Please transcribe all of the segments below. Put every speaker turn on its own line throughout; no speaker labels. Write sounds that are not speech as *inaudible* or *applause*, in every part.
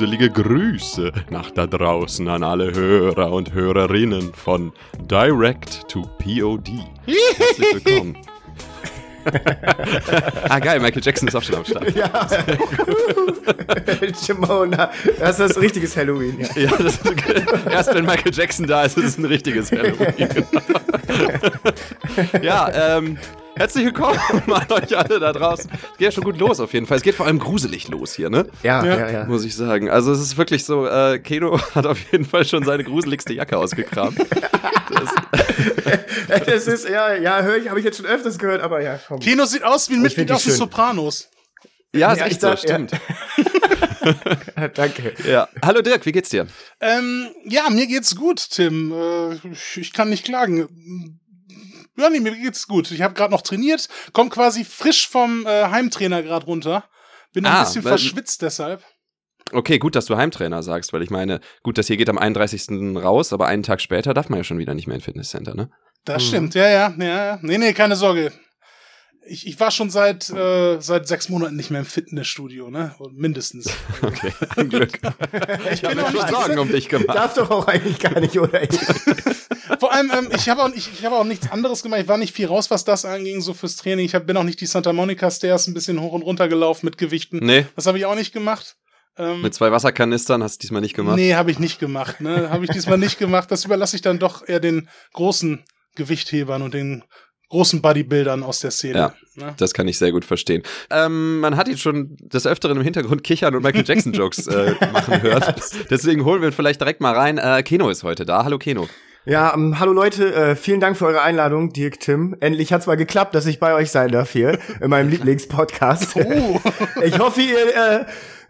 gruselige Grüße nach da draußen an alle Hörer und Hörerinnen von Direct to POD. Herzlich willkommen. ah, geil, Michael Jackson ist auch schon am Start. Ja. *laughs*
Shimona, das ist das richtiges Halloween. Ja, ja das ist,
erst wenn Michael Jackson da ist, ist es ein richtiges Halloween. *laughs* ja, ähm, Herzlich willkommen *laughs* an euch alle da draußen. Es geht ja schon gut los auf jeden Fall. Es geht vor allem gruselig los hier, ne?
Ja, ja, ja. ja.
Muss ich sagen. Also es ist wirklich so, äh, Keno *laughs* hat auf jeden Fall schon seine gruseligste Jacke ausgekramt.
Das, *laughs* das ist, ja, ja, höre ich, habe ich jetzt schon öfters gehört, aber ja,
komm. Keno sieht aus wie ein Mitglied aus den Sopranos.
Ja, ist ja, echt so, stimmt.
Ja. Danke.
Ja. Hallo Dirk, wie geht's dir?
Ähm, ja, mir geht's gut, Tim. Äh, ich kann nicht klagen. Ja, nee, mir geht's gut. Ich habe gerade noch trainiert, komm quasi frisch vom äh, Heimtrainer gerade runter. Bin ah, ein bisschen verschwitzt deshalb.
Okay, gut, dass du Heimtrainer sagst, weil ich meine, gut, das hier geht am 31. raus, aber einen Tag später darf man ja schon wieder nicht mehr im Fitnesscenter, ne?
Das mhm. stimmt, ja, ja, ja. Nee, nee, keine Sorge. Ich, ich war schon seit, äh, seit sechs Monaten nicht mehr im Fitnessstudio, ne? Mindestens. *laughs*
Okay, ein *laughs* Glück. ich bin auch nicht Sorgen um dich gemacht.
Darf doch auch eigentlich gar nicht, oder? *laughs*
Vor allem, ähm, ich habe auch, ich, ich hab auch nichts anderes gemacht. Ich war nicht viel raus, was das anging, so fürs Training. Ich hab, bin auch nicht die Santa Monica Stairs ein bisschen hoch und runter gelaufen mit Gewichten.
Nee.
Das habe ich auch nicht gemacht.
Ähm, mit zwei Wasserkanistern hast du diesmal nicht gemacht?
Nee, habe ich nicht gemacht. Ne? habe ich diesmal nicht gemacht. Das überlasse ich dann doch eher den großen Gewichthebern und den großen Bodybuildern aus der Szene.
Ja, ne? das kann ich sehr gut verstehen. Ähm, man hat ihn schon des Öfteren im Hintergrund kichern und Michael Jackson Jokes äh, *laughs* machen hören. Deswegen holen wir vielleicht direkt mal rein. Äh, Keno ist heute da. Hallo Keno.
Ja, ähm, hallo Leute, äh, vielen Dank für eure Einladung, Dirk, Tim. Endlich hat's mal geklappt, dass ich bei euch sein darf hier in meinem *laughs* Lieblingspodcast. Oh. *laughs* ich hoffe, ihr äh,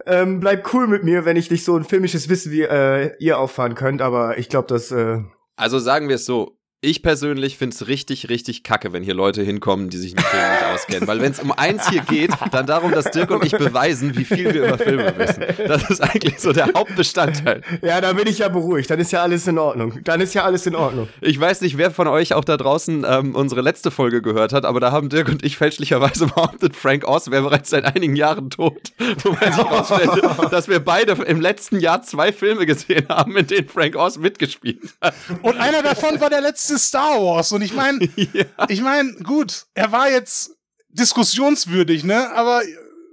ähm, bleibt cool mit mir, wenn ich nicht so ein filmisches Wissen wie äh, ihr auffahren könnt, aber ich glaube, dass äh,
also sagen wir es so, ich persönlich finde es richtig, richtig kacke, wenn hier Leute hinkommen, die sich mit Filmen nicht auskennen. Weil wenn es um eins hier geht, dann darum, dass Dirk und ich beweisen, wie viel wir über Filme wissen. Das ist eigentlich so der Hauptbestandteil.
Ja, da bin ich ja beruhigt. Dann ist ja alles in Ordnung. Dann ist ja alles in Ordnung.
Ich weiß nicht, wer von euch auch da draußen ähm, unsere letzte Folge gehört hat, aber da haben Dirk und ich fälschlicherweise *laughs* behauptet, Frank Oz wäre bereits seit einigen Jahren tot. *laughs* Wobei sich herausstellte, dass wir beide im letzten Jahr zwei Filme gesehen haben, in denen Frank Oz mitgespielt hat.
Und einer davon war der letzte letzte Star Wars. Und ich meine, *laughs* ja. ich meine, gut, er war jetzt diskussionswürdig, ne? Aber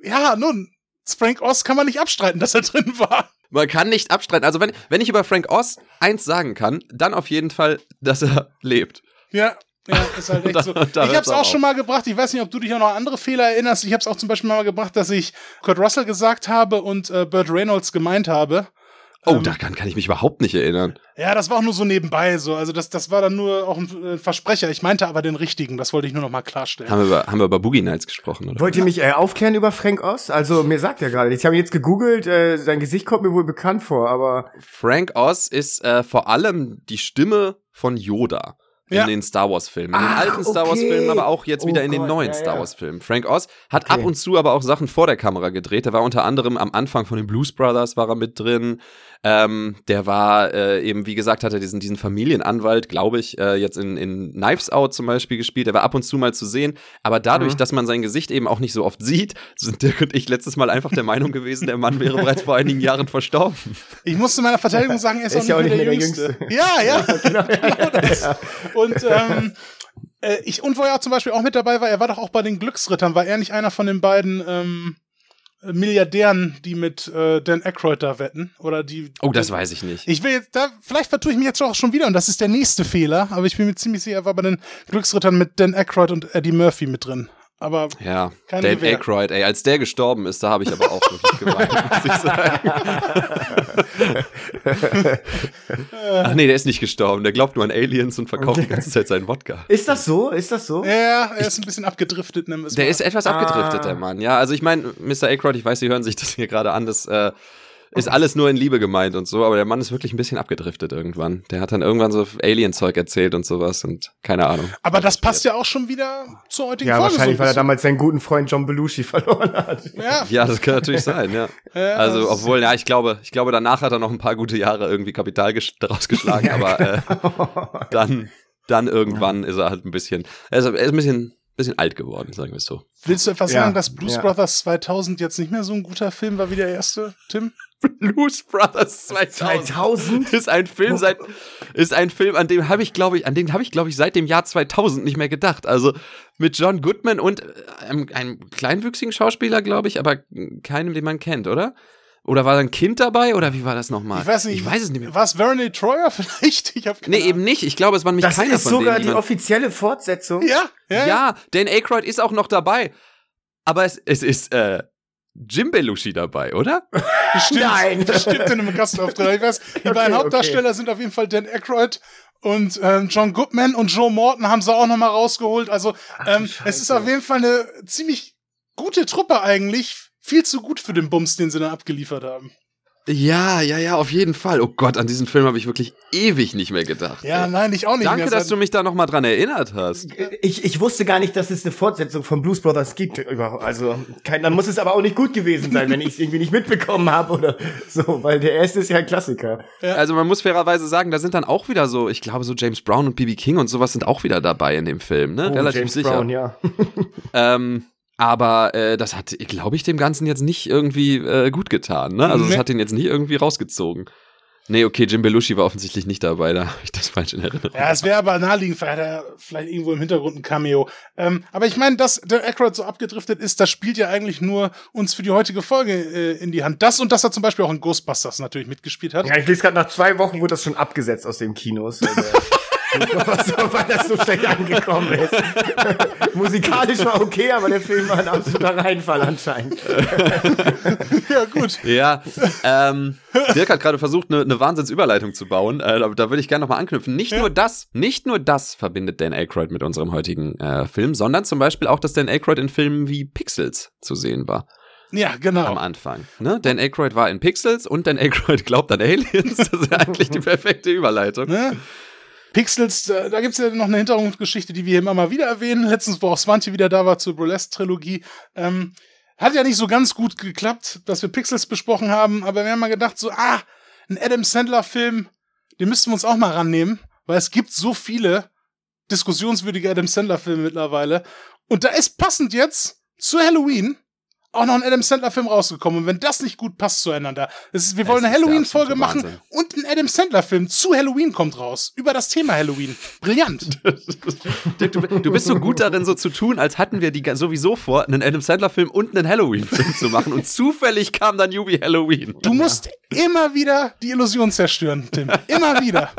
ja, nun, Frank Oz kann man nicht abstreiten, dass er drin war.
Man kann nicht abstreiten. Also wenn, wenn ich über Frank Oz eins sagen kann, dann auf jeden Fall, dass er lebt.
Ja, ja, ist halt *laughs* echt da, so. Da ich hab's auch, auch schon mal gebracht, ich weiß nicht, ob du dich auch noch an andere Fehler erinnerst. Ich hab's auch zum Beispiel mal gebracht, dass ich Kurt Russell gesagt habe und äh, Burt Reynolds gemeint habe.
Oh, ähm, daran kann ich mich überhaupt nicht erinnern.
Ja, das war auch nur so nebenbei so. Also das, das war dann nur auch ein Versprecher. Ich meinte aber den richtigen. Das wollte ich nur noch mal klarstellen.
Haben wir über, haben wir über Boogie Nights gesprochen, oder?
Wollt ihr mich äh, aufklären über Frank Oz? Also mir sagt er gerade Ich habe jetzt gegoogelt. Äh, sein Gesicht kommt mir wohl bekannt vor, aber...
Frank Oz ist äh, vor allem die Stimme von Yoda in ja. den Star Wars Filmen. In den ah, alten okay. Star Wars Filmen, aber auch jetzt oh wieder in den neuen ja, Star Wars Filmen. Frank Oz hat okay. ab und zu aber auch Sachen vor der Kamera gedreht. Er war unter anderem am Anfang von den Blues Brothers war er mit drin. Ähm, der war äh, eben, wie gesagt, hat er diesen, diesen Familienanwalt, glaube ich, äh, jetzt in, in Knives Out zum Beispiel gespielt. Der war ab und zu mal zu sehen. Aber dadurch, mhm. dass man sein Gesicht eben auch nicht so oft sieht, sind Dirk und ich letztes Mal einfach der Meinung gewesen, der Mann wäre bereits vor einigen Jahren verstorben.
Ich musste meiner Verteidigung sagen, er ist, ist auch, nicht ja auch nicht mehr der, der Jüngste. Jüngste. Ja, ja, *laughs* genau, *laughs* genau das. Und ähm, äh, ich, und wo er zum Beispiel auch mit dabei war, er war doch auch bei den Glücksrittern, war er nicht einer von den beiden ähm, Milliardären, die mit äh, Dan Aykroyd da wetten oder die.
Oh, das weiß ich nicht.
Ich will jetzt da, vielleicht vertue ich mich jetzt auch schon wieder und das ist der nächste Fehler, aber ich bin mir ziemlich sicher, er war bei den Glücksrittern mit Dan Aykroyd und Eddie Murphy mit drin. Aber
ja, Dan Aykroyd, ey, als der gestorben ist, da habe ich aber auch wirklich geweint, *laughs* muss ich sagen. *laughs* Ach nee, der ist nicht gestorben. Der glaubt nur an Aliens und verkauft die ganze Zeit seinen Wodka.
Ist das so? Ist das so?
Ja, er ist ein bisschen abgedriftet.
Der mal. ist etwas abgedriftet, ah. der Mann. Ja, also ich meine, Mr. Aykroyd, ich weiß, Sie hören sich das hier gerade an, das äh, ist alles nur in Liebe gemeint und so, aber der Mann ist wirklich ein bisschen abgedriftet irgendwann. Der hat dann irgendwann so Alien-Zeug erzählt und sowas und keine Ahnung.
Aber das passt ja auch schon wieder zur heutigen
ja,
Folge.
Ja, wahrscheinlich, so weil er damals seinen guten Freund John Belushi *laughs* verloren hat.
Ja, ja das kann natürlich sein, ja. *laughs* ja also, obwohl, ja, ich glaube, ich glaube, danach hat er noch ein paar gute Jahre irgendwie Kapital daraus geschlagen, *laughs* aber äh, dann, dann irgendwann ist er halt ein bisschen, er ist, er ist ein bisschen bisschen alt geworden, sagen wir es so.
Willst du etwas ja, sagen, dass Blues ja. Brothers 2000 jetzt nicht mehr so ein guter Film war wie der erste, Tim? *laughs*
Blues Brothers 2000. 2000 ist ein Film seit ist ein Film, an dem habe ich glaube ich, an den habe ich glaube ich seit dem Jahr 2000 nicht mehr gedacht. Also mit John Goodman und äh, einem, einem kleinwüchsigen Schauspieler, glaube ich, aber keinem, den man kennt, oder? Oder war da ein Kind dabei oder wie war das nochmal?
Ich weiß nicht. Ich weiß es nicht mehr. War es Vernon Troyer *laughs* vielleicht?
Ich hab Nee, eben nicht. Ich glaube, es waren mich keine von
Das ist sogar die offizielle Fortsetzung.
Ja,
ja. Ja, Dan Aykroyd ist auch noch dabei. Aber es, es ist äh, Jim Belushi dabei, oder? *laughs*
Bestimmt, Nein. Bestimmt in einem Gastauftritt. Ich weiß, die *laughs* okay, beiden Hauptdarsteller okay. sind auf jeden Fall Dan Aykroyd und ähm, John Goodman und Joe Morton haben sie auch noch mal rausgeholt. Also ähm, Ach, es ist auf jeden Fall eine ziemlich gute Truppe eigentlich. Viel zu gut für den Bums, den sie dann abgeliefert haben.
Ja, ja, ja, auf jeden Fall. Oh Gott, an diesen Film habe ich wirklich ewig nicht mehr gedacht.
Ja, ey. nein, ich auch nicht
Danke,
mehr.
Danke, dass du mich da noch mal dran erinnert hast.
Ich, ich wusste gar nicht, dass es eine Fortsetzung von Blues Brothers gibt. Also, kein, dann muss es aber auch nicht gut gewesen sein, wenn ich es irgendwie nicht mitbekommen habe oder so, weil der erste ist ja ein Klassiker.
Ja. Also, man muss fairerweise sagen, da sind dann auch wieder so, ich glaube, so James Brown und B.B. King und sowas sind auch wieder dabei in dem Film, ne?
Oh, Relativ James sicher. Brown, ja.
ähm, aber äh, das hat, glaube ich, dem Ganzen jetzt nicht irgendwie äh, gut getan. Ne? Also, es nee. hat ihn jetzt nicht irgendwie rausgezogen. Nee, okay, Jim Belushi war offensichtlich nicht dabei, da habe ich das falsch in Erinnerung.
Ja, es wäre aber naheliegend, vielleicht hat er vielleicht irgendwo im Hintergrund ein Cameo. Ähm, aber ich meine, dass der Aykroyd so abgedriftet ist, das spielt ja eigentlich nur uns für die heutige Folge äh, in die Hand. Das und dass er zum Beispiel auch in Ghostbusters natürlich mitgespielt hat.
Ja, ich lese gerade, nach zwei Wochen wurde das schon abgesetzt aus dem Kinos. Also *laughs* so, weil das so schlecht angekommen ist. *laughs* Musikalisch war okay, aber der Film war ein absoluter Reinfall anscheinend. *laughs*
ja, gut.
Ja, ähm, Dirk hat gerade versucht, eine, eine Wahnsinnsüberleitung zu bauen. Äh, da, da würde ich gerne nochmal anknüpfen. Nicht ja. nur das, nicht nur das verbindet Dan Aykroyd mit unserem heutigen äh, Film, sondern zum Beispiel auch, dass Dan Aykroyd in Filmen wie Pixels zu sehen war.
Ja, genau.
Am Anfang. Ne? Dan Aykroyd war in Pixels und Dan Aykroyd glaubt an Aliens. *laughs* Das ist ja eigentlich die perfekte Überleitung. Ne?
Pixels, da, da gibt es ja noch eine Hintergrundgeschichte, die wir immer mal wieder erwähnen. Letztens, wo auch Swantje wieder da war zur Burlesque-Trilogie. Ähm, hat ja nicht so ganz gut geklappt, dass wir Pixels besprochen haben, aber wir haben mal gedacht, so, ah, ein Adam Sandler-Film, den müssten wir uns auch mal rannehmen, weil es gibt so viele diskussionswürdige Adam Sandler-Filme mittlerweile. Und da ist passend jetzt zu Halloween auch noch ein Adam Sandler-Film rausgekommen. Und wenn das nicht gut passt zueinander, ist, wir wollen eine Halloween-Folge machen und ein Adam Sandler-Film zu Halloween kommt raus. Über das Thema Halloween. Brillant. *laughs*
du, du, bist so gut darin, so zu tun, als hatten wir die sowieso vor, einen Adam Sandler-Film und einen Halloween-Film zu machen. Und zufällig kam dann Yubi Halloween.
Du musst ja. immer wieder die Illusion zerstören, Tim. Immer wieder.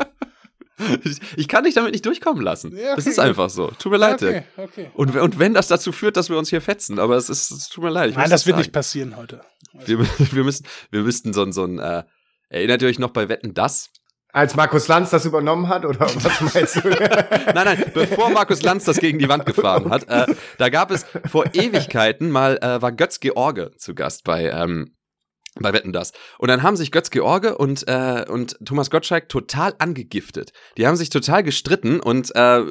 *laughs*
Ich kann dich damit nicht durchkommen lassen. Ja, okay, das ist einfach so. Tut mir leid. Okay, okay. Und, und wenn das dazu führt, dass wir uns hier fetzen, aber es ist, es tut mir leid.
Nein, das wird sagen. nicht passieren heute.
Wir, *laughs* wir, müssen, wir müssten so, so ein, äh, erinnert ihr euch noch bei Wetten das?
Als Markus Lanz das übernommen hat, oder was *laughs* meinst du?
nein, nein, bevor Markus Lanz das gegen die Wand gefahren hat, äh, da gab es vor Ewigkeiten mal, äh, war Götz George zu Gast bei, ähm, bei Wetten das. Und dann haben sich Götz George und, äh, und Thomas Gottschalk total angegiftet. Die haben sich total gestritten und äh,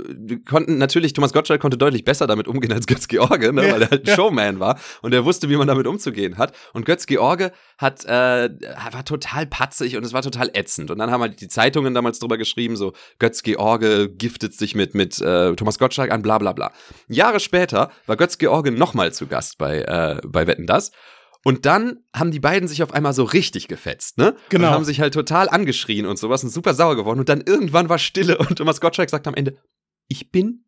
konnten natürlich, Thomas Gottschalk konnte deutlich besser damit umgehen als Götz George, ne, weil er halt Showman war und er wusste, wie man damit umzugehen hat. Und Götz George hat, äh, war total patzig und es war total ätzend. Und dann haben halt die Zeitungen damals drüber geschrieben, so Götz George giftet sich mit, mit äh, Thomas Gottschalk an, bla bla bla. Jahre später war Götz George nochmal zu Gast bei, äh, bei Wetten das. Und dann haben die beiden sich auf einmal so richtig gefetzt, ne? Genau. Und haben sich halt total angeschrien und sowas und super sauer geworden. Und dann irgendwann war Stille und Thomas Gottschalk sagt am Ende, ich bin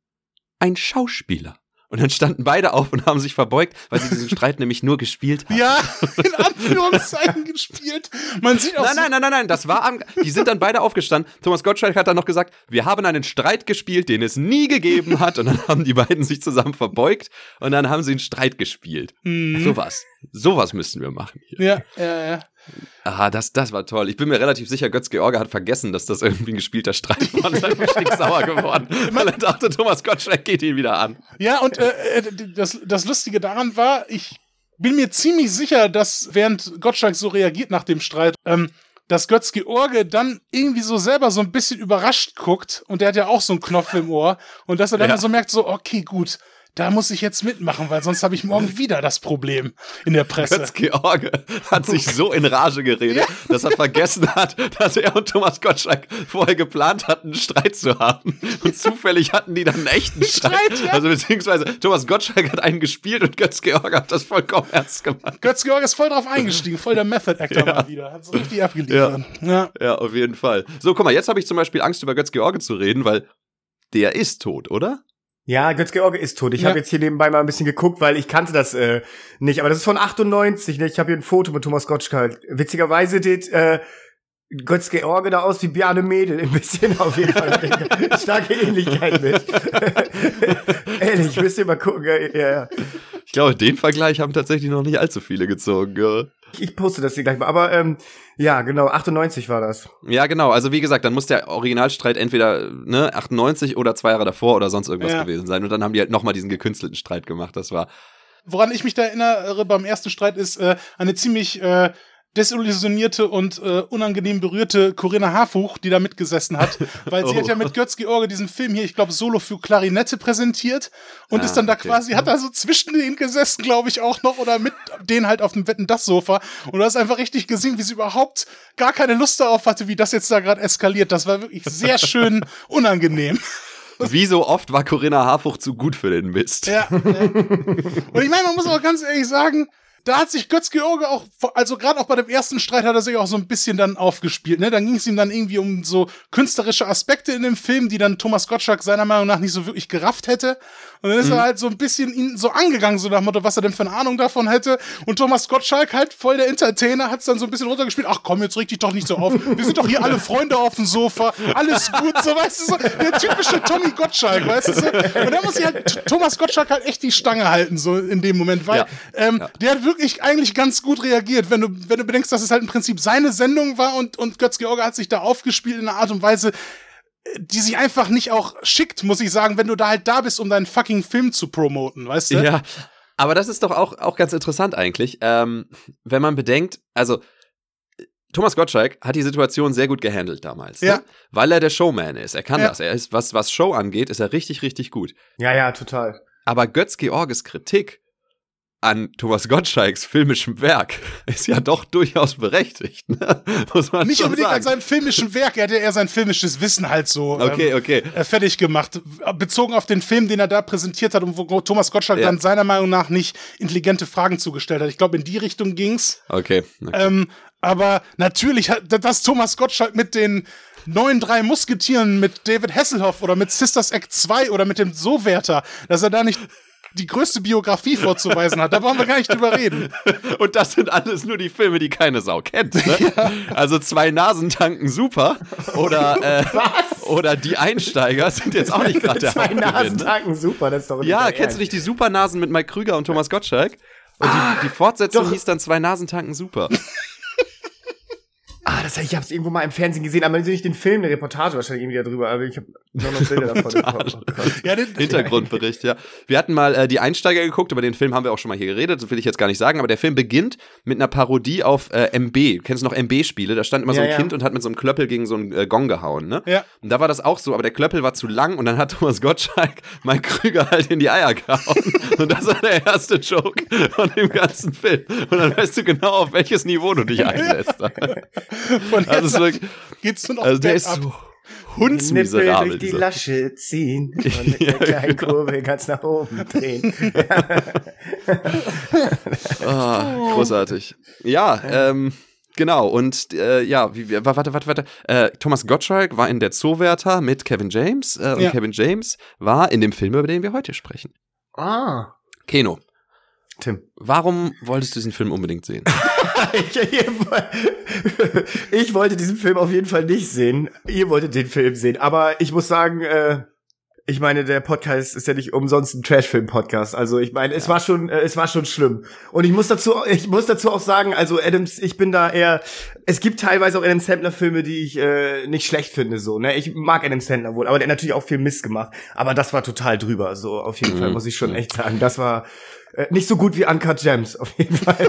ein Schauspieler. Und dann standen beide auf und haben sich verbeugt, weil sie diesen *laughs* Streit nämlich nur gespielt haben.
Ja, in Anführungszeichen gespielt. Man sieht auch
Nein, nein, nein, nein, nein, das war am, die sind dann beide aufgestanden. Thomas Gottschalk hat dann noch gesagt, wir haben einen Streit gespielt, den es nie gegeben hat. Und dann haben die beiden sich zusammen verbeugt und dann haben sie einen Streit gespielt. Mhm. Sowas. Sowas müssten wir machen
hier. Ja, ja, ja.
Aha, das, das war toll. Ich bin mir relativ sicher, Götz George hat vergessen, dass das irgendwie ein gespielter Streit war und ist einfach sauer geworden, *laughs* weil er dachte, Thomas Gottschalk geht ihn wieder an.
Ja, und äh, äh, das, das Lustige daran war, ich bin mir ziemlich sicher, dass während Gottschalk so reagiert nach dem Streit, ähm, dass Götz George dann irgendwie so selber so ein bisschen überrascht guckt und der hat ja auch so einen Knopf im Ohr und dass er dann ja. so merkt, so, okay, gut, da muss ich jetzt mitmachen, weil sonst habe ich morgen *laughs* wieder das Problem in der Presse.
Götz George hat sich so in Rage geredet, ja. dass er vergessen hat, dass er und Thomas Gottschalk vorher geplant hatten, einen Streit zu haben. Und zufällig hatten die dann einen echten Streit. Streit ja. Also beziehungsweise Thomas Gottschalk hat einen gespielt und Götz George hat das vollkommen ernst gemacht.
Götz George ist voll drauf eingestiegen, voll der Method Actor ja. mal wieder. Hat so richtig abgeliefert.
Ja. ja, auf jeden Fall. So, guck mal, jetzt habe ich zum Beispiel Angst, über Götz George zu reden, weil der ist tot, oder?
Ja, Götz-George ist tot. Ich ja. habe jetzt hier nebenbei mal ein bisschen geguckt, weil ich kannte das äh, nicht. Aber das ist von 98. Ne? Ich habe hier ein Foto mit Thomas Gottschalk. Witzigerweise sieht äh, Götz-George da aus wie Bjarne Mädel. Ein bisschen auf jeden Fall. Starke Ähnlichkeit mit. *laughs* Ehrlich, müsst ihr mal gucken. Ja, ja.
Ich glaube, den Vergleich haben tatsächlich noch nicht allzu viele gezogen. Ja.
Ich poste das hier gleich mal. Aber ähm, ja, genau, 98 war das.
Ja, genau. Also wie gesagt, dann muss der Originalstreit entweder ne, 98 oder zwei Jahre davor oder sonst irgendwas ja. gewesen sein. Und dann haben die halt nochmal diesen gekünstelten Streit gemacht. Das war.
Woran ich mich da erinnere beim ersten Streit ist äh, eine ziemlich äh, desillusionierte und äh, unangenehm berührte Corinna Harfuch, die da mitgesessen hat, *laughs* weil sie oh. hat ja mit Götz George diesen Film hier, ich glaube, Solo für Klarinette präsentiert und ah, ist dann da okay. quasi, hat da so zwischen denen gesessen, glaube ich, auch noch oder mit denen halt auf dem Wetten das Sofa und du hast einfach richtig gesehen, wie sie überhaupt gar keine Lust darauf hatte, wie das jetzt da gerade eskaliert. Das war wirklich sehr schön *laughs* unangenehm.
Wie so oft war Corinna Harfuch zu gut für den Mist. Ja.
Und ich meine, man muss auch ganz ehrlich sagen, da hat sich Götz George auch, also gerade auch bei dem ersten Streit hat er sich auch so ein bisschen dann aufgespielt, ne? Dann ging es ihm dann irgendwie um so künstlerische Aspekte in dem Film, die dann Thomas Gottschalk seiner Meinung nach nicht so wirklich gerafft hätte. Und dann ist mhm. er halt so ein bisschen ihn so angegangen, so nach dem Motto, was er denn für eine Ahnung davon hätte. Und Thomas Gottschalk, halt voll der Entertainer, hat es dann so ein bisschen runtergespielt. Ach komm, jetzt reg dich doch nicht so auf. Wir sind doch hier alle Freunde auf dem Sofa. Alles gut, so weißt du, so der typische Tommy Gottschalk, weißt du so. Und da muss sich halt Thomas Gottschalk halt echt die Stange halten, so in dem Moment, weil ja. Ähm, ja. der hat wirklich eigentlich ganz gut reagiert, wenn du, wenn du bedenkst, dass es halt im Prinzip seine Sendung war und, und Götz George hat sich da aufgespielt in einer Art und Weise, die sich einfach nicht auch schickt, muss ich sagen, wenn du da halt da bist, um deinen fucking Film zu promoten, weißt du?
Ja, aber das ist doch auch, auch ganz interessant eigentlich, ähm, wenn man bedenkt, also Thomas Gottschalk hat die Situation sehr gut gehandelt damals, ne? ja. Ne? weil er der Showman ist. Er kann ja. das. Er ist, was, was Show angeht, ist er richtig, richtig gut.
Ja, ja, total.
Aber Götz Georges Kritik an Thomas Gottschalks filmischem Werk ist ja doch durchaus berechtigt, ne?
muss man Nicht unbedingt sagen. an seinem filmischen Werk, er hat ja eher sein filmisches Wissen halt so
okay, ähm, okay.
Äh, fertig gemacht, bezogen auf den Film, den er da präsentiert hat und wo Thomas Gottschalk ja. dann seiner Meinung nach nicht intelligente Fragen zugestellt hat. Ich glaube, in die Richtung ging's.
Okay.
okay. Ähm, aber natürlich hat das Thomas Gottschalk mit den neuen drei Musketieren mit David Hasselhoff oder mit Sisters Act 2 oder mit dem So-Werter, dass er da nicht die größte Biografie vorzuweisen hat. Da brauchen wir gar nicht drüber reden. *laughs*
Und das sind alles nur die Filme, die keine Sau kennt. Ne? *laughs* Ja. Also zwei Nasentanken super oder *laughs* äh, oder die Einsteiger sind jetzt auch nicht gerade der
Zwei ne? Nasentanken super, das ist doch
Ja, kennst du nicht die Supernasen mit Mike Krüger und Thomas Gottschalk? Und ah, die, die Fortsetzung doch. hieß dann zwei Nasentanken super.
Ah, das, ich habe es irgendwo mal im Fernsehen gesehen, aber nicht den Film, eine Reportage wahrscheinlich irgendwie darüber, aber ich habe noch, noch Bilder davon.
oh *laughs* ja, den, *laughs* Hintergrundbericht, ja. Wir hatten mal äh, die Einsteiger geguckt, über den Film haben wir auch schon mal hier geredet, das will ich jetzt gar nicht sagen, aber der Film beginnt mit einer Parodie auf äh, MB. Kennst du noch MB-Spiele? Da stand immer so ein ja. Kind und hat mit so einem Klöppel gegen so einen äh, Gong gehauen, ne? Ja. Und da war das auch so, aber der Klöppel war zu lang und dann hat Thomas Gottschalk Mike Krüger halt in die Eier gehauen. und das war der erste Joke von dem ganzen Film. Und dann weißt du genau, auf welches Niveau du dich einlässt. *laughs* *laughs*
Von also jetzt wirklich, geht's nur noch
also der ist so hundsmiserabel.
durch die Lasche ziehen *laughs* und mit der kleinen genau. Kurve ganz nach oben drehen.
oh, *laughs* großartig. Ja, ähm, genau. Und äh, ja, wie, warte, warte, warte. Äh, Thomas Gottschalk war in der Zoowärter mit Kevin James äh, und ja. Kevin James war in dem Film, über den wir heute sprechen.
Ah.
Keno. Tim. Warum wolltest du diesen Film unbedingt sehen?
Ich wollte diesen Film auf jeden Fall nicht sehen. Ihr wolltet den Film sehen. Aber ich muss sagen, äh, ich meine, der Podcast ist ja nicht umsonst ein Trashfilm-Podcast. Also ich meine, ja. es war schon, äh, es war schon schlimm. Und ich muss dazu, ich muss dazu auch sagen, also Adams, ich bin da eher. Es gibt teilweise auch Adam Sandler-Filme, die ich äh, nicht schlecht finde. So, ne, ich mag Adam Sandler wohl, aber der hat natürlich auch viel Mist gemacht. Aber das war total drüber. So auf jeden mhm. Fall muss ich schon echt sagen, das war äh, nicht so gut wie Uncut Gems, auf jeden Fall. *laughs*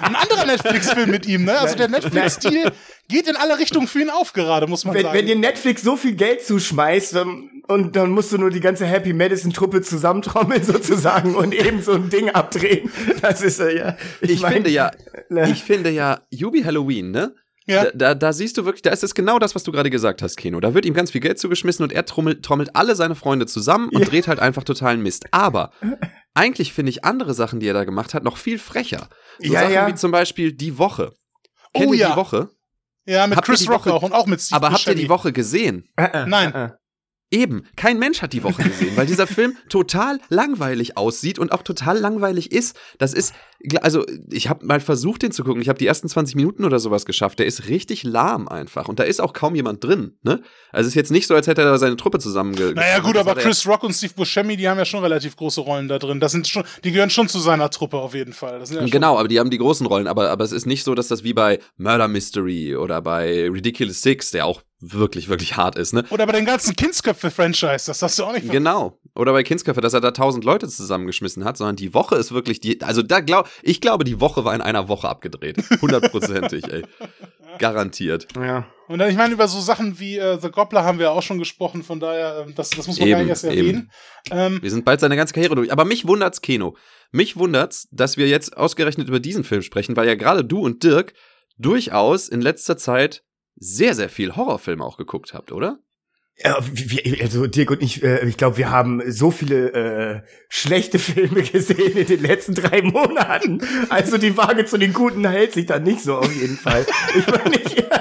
Ein anderer Netflix-Film mit ihm, ne? Also der Netflix-Stil geht in alle Richtungen für ihn auf gerade, muss man
wenn,
sagen.
Wenn dir Netflix so viel Geld zuschmeißt, dann und dann musst du nur die ganze Happy Medicine Truppe zusammentrommeln *laughs* sozusagen und *laughs* eben so ein Ding abdrehen. Das ist äh, ja.
Ich, ich mein, finde ja, ne? ich finde ja, Yubi Halloween, ne? Ja. Da, da, da, siehst du wirklich, da ist es genau das, was du gerade gesagt hast, Keno. Da wird ihm ganz viel Geld zugeschmissen und er trommelt, trommelt alle seine Freunde zusammen und ja. dreht halt einfach totalen Mist. Aber eigentlich finde ich andere Sachen, die er da gemacht hat, noch viel frecher. So ja, Sachen ja. wie zum Beispiel Die Woche. Kennt oh, ihr ja. Die Woche?
Ja, mit habt Chris Rock auch und auch mit
Steve Aber Buscemi. habt ihr die Woche gesehen?
Äh, äh, Nein.
Eben, kein Mensch hat die Woche gesehen, weil dieser Film *laughs* total langweilig aussieht und auch total langweilig ist. Das ist, also ich habe mal versucht, den zu gucken. Ich habe die ersten 20 Minuten oder sowas geschafft. Der ist richtig lahm einfach und da ist auch kaum jemand drin. Ne? Also es ist jetzt nicht so, als hätte er da seine Truppe zusammen.
Naja gut, aber Chris Rock und Steve Buscemi, die haben ja schon relativ große Rollen da drin. Das sind schon, die gehören schon zu seiner Truppe auf jeden Fall.
Ja genau, aber die haben die großen Rollen. Aber, aber es ist nicht so, dass das wie bei Murder Mystery oder bei Ridiculous Six, der auch wirklich, wirklich hart ist, ne?
Oder bei den ganzen Kindsköpfe-Franchise, das hast du auch nicht.
Genau. Oder bei Kindsköpfe, dass er da tausend Leute zusammengeschmissen hat, sondern die Woche ist wirklich die, also da glaub, ich glaube, die Woche war in einer Woche abgedreht. Hundertprozentig, ey. *laughs* Garantiert.
Ja. Und dann, ich meine, über so Sachen wie äh, The Gobbler haben wir auch schon gesprochen, von daher, äh, das, das muss man eben, gar nicht erst erwähnen.
Ähm, wir sind bald seine ganze Karriere durch. Aber mich wundert's, Keno. Mich wundert's, dass wir jetzt ausgerechnet über diesen Film sprechen, weil ja gerade du und Dirk durchaus in letzter Zeit sehr, sehr viel Horrorfilme auch geguckt habt, oder?
Also Dirk und ich, äh, ich glaube, wir haben so viele äh, schlechte *laughs* Filme gesehen in den letzten drei Monaten. Also die Waage zu den Guten hält sich da nicht so auf jeden Fall. ich meine, *laughs* ja,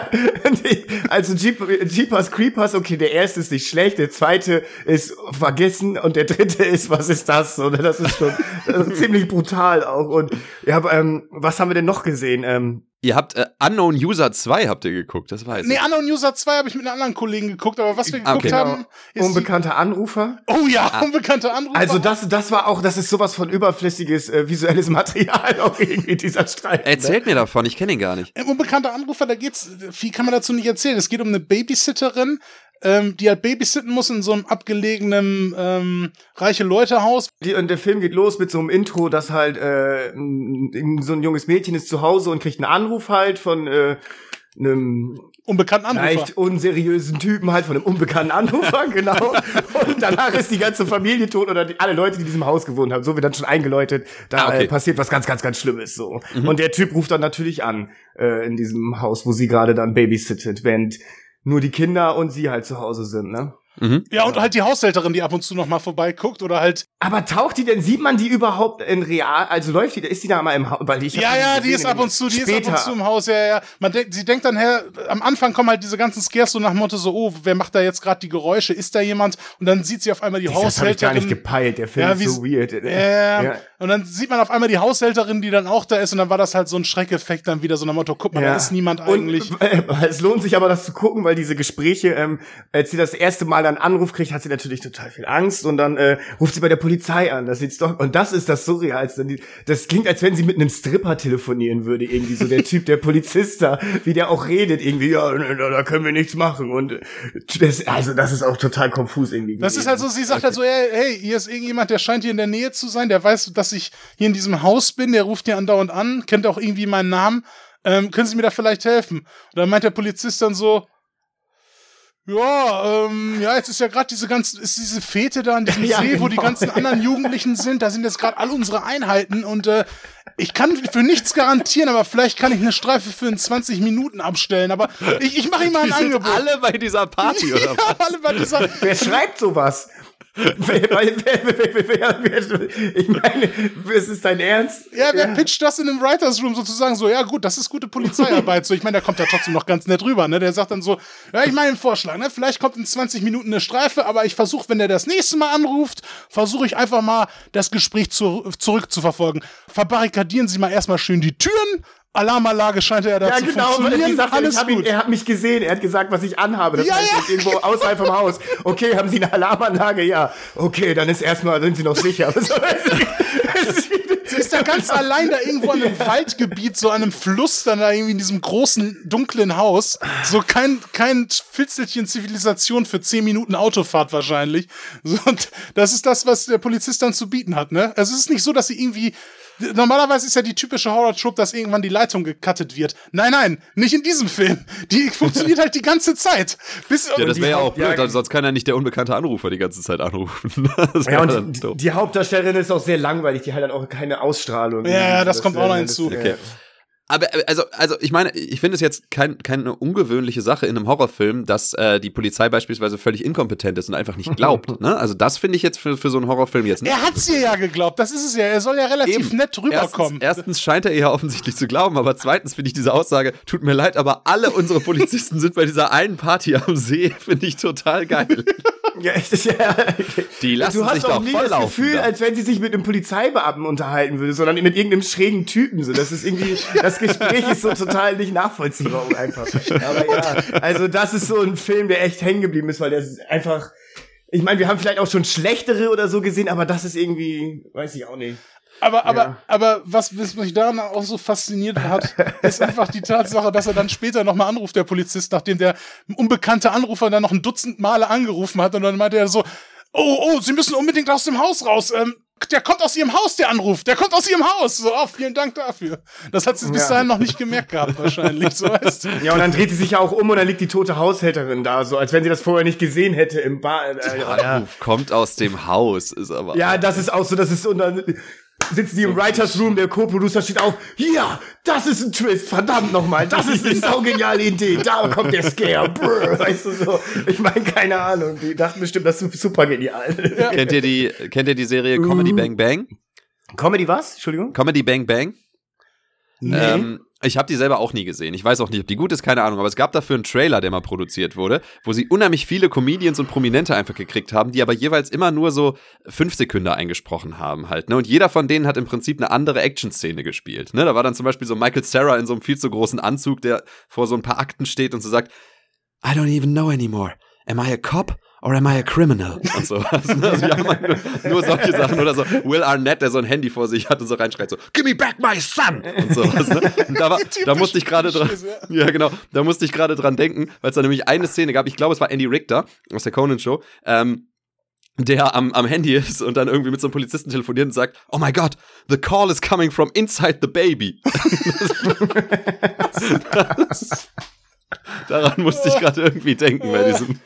also Jeep, Jeepers Creepers, okay, der erste ist nicht schlecht, der zweite ist vergessen und der dritte ist, was ist das? Oder das ist schon ist ziemlich brutal auch. Und ja, ähm, was haben wir denn noch gesehen? Ähm,
Ihr habt äh, Unknown User 2 habt ihr geguckt, das weiß ich.
Nee, Unknown User 2 habe ich mit einem anderen Kollegen geguckt, aber was wir geguckt okay. haben,
ist unbekannte Anrufer.
Oh ja, ah. unbekannte Anrufer.
Also das das war auch, das ist sowas von überflüssiges äh, visuelles *laughs* Material auch irgendwie dieser Streit.
Ne? Erzählt mir davon, ich kenne ihn gar nicht.
Unbekannte Anrufer, da geht's viel kann man dazu nicht erzählen. Es geht um eine Babysitterin, ähm, die halt babysitten muss in so einem abgelegenen ähm, reiche Leute Haus.
Die, und der Film geht los mit so einem Intro, dass halt äh, so ein junges Mädchen ist zu Hause und kriegt einen Anruf halt von äh, einem
unbekannten
Anrufer. Leicht unseriösen Typen halt von einem unbekannten Anrufer, *laughs* genau. Und danach ist die ganze Familie tot oder die, alle Leute, die in diesem Haus gewohnt haben. So wird dann schon eingeläutet, da ah, okay. äh, passiert was ganz, ganz, ganz Schlimmes so. Mhm. Und der Typ ruft dann natürlich an äh, in diesem Haus, wo sie gerade dann babysittet, während nur die Kinder und sie halt zu Hause sind, ne?
Mhm. Ja, und halt die Haushälterin, die ab und zu noch mal vorbeiguckt oder halt.
Aber taucht die denn, sieht man die überhaupt in real, also läuft die, ist die da mal im Haus, weil
ich Ja, ja, die ist ab und zu, die später. ist ab und zu im Haus, ja, ja. Man denkt, sie denkt dann, her, am Anfang kommen halt diese ganzen Scares so nach Motto so, oh, wer macht da jetzt gerade die Geräusche, ist da jemand? Und dann sieht sie auf einmal die Haushälterin. Das hab ich gar
nicht gepeilt, der Film ja, ist so weird.
Äh, ja. Und dann sieht man auf einmal die Haushälterin, die dann auch da ist und dann war das halt so ein Schreckeffekt dann wieder so nach dem Motto, guck mal, ja. da ist niemand eigentlich. *laughs* Und,
äh, es lohnt sich aber das zu gucken, weil diese Gespräche, ähm, als sie das erste Mal einen Anruf kriegt, hat sie natürlich total viel Angst und dann äh, ruft sie bei der Polizei an. Das sieht's doch und das ist das Surrealste. Das klingt, als wenn sie mit einem Stripper telefonieren würde irgendwie so der Typ, der Polizist da, wie der auch redet irgendwie. Ja, da können wir nichts machen und äh, das, also das ist auch total konfus irgendwie.
Das ist halt so, sie sagt halt so, hey, hey, hier ist irgendjemand, der scheint hier in der Nähe zu sein, der weiß, dass ich hier in diesem Haus bin, der ruft hier andauernd an, kennt auch irgendwie meinen Namen. Ähm, können Sie mir da vielleicht helfen? Und dann meint der Polizist dann so, ja, ähm, ja, jetzt ist ja gerade diese ganze, ist diese Fete da an diesem *laughs* ja, See, genau. wo die genau. ganzen anderen Jugendlichen sind. Da sind jetzt gerade all unsere Einheiten und äh, ich kann für nichts garantieren, aber vielleicht kann ich eine Streife für in 20 Minuten abstellen. Aber ich, ich mache ihm mal ein die Angebot.
Sind alle bei dieser Party *laughs* oder ja, was? Alle bei
dieser. Wer schreibt sowas? Ich meine, es ist dein Ernst?
Ja, wer ja. pitcht das in einem Writers Room sozusagen so? Ja, gut, das ist gute Polizeiarbeit. so, ich meine, der kommt ja trotzdem noch ganz nett rüber, ne? Der sagt dann so, ja, ich meine Vorschlag, ne? Vielleicht kommt in 20 Minuten eine Streife, aber ich versuche, wenn der das nächste Mal anruft, versuche ich einfach mal das Gespräch zu, zurückzuverfolgen. Verbarrikadieren Sie mal erstmal schön die Türen, Alarmanlage scheint er da ja, zu genau, funktionieren.
Gesagt, Alles gut. Ihn, er hat mich gesehen, er hat gesagt, was ich anhabe. Das ja, heißt, ja. irgendwo außerhalb vom Haus. Okay, haben Sie eine Alarmanlage? Ja. Okay, dann ist erstmal, sind Sie noch sicher. *laughs*
Sie ist da ganz allein da irgendwo an einem Waldgebiet, so an einem Fluss, dann da irgendwie in diesem großen, dunklen Haus. So kein, kein Fitzelchen Zivilisation für zehn Minuten Autofahrt wahrscheinlich. So, und das ist das, was der Polizist dann zu bieten hat, ne? Also es ist nicht so, dass sie irgendwie normalerweise ist ja die typische Horror-Trope, dass irgendwann die Leitung gecuttet wird. Nein, nein, nicht in diesem Film. Die *laughs* funktioniert halt die ganze Zeit.
Bis ja, das wäre ja auch blöd, ja, sonst kann ja nicht der unbekannte Anrufer die ganze Zeit anrufen. *laughs*
ja, und die, die, Hauptdarstellerin ist auch sehr langweilig, die hat dann auch keine Ausstrahlung.
Ja, ja das, das kommt auch noch hinzu. Okay.
Aber also, also ich meine, ich finde es jetzt kein, keine ungewöhnliche Sache in einem Horrorfilm, dass äh, die Polizei beispielsweise völlig inkompetent ist und einfach nicht glaubt. *laughs* ne? Also das finde ich jetzt für, für so einen Horrorfilm jetzt
nicht. Er hat's dir ja geglaubt, das ist es ja. Er soll ja relativ Eben. nett rüberkommen.
Erstens, erstens scheint er eher offensichtlich zu glauben, aber zweitens finde ich diese Aussage, tut mir leid, aber alle unsere Polizisten sind bei dieser einen Party am See, *laughs* finde ich total geil. *laughs*
Ja, echt, ist ja.
Die lassen du hast sich doch nie das
Gefühl,
da.
als wenn sie sich mit einem Polizeibeamten unterhalten würde, sondern mit irgendeinem schrägen Typen. So, das ist irgendwie, das Gespräch ist so total nicht nachvollziehbar einfach. Aber ja, also das ist so ein Film, der echt hängen geblieben ist, weil der ist einfach. Ich meine, wir haben vielleicht auch schon schlechtere oder so gesehen, aber das ist irgendwie, weiß ich auch nicht.
Aber, aber, ja. aber was, was mich daran auch so fasziniert hat, ist einfach die Tatsache, dass er dann später nochmal anruft, der Polizist, nachdem der unbekannte Anrufer dann noch ein Dutzend Male angerufen hat und dann meinte er so, oh, oh, Sie müssen unbedingt aus dem Haus raus. Ähm, der kommt aus ihrem Haus, der Anruf. Der kommt aus ihrem Haus. So, oh, vielen Dank dafür. Das hat sie bis dahin noch nicht gemerkt gehabt, wahrscheinlich. So weißt du.
Ja, und dann dreht sie sich ja auch um und dann liegt die tote Haushälterin da, so als wenn sie das vorher nicht gesehen hätte im Bar.
Äh, der Anruf kommt aus dem Haus, ist aber.
Ja, das ist auch so, das ist und dann sitzen die so im Writers Room, der Co-Producer steht auf, ja, das ist ein Twist, verdammt nochmal, das ist eine *laughs* saugeniale Idee, da kommt der Scare, *laughs* brr, weißt du so. Ich meine, keine Ahnung, die dachten bestimmt, das ist super genial.
Ja. Kennt ihr die, kennt ihr die Serie Comedy Bang Bang?
Comedy was? Entschuldigung?
Comedy Bang Bang? Nee. Ähm, ich habe die selber auch nie gesehen. Ich weiß auch nicht, ob die gut ist, keine Ahnung. Aber es gab dafür einen Trailer, der mal produziert wurde, wo sie unheimlich viele Comedians und Prominente einfach gekriegt haben, die aber jeweils immer nur so fünf Sekunden eingesprochen haben halt. Ne? Und jeder von denen hat im Prinzip eine andere Action-Szene gespielt. Ne? Da war dann zum Beispiel so Michael Sarah in so einem viel zu großen Anzug, der vor so ein paar Akten steht und so sagt, I don't even know anymore. Am I a cop or am I a criminal? Und so. Also, also haben halt nur, nur, solche Sachen oder so. Will Arnett, der so ein Handy vor sich hat und so reinschreit so, Give me back my son! Und sowas. Ne? Und da, war, *laughs* da musste ich gerade dran, ja genau, da musste ich gerade dran denken, weil es da nämlich eine Szene gab, ich glaube es war Andy Richter aus der Conan Show, ähm, der am, am Handy ist und dann irgendwie mit so einem Polizisten telefoniert und sagt, oh my God, the call is coming from inside the baby. das, *laughs* *laughs* daran musste ich gerade irgendwie denken bei diesem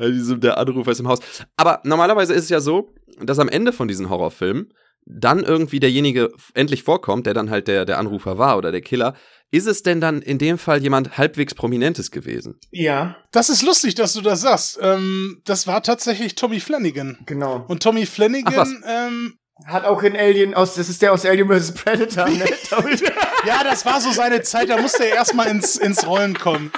der Anrufer ist im Haus. Aber normalerweise ist es ja so, dass am Ende von diesen Horrorfilmen dann irgendwie derjenige endlich vorkommt, der dann halt der, der Anrufer war oder der Killer. Ist es denn dann in dem Fall jemand halbwegs Prominentes gewesen?
Ja.
Das ist lustig, dass du das sagst. Ähm, das war tatsächlich Tommy Flanagan.
Genau.
Und Tommy Flanagan ähm,
hat auch in Alien aus, das ist der aus Alien vs. Predator, ne? *laughs*
ja, das war so seine Zeit, da musste er erstmal ins, ins Rollen kommen.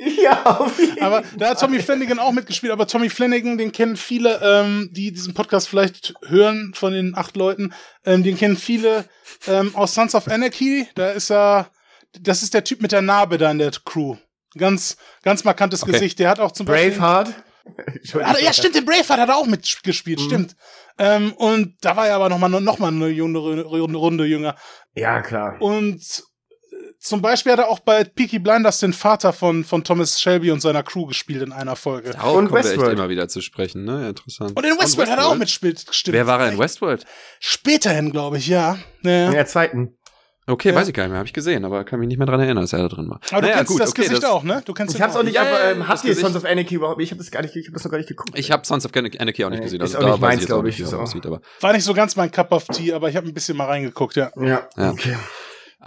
*laughs*
Ja, auf jeden
aber da hat Tommy Flanagan auch mitgespielt, aber Tommy Flanagan, den kennen viele, ähm, die diesen Podcast vielleicht hören von den acht Leuten, ähm, den kennen viele ähm, aus Sons of Anarchy. Da ist er, das ist der Typ mit der Narbe da in der Crew. Ganz, ganz markantes okay. Gesicht. Der hat auch zum
Beispiel. Braveheart?
ja, stimmt, den Braveheart hat er auch mitgespielt, mhm. stimmt. Ähm, und da war er aber noch mal, noch mal eine jüngere, Runde jünger.
Ja, klar.
Und zum Beispiel hat er auch bei Peaky Blinders den Vater von, von Thomas Shelby und seiner Crew gespielt in einer Folge.
Darauf und kommen Westworld. wir echt immer wieder zu sprechen, ne? Interessant.
Und in Westworld, Westworld? hat er auch mitgespielt,
stimmt. Wer war er in Westworld?
Späterhin, glaube ich, ja. ja.
In der zweiten.
Okay, ja. weiß ich gar nicht mehr, habe ich gesehen, aber kann mich nicht mehr dran erinnern, dass er da drin war.
Aber naja, du kennst gut, das okay, Gesicht das auch, ne? Du kennst
Ich hab's auch nicht, aber ähm, habt ihr Sons of Anarchy überhaupt? Ich habe das gar nicht, ich habe das noch gar nicht geguckt.
Ich habe Sons of Anarchy auch nicht gesehen,
also ist auch nicht meins, glaube ich. So.
Aussieht, aber war nicht so ganz mein Cup of Tea, aber ich habe ein bisschen mal reingeguckt, ja.
Ja,
ja. okay.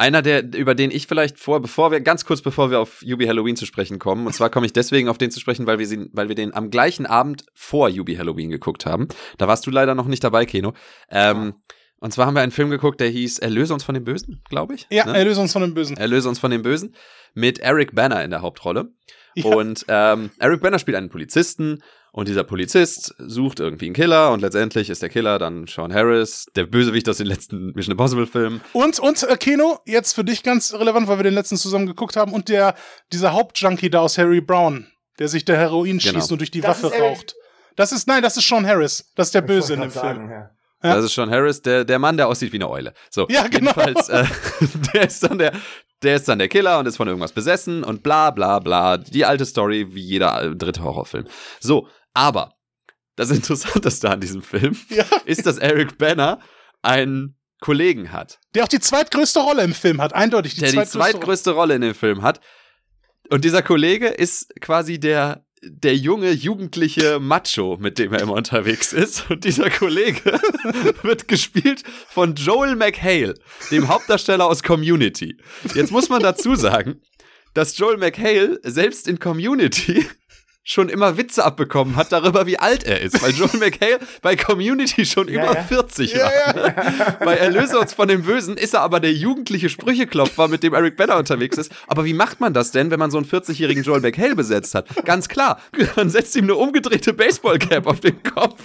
Einer, der, über den ich vielleicht vor, bevor wir, ganz kurz bevor wir auf Yubi Halloween zu sprechen kommen, und zwar komme ich deswegen auf den zu sprechen, weil wir, sie, weil wir den am gleichen Abend vor Yubi Halloween geguckt haben. Da warst du leider noch nicht dabei, Keno. Ähm, und zwar haben wir einen Film geguckt, der hieß Erlöse uns von dem Bösen, glaube ich.
Ja, ne? Erlöse uns von dem Bösen.
Erlöse uns von dem Bösen. Mit Eric Banner in der Hauptrolle. Ja. Und ähm, Eric Banner spielt einen Polizisten und dieser Polizist sucht irgendwie einen Killer und letztendlich ist der Killer dann Sean Harris, der Bösewicht aus den letzten Mission Impossible Filmen.
Und, und äh, Keno, jetzt für dich ganz relevant, weil wir den letzten zusammen geguckt haben und der, dieser Hauptjunkie da aus Harry Brown, der sich der Heroin genau. schießt und durch die das Waffe raucht. Das ist, nein, das ist Sean Harris. Das ist der Böse in dem sagen, Film. Ja.
Ja. Das ist Sean Harris, der, der Mann, der aussieht wie eine Eule. So,
ja, genau.
Jedenfalls, äh, *laughs* der ist dann der, der ist dann der Killer und ist von irgendwas besessen und bla bla bla. Die alte Story wie jeder dritte Horrorfilm. So, aber das Interessanteste an diesem Film *laughs* ja. ist, dass Eric Banner ein Kollegen hat.
Der auch die zweitgrößte Rolle im Film hat, eindeutig
die der zweitgrößte die zweitgrößte Rolle in dem Film hat. Und dieser Kollege ist quasi der der junge, jugendliche Macho, mit dem er immer unterwegs ist. Und dieser Kollege *laughs* wird gespielt von Joel McHale, dem Hauptdarsteller aus Community. Jetzt muss man dazu sagen, dass Joel McHale selbst in Community schon immer Witze abbekommen hat darüber, wie alt er ist, weil Joel *laughs* McHale bei Community schon ja, über ja. 40 war. Ja? *laughs* Bei Erlöse uns von dem Bösen ist er aber der jugendliche Sprücheklopfer, mit dem Eric Banner unterwegs ist. Aber wie macht man das denn, wenn man so einen 40-jährigen Joel McHale besetzt hat? Ganz klar, man setzt ihm eine umgedrehte Baseballcap auf den Kopf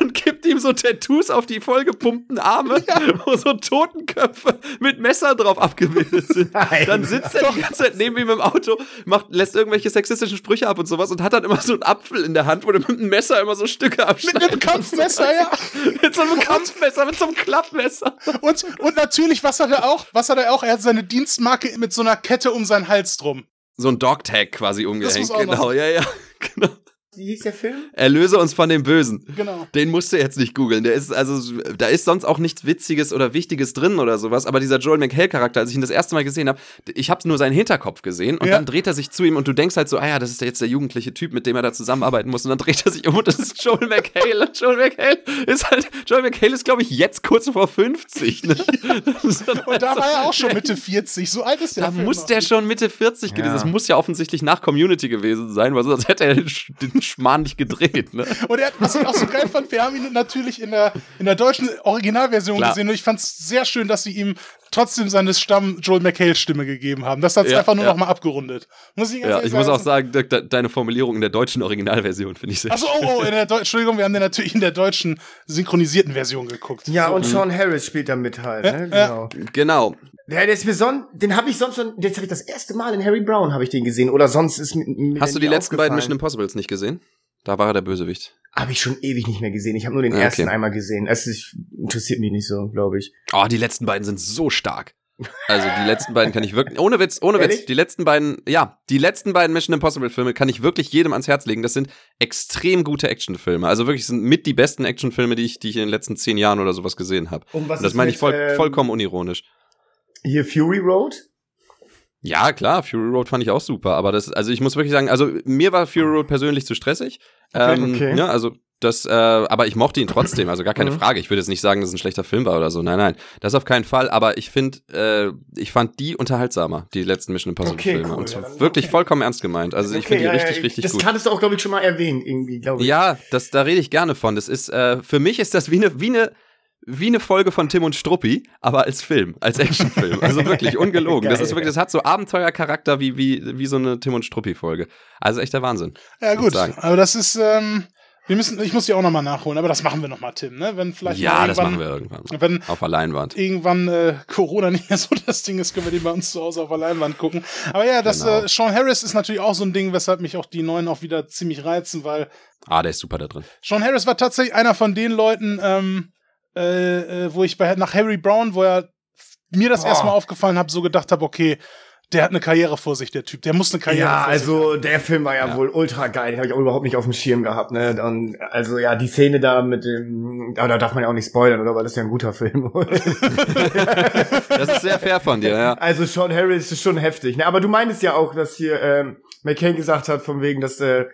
und gibt ihm so Tattoos auf die vollgepumpten Arme, wo so Totenköpfe mit Messer drauf abgebildet sind. Nein. Dann sitzt er die ganze Zeit neben ihm im Auto, macht, lässt irgendwelche sexistischen Sprüche ab und sowas und hat dann immer so einen Apfel in der Hand, wo du mit einem Messer immer so Stücke abschneidest.
Mit einem Kampfmesser, ja. *laughs*
mit so einem Kampfmesser, mit so einem Klappmesser.
Und, und natürlich, was hat er auch? Was hat er auch? Er hat seine Dienstmarke mit so einer Kette um seinen Hals drum.
So ein Dogtag quasi umgehängt. Genau, ja, ja. *laughs* Genau.
Wie hieß der Film?
Erlöse uns von dem Bösen.
Genau.
Den musst du jetzt nicht googeln. Der ist, also, da ist sonst auch nichts Witziges oder Wichtiges drin oder sowas. Aber dieser Joel McHale-Charakter, als ich ihn das erste Mal gesehen habe, ich habe nur seinen Hinterkopf gesehen und ja. dann dreht er sich zu ihm und du denkst halt so, ah ja, das ist jetzt der jugendliche Typ, mit dem er da zusammenarbeiten muss. Und dann dreht er sich um und das ist Joel McHale. Und *laughs* Joel McHale ist halt, Joel McHale ist, glaube ich, jetzt kurz vor 50. Ne? *laughs*
und da war er auch schon Mitte 40. So alt ist der.
Da Film muss der schon Mitte 40 gewesen. Ja. Das muss ja offensichtlich nach Community gewesen sein, weil sonst hätte er den Schmarrn nicht gedreht gedreht. Ne?
Und er, was ich auch so geil fand, wir haben ihn natürlich in der, in der deutschen Originalversion Klar. gesehen und ich fand es sehr schön, dass sie ihm trotzdem seine Stamm Joel McHale Stimme gegeben haben. Das hat es ja, einfach nur ja. noch mal abgerundet.
Muss ich ja, ich muss auch sagen, de deine Formulierung in der deutschen Originalversion finde ich sehr
Achso, oh, oh, in der Entschuldigung, wir haben den natürlich in der deutschen synchronisierten Version geguckt.
Ja, so. und Sean Harris spielt da mit halt. Ja, ne? Genau.
genau.
Ja, der ist mir son den habe ich sonst schon, jetzt habe ich das erste Mal in Harry Brown habe ich den gesehen oder sonst ist mir
Hast du die letzten beiden Mission Impossibles nicht gesehen? Da war er der Bösewicht.
Habe ich schon ewig nicht mehr gesehen. Ich habe nur den ah, ersten einmal gesehen. Es ist, interessiert mich nicht so, glaube ich.
Oh, die letzten beiden sind so stark. Also die letzten beiden kann ich wirklich, ohne Witz, ohne Ehrlich? Witz, die letzten beiden, ja, die letzten beiden Mission Impossible Filme kann ich wirklich jedem ans Herz legen. Das sind extrem gute Actionfilme. Also wirklich sind mit die besten Actionfilme, die ich, die ich in den letzten zehn Jahren oder sowas gesehen habe. Und, Und das meine ich voll, ähm, vollkommen unironisch.
Hier Fury Road?
Ja, klar, Fury Road fand ich auch super, aber das, also ich muss wirklich sagen, also mir war Fury Road persönlich zu stressig. Okay, ähm, okay. Ja, also das, äh, aber ich mochte ihn trotzdem, also gar keine mhm. Frage. Ich würde jetzt nicht sagen, dass es ein schlechter Film war oder so. Nein, nein, das auf keinen Fall. Aber ich finde, äh, ich fand die unterhaltsamer, die letzten Mission Impossible okay, Filme. Cool, und zwar ja, wirklich okay. vollkommen ernst gemeint. Also ich finde die ja, richtig, ja, richtig
das
gut.
Das hattest du auch, glaube ich, schon mal erwähnt, irgendwie, glaube ich.
Ja, das, da rede ich gerne von. Das ist, äh, für mich ist das wie eine, wie eine wie eine Folge von Tim und Struppi, aber als Film, als Actionfilm. *laughs* Also wirklich ungelogen. das ist wirklich, das hat so Abenteuercharakter wie, wie, wie so eine Tim und Struppi-Folge. Also echter Wahnsinn.
Ja, gut. Aber das ist, ähm, wir müssen, ich muss die auch nochmal nachholen, aber das machen wir nochmal, Tim, ne? Wenn vielleicht
ja, das machen wir irgendwann.
Wenn
auf der Leinwand.
Irgendwann äh, Corona *laughs* nicht mehr so das Ding ist, können wir die bei uns zu Hause auf der Leinwand gucken. Aber ja, das genau. äh, Sean Harris ist natürlich auch so ein Ding, weshalb mich auch die neuen auch wieder ziemlich reizen, weil.
Ah, der ist super da drin.
Sean Harris war tatsächlich einer von den Leuten, ähm, äh, äh, wo ich bei nach Harry Brown, wo er mir das oh. erstmal aufgefallen habe, so gedacht habe, okay, der hat eine Karriere vor sich, der Typ. Der muss eine Karriere
ja,
vor
also, sich Ja, also der Film war ja, ja. wohl ultra geil. Den habe ich auch überhaupt nicht auf dem Schirm gehabt. Ne? Und, also ja, die Szene da mit dem, aber da darf man ja auch nicht spoilern, oder? Weil das ist ja ein guter Film. *laughs*
das ist sehr fair von dir, ja.
Also Sean Harris ist schon heftig. Ne? Aber du meinst ja auch, dass hier ähm, McCain gesagt hat, von wegen, dass äh,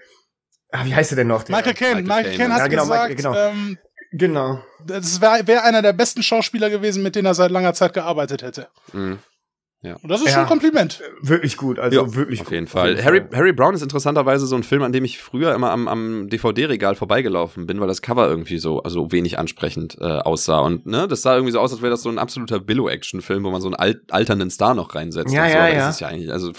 ah, wie heißt er denn noch?
Michael Caine. Michael Caine hat ja, genau, gesagt, Michael, genau. Ähm,
Genau.
Das wäre wär einer der besten Schauspieler gewesen, mit denen er seit langer Zeit gearbeitet hätte. Mhm. Ja. Und das ist ja, schon ein Kompliment.
Wirklich gut, also ja, wirklich
auf jeden Fall. Auf jeden Harry, Fall. Harry Brown ist interessanterweise so ein Film, an dem ich früher immer am, am DVD-Regal vorbeigelaufen bin, weil das Cover irgendwie so also wenig ansprechend äh, aussah. Und ne, das sah irgendwie so aus, als wäre das so ein absoluter Billo-Action-Film, wo man so einen alt, alternden Star noch reinsetzt.
Ja,
und
so. ja,
ja.
Das ist ja eigentlich, also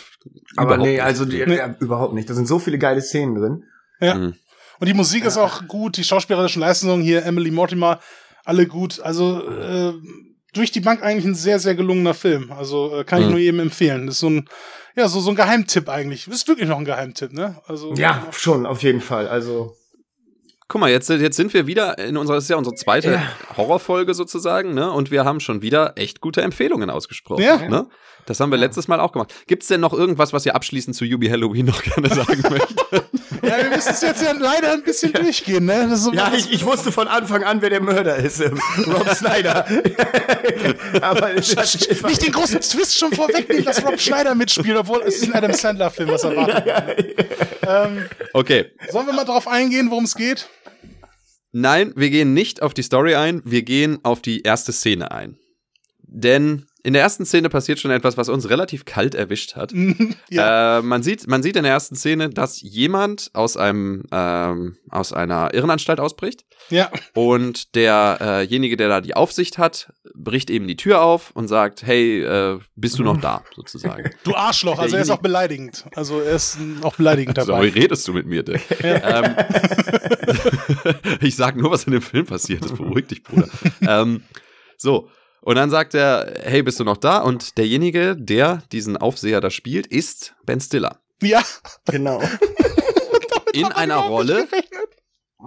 Aber nee, also die, nee. Ja, überhaupt nicht. Da sind so viele geile Szenen drin.
Ja. Mhm. Und die Musik ja. ist auch gut, die schauspielerischen Leistungen hier, Emily Mortimer, alle gut. Also äh, durch die Bank eigentlich ein sehr, sehr gelungener Film. Also äh, kann ich mhm. nur jedem empfehlen. Das ist so ein, ja, so, so ein Geheimtipp eigentlich. Das ist wirklich noch ein Geheimtipp, ne?
Also, ja, schon, auf jeden Fall. Also.
Guck mal, jetzt, jetzt sind wir wieder in unserer, das ist ja unsere zweite ja. Horrorfolge sozusagen, ne? Und wir haben schon wieder echt gute Empfehlungen ausgesprochen. Ja. Ne? Das haben wir letztes Mal auch gemacht. Gibt es denn noch irgendwas, was ihr abschließend zu Yubi Halloween noch gerne sagen *laughs* möchtet?
ja, wir müssen es jetzt ja leider ein bisschen ja. durchgehen, ne?
So ja, ich, ich, wusste von Anfang an, wer der Mörder ist. Ähm, Rob Schneider. *laughs*
Aber nicht den großen Twist schon vorwegnehmen, dass Rob Schneider mitspielt, obwohl es ist ein Adam Sandler-Film, was ja, ähm,
okay.
Sollen wir mal drauf eingehen, worum es geht?
Nein, wir gehen nicht auf die Story ein, wir gehen auf die erste Szene ein. Denn in der ersten Szene passiert schon etwas, was uns relativ kalt erwischt hat. *laughs* ja. äh, man, sieht, man sieht in der ersten Szene, dass jemand aus einem ähm, aus einer Irrenanstalt ausbricht.
Ja.
Und derjenige, der da die Aufsicht hat, bricht eben die Tür auf und sagt, hey, äh, bist du noch da, *laughs* sozusagen.
Du Arschloch, also er ist auch beleidigend. Also er ist auch beleidigend dabei.
So, wie redest du mit mir, Dick? *laughs* Ja. Ähm, ich sag nur, was in dem Film passiert ist. Beruhig dich, Bruder. ähm, so, und dann sagt er, hey, bist du noch da? Und derjenige, der diesen Aufseher da spielt, ist Ben Stiller.
Ja.
Genau.
In einer Rolle,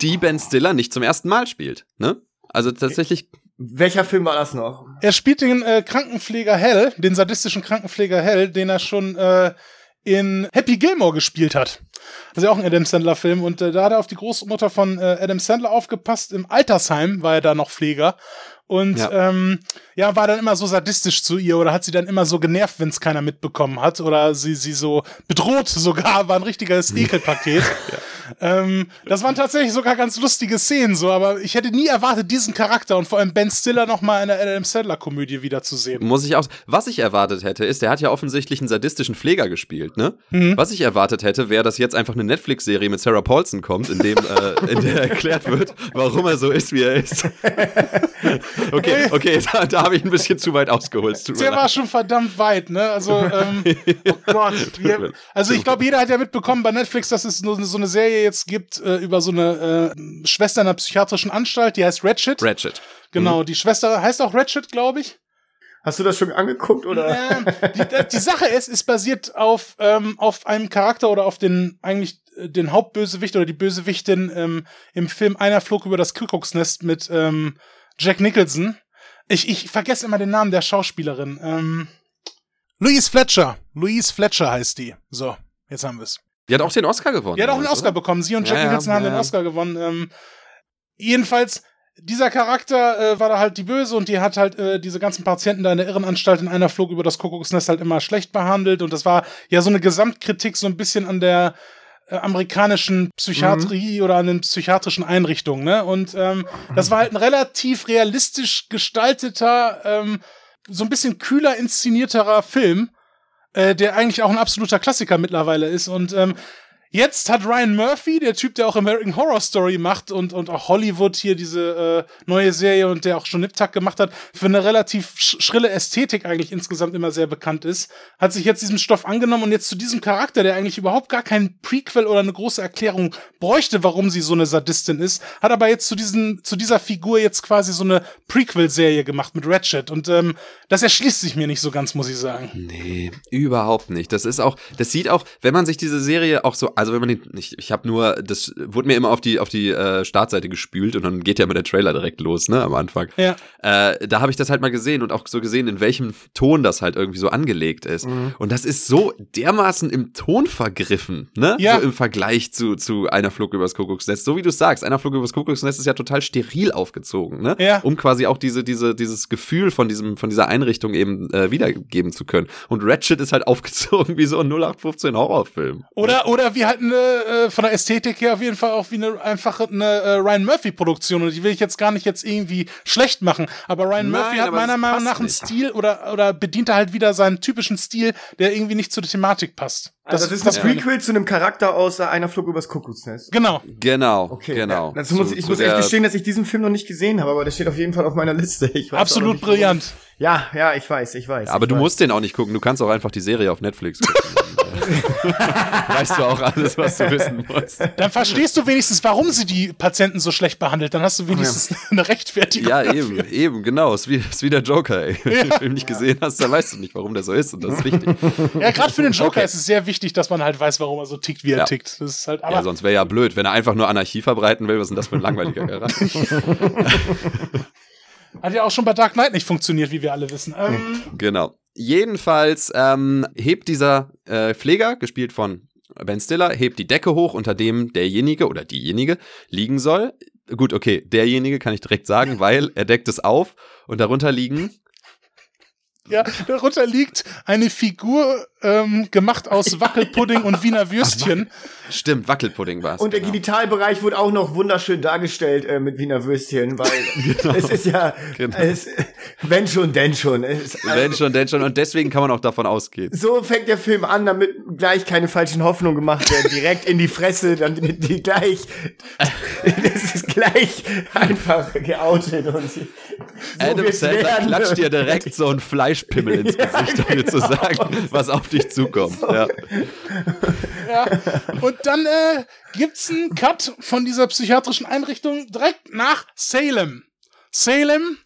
die Ben Stiller nicht zum ersten Mal spielt. Ne? Also tatsächlich.
Welcher Film war das noch?
Er spielt den äh, Krankenpfleger Hell, den sadistischen Krankenpfleger Hell, den er schon äh, in Happy Gilmore gespielt hat. Das ist ja auch ein Adam Sandler-Film. Und äh, da hat er auf die Großmutter von äh, Adam Sandler aufgepasst. Im Altersheim war er da noch Pfleger. Und ja. Ähm, ja, war dann immer so sadistisch zu ihr oder hat sie dann immer so genervt, wenn es keiner mitbekommen hat. Oder sie, sie so bedroht sogar, *laughs* war ein richtiges Ekelpaket. ja. Ähm, das waren tatsächlich sogar ganz lustige Szenen, so, aber ich hätte nie erwartet, diesen Charakter und vor allem Ben Stiller nochmal in einer Adam Sandler-Komödie wiederzusehen.
Muss ich auch. Was ich erwartet hätte, ist, der hat ja offensichtlich einen sadistischen Pfleger gespielt, ne? Mhm. Was ich erwartet hätte, wäre, dass jetzt einfach eine Netflix-Serie mit Sarah Paulson kommt, in, dem, äh, in der erklärt wird, warum er so ist, wie er ist. *laughs* okay, okay, da, da habe ich ein bisschen zu weit ausgeholt.
Der war schon verdammt weit, ne? Also, ähm, *laughs* oh Gott. Wir, also ich glaube, jeder hat ja mitbekommen bei Netflix, dass es so eine Serie jetzt gibt äh, über so eine äh, Schwester in einer psychiatrischen Anstalt, die heißt Ratchet.
Ratchet.
Genau, mhm. die Schwester heißt auch Ratchet, glaube ich.
Hast du das schon angeguckt oder?
Die, die, Sache ist, ist basiert auf ähm, auf einem Charakter oder auf den eigentlich äh, den Hauptbösewicht oder die Bösewichtin ähm, im Film Einer flog über das Kuckucksnest mit ähm, Jack Nicholson. Ich, ich vergesse immer den Namen der Schauspielerin. Ähm, Louise Fletcher. Louise Fletcher heißt die. So, jetzt haben wir es.
Die hat auch den Oscar gewonnen.
Die hat auch einen Oscar bekommen. Sie und Jack ja, Nicholson ja, haben ja. den Oscar gewonnen. Ähm, jedenfalls, dieser Charakter äh, war da halt die Böse und die hat halt äh, diese ganzen Patienten da in der Irrenanstalt in einer Flug über das Kuckucksnest halt immer schlecht behandelt. Und das war ja so eine Gesamtkritik so ein bisschen an der äh, amerikanischen Psychiatrie mhm. oder an den psychiatrischen Einrichtungen. Ne? Und ähm, das war halt ein relativ realistisch gestalteter, ähm, so ein bisschen kühler inszenierterer Film, äh, der eigentlich auch ein absoluter Klassiker mittlerweile ist. Und ähm, Jetzt hat Ryan Murphy, der Typ, der auch American Horror Story macht und, und auch Hollywood hier diese äh, neue Serie und der auch schon Niptak gemacht hat, für eine relativ schrille Ästhetik eigentlich insgesamt immer sehr bekannt ist, hat sich jetzt diesem Stoff angenommen und jetzt zu diesem Charakter, der eigentlich überhaupt gar kein Prequel oder eine große Erklärung bräuchte, warum sie so eine Sadistin ist, hat aber jetzt zu diesen, zu dieser Figur jetzt quasi so eine Prequel-Serie gemacht mit Ratchet und ähm, das erschließt sich mir nicht so ganz, muss ich sagen.
Nee, überhaupt nicht. Das ist auch, das sieht auch, wenn man sich diese Serie auch so also wenn man den, ich, ich habe nur, das wurde mir immer auf die, auf die äh, Startseite gespült und dann geht ja immer der Trailer direkt los, ne, am Anfang.
Ja.
Äh, da habe ich das halt mal gesehen und auch so gesehen, in welchem Ton das halt irgendwie so angelegt ist. Mhm. Und das ist so dermaßen im Ton vergriffen, ne?
Ja.
So im Vergleich zu, zu einer Flug übers Kuckucksnest. So wie du sagst, einer Flug übers Kuckucksnest ist ja total steril aufgezogen, ne?
Ja.
Um quasi auch diese, diese, dieses Gefühl von diesem, von dieser Einrichtung eben äh, wiedergeben zu können. Und Ratchet ist halt *laughs* aufgezogen wie so ein 0815 Horrorfilm.
Oder, oder wie halt eine, äh, von der Ästhetik her auf jeden Fall auch wie eine einfache eine äh, Ryan Murphy Produktion und die will ich jetzt gar nicht jetzt irgendwie schlecht machen, aber Ryan Nein, Murphy hat meiner Meinung nach einen Stil oder oder bedient er halt wieder seinen typischen Stil, der irgendwie nicht zur Thematik passt.
Das, also das ist das Prequel ja. zu einem Charakter aus Einer Flug übers Kuckucksnest.
Genau.
Genau. Okay. Genau. Ja,
dazu muss, ich muss echt gestehen, dass ich diesen Film noch nicht gesehen habe, aber der steht auf jeden Fall auf meiner Liste.
Absolut nicht, brillant.
Ja, ja, ich weiß, ich weiß.
Ja, aber
ich
du
weiß.
musst den auch nicht gucken. Du kannst auch einfach die Serie auf Netflix gucken. *laughs* *laughs* weißt du auch alles, was du wissen musst.
Dann verstehst du wenigstens, warum sie die Patienten so schlecht behandelt. Dann hast du wenigstens ja. eine Rechtfertigung.
Ja, dafür. eben, eben, genau. Ist wie, ist wie der Joker, ey. Wenn ja. du den Film nicht gesehen hast, dann weißt du nicht, warum der so ist. Und das ist wichtig.
Ja, gerade für den Joker okay. ist es sehr wichtig, dass man halt weiß, warum er so tickt, wie er ja. tickt. Das ist halt,
ja, sonst wäre ja blöd, wenn er einfach nur Anarchie verbreiten will. Was ist denn das für ein langweiliger Charakter? *laughs*
Hat ja auch schon bei Dark Knight nicht funktioniert, wie wir alle wissen. Ähm,
genau. Jedenfalls ähm, hebt dieser äh, Pfleger, gespielt von Ben Stiller, hebt die Decke hoch, unter dem derjenige oder diejenige liegen soll. Gut, okay, derjenige kann ich direkt sagen, *laughs* weil er deckt es auf und darunter liegen
ja, darunter liegt eine Figur ähm, gemacht aus Wackelpudding und Wiener Würstchen.
Stimmt, Wackelpudding war es.
Und der genau. Genitalbereich wurde auch noch wunderschön dargestellt äh, mit Wiener Würstchen, weil *laughs* genau. es ist ja, genau. es, wenn schon, denn schon. Es,
wenn schon, denn schon. Und deswegen kann man auch davon ausgehen.
So fängt der Film an, damit gleich keine falschen Hoffnungen gemacht werden. Direkt in die Fresse, dann die gleich, das ist gleich einfach geoutet und so
Adam Sandler klatscht dir direkt so ein Fleischpimmel ins *laughs* Gesicht, um dir zu sagen, was auf dich zukommt. *laughs* Ja.
ja. Und dann äh, gibt's einen Cut von dieser psychiatrischen Einrichtung direkt nach Salem. Salem,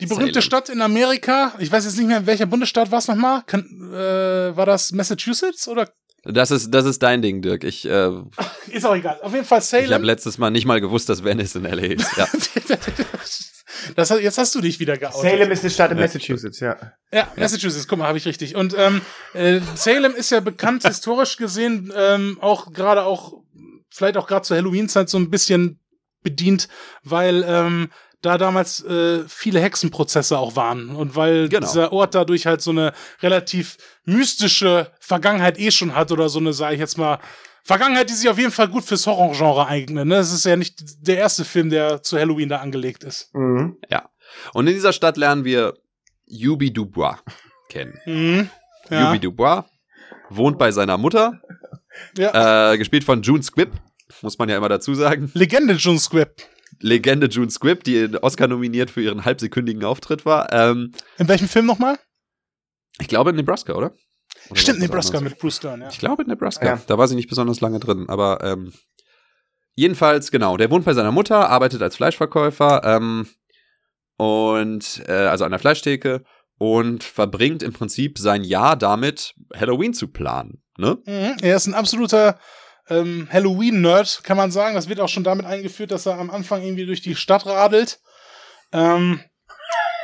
die berühmte Salem. Stadt in Amerika. Ich weiß jetzt nicht mehr, in welcher Bundesstaat war es nochmal. Äh, war das Massachusetts oder
das ist, das ist dein Ding, Dirk. Ich, äh,
ist auch egal. Auf jeden Fall Salem.
Ich habe letztes Mal nicht mal gewusst, dass Venice in LA ist. Ja. *laughs*
Das, jetzt hast du dich wieder geoutet.
Salem ist eine Stadt in Massachusetts, ja.
Ja, Massachusetts, guck mal, habe ich richtig. Und ähm, äh, Salem ist ja bekannt *laughs* historisch gesehen, ähm, auch gerade auch, vielleicht auch gerade zur Halloween-Zeit so ein bisschen bedient, weil ähm, da damals äh, viele Hexenprozesse auch waren und weil genau. dieser Ort dadurch halt so eine relativ mystische Vergangenheit eh schon hat oder so eine, sage ich jetzt mal, Vergangenheit, die sich auf jeden Fall gut fürs Horrorgenre eignet. Ne? Das ist ja nicht der erste Film, der zu Halloween da angelegt ist.
Mhm. Ja. Und in dieser Stadt lernen wir Yubi Dubois kennen. Mhm. Ja. Yubi Dubois wohnt bei seiner Mutter. Ja. Äh, gespielt von June Squibb, muss man ja immer dazu sagen.
Legende June Squibb.
Legende June Squibb, die Oscar nominiert für ihren halbsekündigen Auftritt war. Ähm,
in welchem Film nochmal?
Ich glaube in Nebraska, oder?
Oder Stimmt, Nebraska anderes? mit Bruce Dern, ja.
Ich glaube in Nebraska. Ja. Da war sie nicht besonders lange drin, aber ähm, jedenfalls, genau, der wohnt bei seiner Mutter, arbeitet als Fleischverkäufer ähm, und äh, also an der Fleischtheke und verbringt im Prinzip sein Jahr damit, Halloween zu planen. Ne?
Mhm, er ist ein absoluter ähm, Halloween-Nerd, kann man sagen. Das wird auch schon damit eingeführt, dass er am Anfang irgendwie durch die Stadt radelt. Ähm,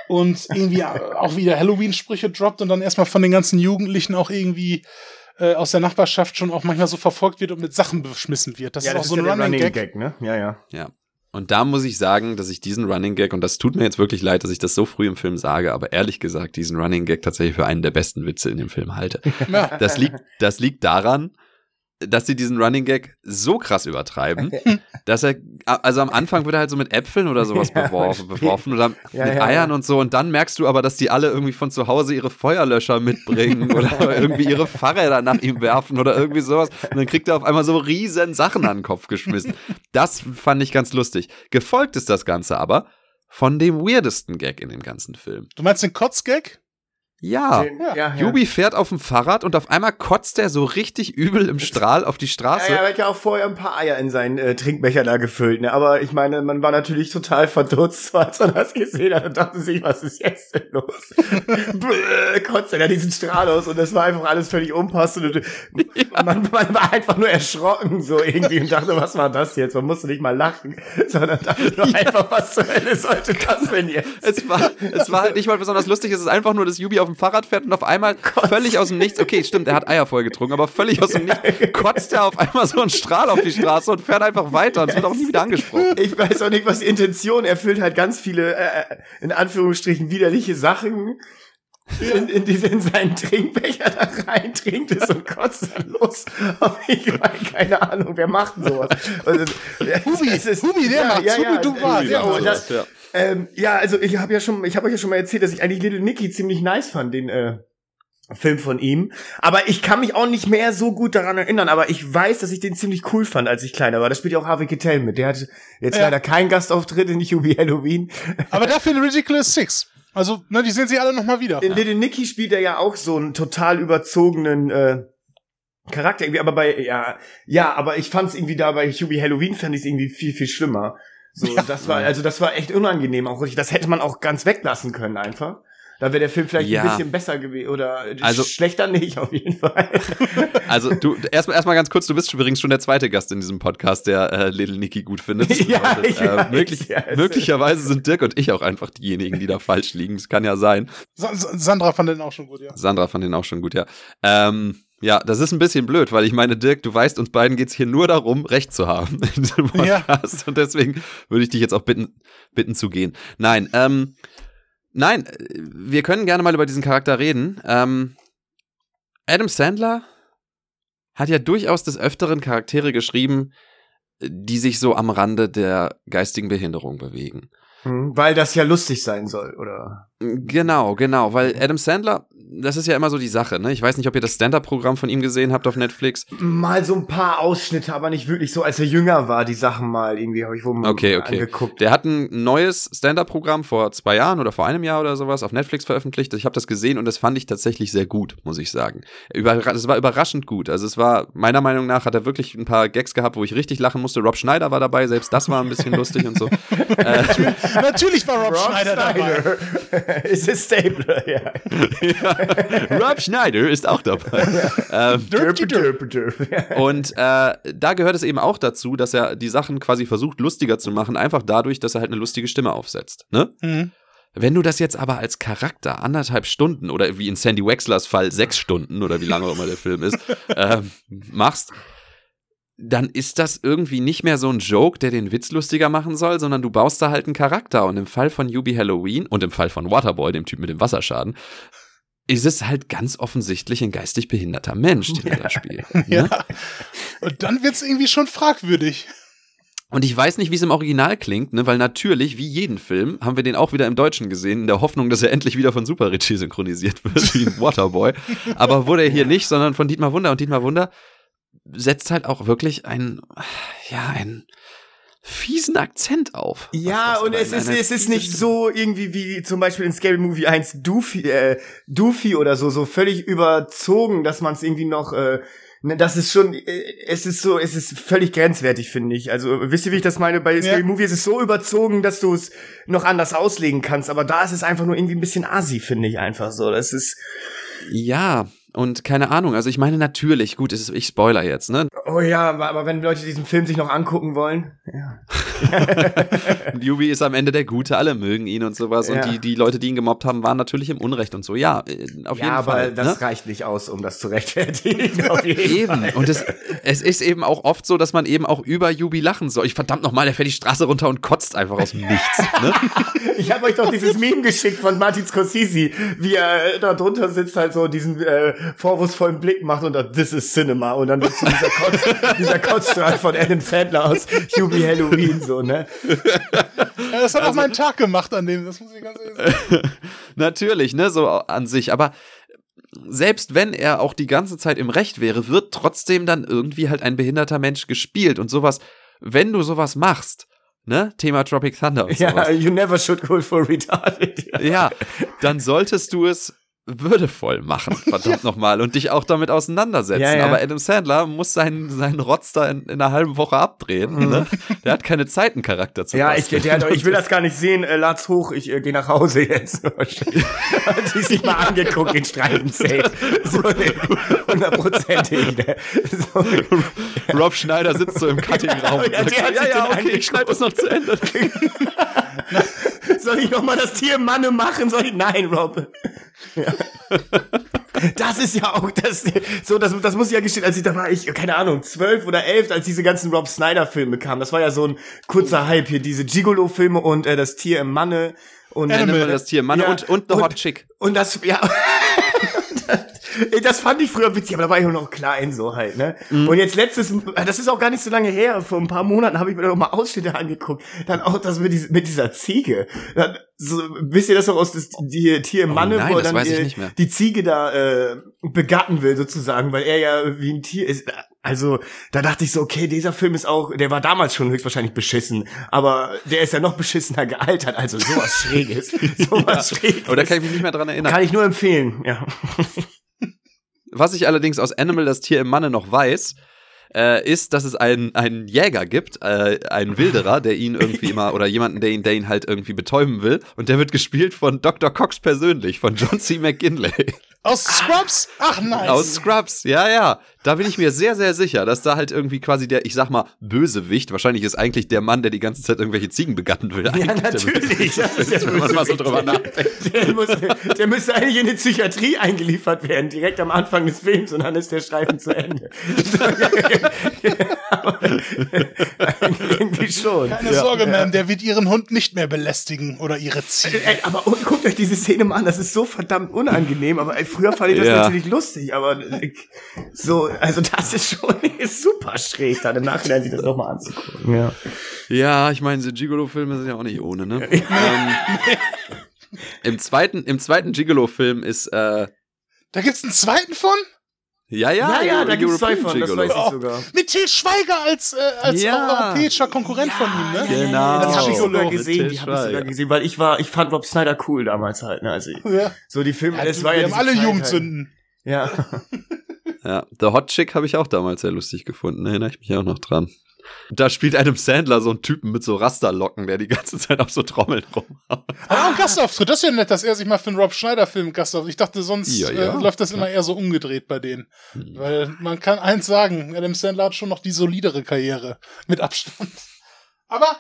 und irgendwie auch wieder Halloween-Sprüche droppt und dann erstmal von den ganzen Jugendlichen auch irgendwie äh, aus der Nachbarschaft schon auch manchmal so verfolgt wird und mit Sachen beschmissen wird. Das ja, ist auch das so ist ein ja Running, Running Gag. Gag.
ne? Ja, ja.
Ja. Und da muss ich sagen, dass ich diesen Running Gag, und das tut mir jetzt wirklich leid, dass ich das so früh im Film sage, aber ehrlich gesagt, diesen Running Gag tatsächlich für einen der besten Witze in dem Film halte. Ja. Das liegt, das liegt daran, dass sie diesen Running Gag so krass übertreiben, *laughs* dass er, also am Anfang wird er halt so mit Äpfeln oder sowas *laughs* ja, beworfen, beworfen oder ja, mit ja, Eiern und so und dann merkst du aber, dass die alle irgendwie von zu Hause ihre Feuerlöscher mitbringen *laughs* oder irgendwie ihre Fahrräder nach ihm werfen oder irgendwie sowas und dann kriegt er auf einmal so riesen Sachen an den Kopf geschmissen. Das fand ich ganz lustig. Gefolgt ist das Ganze aber von dem weirdesten Gag in dem ganzen Film.
Du meinst den Kotzgag?
Ja. ja, Jubi fährt auf dem Fahrrad und auf einmal kotzt er so richtig übel im Strahl auf die Straße.
Ja, er hat ja auch vorher ein paar Eier in seinen äh, Trinkbecher da gefüllt, ne? Aber ich meine, man war natürlich total verdutzt, *laughs* als man das gesehen hat und dachte sich, was ist jetzt denn los? *laughs* Bäh, kotzt er da diesen Strahl aus und das war einfach alles völlig unpassend und *laughs* ja. man, man, war einfach nur erschrocken so irgendwie und dachte, was war das jetzt? Man musste nicht mal lachen, sondern dachte nur ja. einfach, was zur Hölle sollte das denn jetzt?
Es war, es war halt nicht mal besonders lustig, es ist einfach nur, dass Jubi auf dem Fahrrad fährt und auf einmal *laughs* Gott. völlig aus dem Nichts, okay, stimmt, er hat Eier voll getrunken, aber völlig aus dem Nichts kotzt er auf einmal so einen Strahl auf die Straße und fährt einfach weiter und es wird auch nie wieder angesprochen.
Ich weiß auch nicht, was die Intention, erfüllt halt ganz viele, äh, äh, in Anführungsstrichen, widerliche Sachen. In, in, diese, in seinen Trinkbecher da rein, trinkt es und kotzt dann los. Aber ich meine, keine Ahnung, wer macht denn sowas? Also,
Hubi, ist, Hubi, der ja, macht's. Ja, ja, Hubi, du warst. Ja,
und das, ja. Ähm, ja, also ich habe ja schon, ich habe euch ja schon mal erzählt, dass ich eigentlich Little Nicky ziemlich nice fand, den äh, Film von ihm. Aber ich kann mich auch nicht mehr so gut daran erinnern. Aber ich weiß, dass ich den ziemlich cool fand, als ich kleiner war. Da spielt ja auch Harvey Keitel mit. Der hat jetzt ja. leider keinen Gastauftritt in Yubi Halloween.
Aber dafür in *laughs* Ridiculous Six. Also, ne, die sehen sie alle noch mal wieder.
In Little Nicky spielt er ja auch so einen total überzogenen äh, Charakter irgendwie. Aber bei, ja, ja, aber ich fand es irgendwie da bei Hubie Halloween fand ich es irgendwie viel, viel schlimmer. So, ja. das war, also das war echt unangenehm auch. Das hätte man auch ganz weglassen können einfach. Da wäre der Film vielleicht ja. ein bisschen besser gewesen oder also, schlechter nicht, auf jeden Fall. *laughs*
Also du, erstmal erstmal ganz kurz, du bist übrigens schon der zweite Gast in diesem Podcast, der äh, Little Nicky gut findet. *laughs* ja, ich äh, weiß, möglich, ja, möglicherweise sind Dirk und ich auch einfach diejenigen, die da falsch liegen. Das kann ja sein.
Sandra fand den auch schon gut, ja.
Sandra fand den auch schon gut, ja. Ähm, ja, das ist ein bisschen blöd, weil ich meine, Dirk, du weißt, uns beiden geht's hier nur darum, Recht zu haben *laughs* in diesem Podcast. Ja. Und deswegen würde ich dich jetzt auch bitten, bitten zu gehen. Nein, ähm, Nein, wir können gerne mal über diesen Charakter reden. Ähm, Adam Sandler hat ja durchaus des Öfteren Charaktere geschrieben, die sich so am Rande der geistigen Behinderung bewegen.
Hm, weil das ja lustig sein soll, oder?
Genau, genau, weil Adam Sandler das ist ja immer so die Sache, ne? Ich weiß nicht, ob ihr das Stand-Up-Programm von ihm gesehen habt auf Netflix.
Mal so ein paar Ausschnitte, aber nicht wirklich so, als er jünger war, die Sachen mal irgendwie habe ich wohl mal
okay, okay. angeguckt. Der hat ein neues Stand-Up-Programm vor zwei Jahren oder vor einem Jahr oder sowas auf Netflix veröffentlicht. Ich habe das gesehen und das fand ich tatsächlich sehr gut, muss ich sagen. Es war überraschend gut. Also es war, meiner Meinung nach, hat er wirklich ein paar Gags gehabt, wo ich richtig lachen musste. Rob Schneider war dabei, selbst das war ein bisschen lustig und so. *laughs*
äh, Natürlich war Rob, Rob Schneider, Schneider
dabei. *laughs* ist es Stapler, ja. *laughs*
ja. *laughs* Rob Schneider ist auch dabei. ähm, und äh, da gehört es eben auch dazu, dass er die Sachen quasi versucht, lustiger zu machen, einfach dadurch, dass er halt eine lustige Stimme aufsetzt. Ne? Mhm. Wenn du das jetzt aber als Charakter anderthalb Stunden oder wie in Sandy Wexlers Fall sechs Stunden oder wie lange auch immer der Film ist, *laughs* äh, machst, dann ist das irgendwie nicht mehr so ein Joke, der den Witz lustiger machen soll, sondern du baust da halt einen Charakter. Und im Fall von Yubi Halloween und im Fall von Waterboy, dem Typ mit dem Wasserschaden, ist es halt ganz offensichtlich ein geistig behinderter Mensch, den er da *laughs* spielt. *laughs* Ne? Ja.
Und dann wird es irgendwie schon fragwürdig.
Und ich weiß nicht, wie es im Original klingt, ne, weil natürlich, wie jeden Film, haben wir den auch wieder im Deutschen gesehen, in der Hoffnung, dass er endlich wieder von Super Richie synchronisiert wird, wie ein Waterboy. Aber wurde er hier ja. nicht, sondern von Dietmar Wunder. Und Dietmar Wunder setzt halt auch wirklich ein, ja, ein fiesen Akzent auf.
Ja, und es ist, es ist nicht so irgendwie wie zum Beispiel in Scary Movie 1 Doofy, äh, Doofy oder so, so völlig überzogen, dass man es irgendwie noch, äh, ne, das ist schon, äh, es ist so, es ist völlig grenzwertig, finde ich. Also, wisst ihr, wie ich das meine? Bei Scary ja. Movie ist es so überzogen, dass du es noch anders auslegen kannst, aber da ist es einfach nur irgendwie ein bisschen assi, finde ich einfach so. Das ist,
ja, und keine Ahnung, also ich meine natürlich, gut, ich spoiler jetzt, ne?
Oh ja, aber wenn Leute diesen Film sich noch angucken wollen. Ja. *laughs*
Yubi ist am Ende der Gute, alle mögen ihn und sowas. Ja. Und die, die Leute, die ihn gemobbt haben, waren natürlich im Unrecht und so. Ja, äh, auf jeden
ja,
Fall.
aber das ne? reicht nicht aus, um das zu rechtfertigen. auf jeden *laughs*
eben. Fall. Und es, es ist eben auch oft so, dass man eben auch über Yubi lachen soll. Ich verdammt nochmal, der fährt die Straße runter und kotzt einfach aus dem Nichts. Ne? *laughs*
ich habe euch doch dieses Meme geschickt von Martin Scorsese, wie er da drunter sitzt, halt so diesen äh, vorwurfsvollen Blick macht und dann, this is Cinema. Und dann wird so dieser, Kotz, dieser Kotzstrahl von Adam Sandler aus Hubie Halloween, so, ne? *laughs*
Ja, das hat also, auch meinen Tag gemacht an dem, das muss ich ganz ehrlich sagen. *laughs*
Natürlich, ne, so an sich, aber selbst wenn er auch die ganze Zeit im Recht wäre, wird trotzdem dann irgendwie halt ein behinderter Mensch gespielt und sowas, wenn du sowas machst, ne, Thema Tropic Thunder und
sowas. Ja, you never should go for retarded.
ja, dann solltest du es würdevoll machen, *laughs* verdammt ja. nochmal, und dich auch damit auseinandersetzen. Ja, ja. Aber Adam Sandler muss seinen, seinen Rotz da in, in einer halben Woche abdrehen. Mhm. Ne? Der hat keine Zeit, einen Charakter zu
Ja, ich, hat, ich will das *laughs* gar nicht sehen. Äh, lad's hoch, ich äh, gehe nach Hause jetzt. *laughs* hat sich mal angeguckt, den Streifen safe. So, hundertprozentig. Ne?
So. Rob Schneider sitzt so im Cutting-Raum. ja, ja, ja, okay, ich schneide das noch zu Ende.
Soll ich noch mal das Tier Manne machen? Soll ich? Nein, Rob. Ja. Das ist ja auch das, so, das, das muss ich ja gestehen, als ich da war, ich, keine Ahnung, zwölf oder elf, als diese ganzen Rob Snyder Filme kamen. Das war ja so ein kurzer Hype hier, diese Gigolo-Filme und äh, das Tier im Manne und
Animal, das Tier im Manne ja, und, und The Hot Chick.
Und das, ja. Das fand ich früher witzig, aber da war ich noch klein so halt, ne? Mhm. Und jetzt letztes, das ist auch gar nicht so lange her, vor ein paar Monaten habe ich mir noch mal Ausschnitte angeguckt. Dann auch das mit, dieser, mit dieser Ziege. Dann, so, wisst ihr das noch aus das, die Tier im oh Manne,
nein,
wo dann
die,
die, Ziege da äh, begatten will sozusagen, weil er ja wie ein Tier ist. Also, da dachte ich so, okay, dieser Film ist auch, der war damals schon höchstwahrscheinlich beschissen, aber der ist ja noch beschissener gealtert, also sowas *laughs* Schräges. Sowas
ja. Schräges. Oder kann ich mich nicht mehr dran erinnern.
Kann ich nur empfehlen, ja. *laughs*
Was ich allerdings aus Animal, das Tier im Manne, noch weiß, äh, ist, dass es einen, einen Jäger gibt, äh, einen Wilderer, der ihn irgendwie immer, oder jemanden, der ihn, der ihn halt irgendwie betäuben will. Und der wird gespielt von Dr. Cox persönlich, von John C. McGinley.
Aus Scrubs? Ach nein.
Aus Scrubs, ja, ja. Da bin ich mir sehr, sehr sicher, dass da halt irgendwie quasi der, ich sag mal, Bösewicht, wahrscheinlich ist eigentlich der Mann, der die ganze Zeit irgendwelche Ziegen begatten will.
Ja, natürlich. *laughs* Das ist der wenn man mal so drüber nachdenkt. Der, muss, der müsste eigentlich in die Psychiatrie eingeliefert werden, direkt am Anfang des Films und dann ist der Streifen zu Ende.
irgendwie schon. Keine ja, Sorge, ja. Ma'am, der wird ihren Hund nicht mehr belästigen oder ihre Ziege.
Ey, aber guckt euch diese Szene mal an, das ist so verdammt unangenehm, aber ey, früher fand ich das ja. natürlich lustig, aber so, also das ist schon ist *laughs* super schräg, dann im Nachhinein sich das nochmal anzugucken.
Ja, ja ich meine, diese Gigolo-Filme sind ja auch nicht ohne, ne? *laughs* ähm, Im zweiten, im zweiten Gigolo-Film ist, äh,
Da gibt's einen zweiten von?
Ja, ja,
ja, ja da gibt's zwei von, das weiß ich sogar.
Mit Til Schweiger als, äh, als ja. europäischer Konkurrent ja, von ihm, ne?
Genau. Das habe ich sogar gesehen, die habe ich sogar gesehen, weil ich war, ich fand Rob Snyder cool damals halt, ne? Also, ja. so die Filme,
ja,
das war
ja Wir haben alle Jugendsünden.
Halt. Ja. *laughs*
ja, The Hot Chick habe ich auch damals sehr lustig gefunden, erinnere ich mich auch noch dran. Da spielt Adam Sandler so einen Typen mit so Rasterlocken, der die ganze Zeit auf so Trommeln rumhaut.
Ah, ein Gastauftritt. Das ist ja nett, dass er sich mal für einen Rob Schneider-Film Gastauftritt. Ich dachte, sonst ja, ja. Äh, läuft das immer eher so umgedreht bei denen. Hm. Weil man kann eins sagen, Adam Sandler hat schon noch die solidere Karriere. Mit Abstand. Aber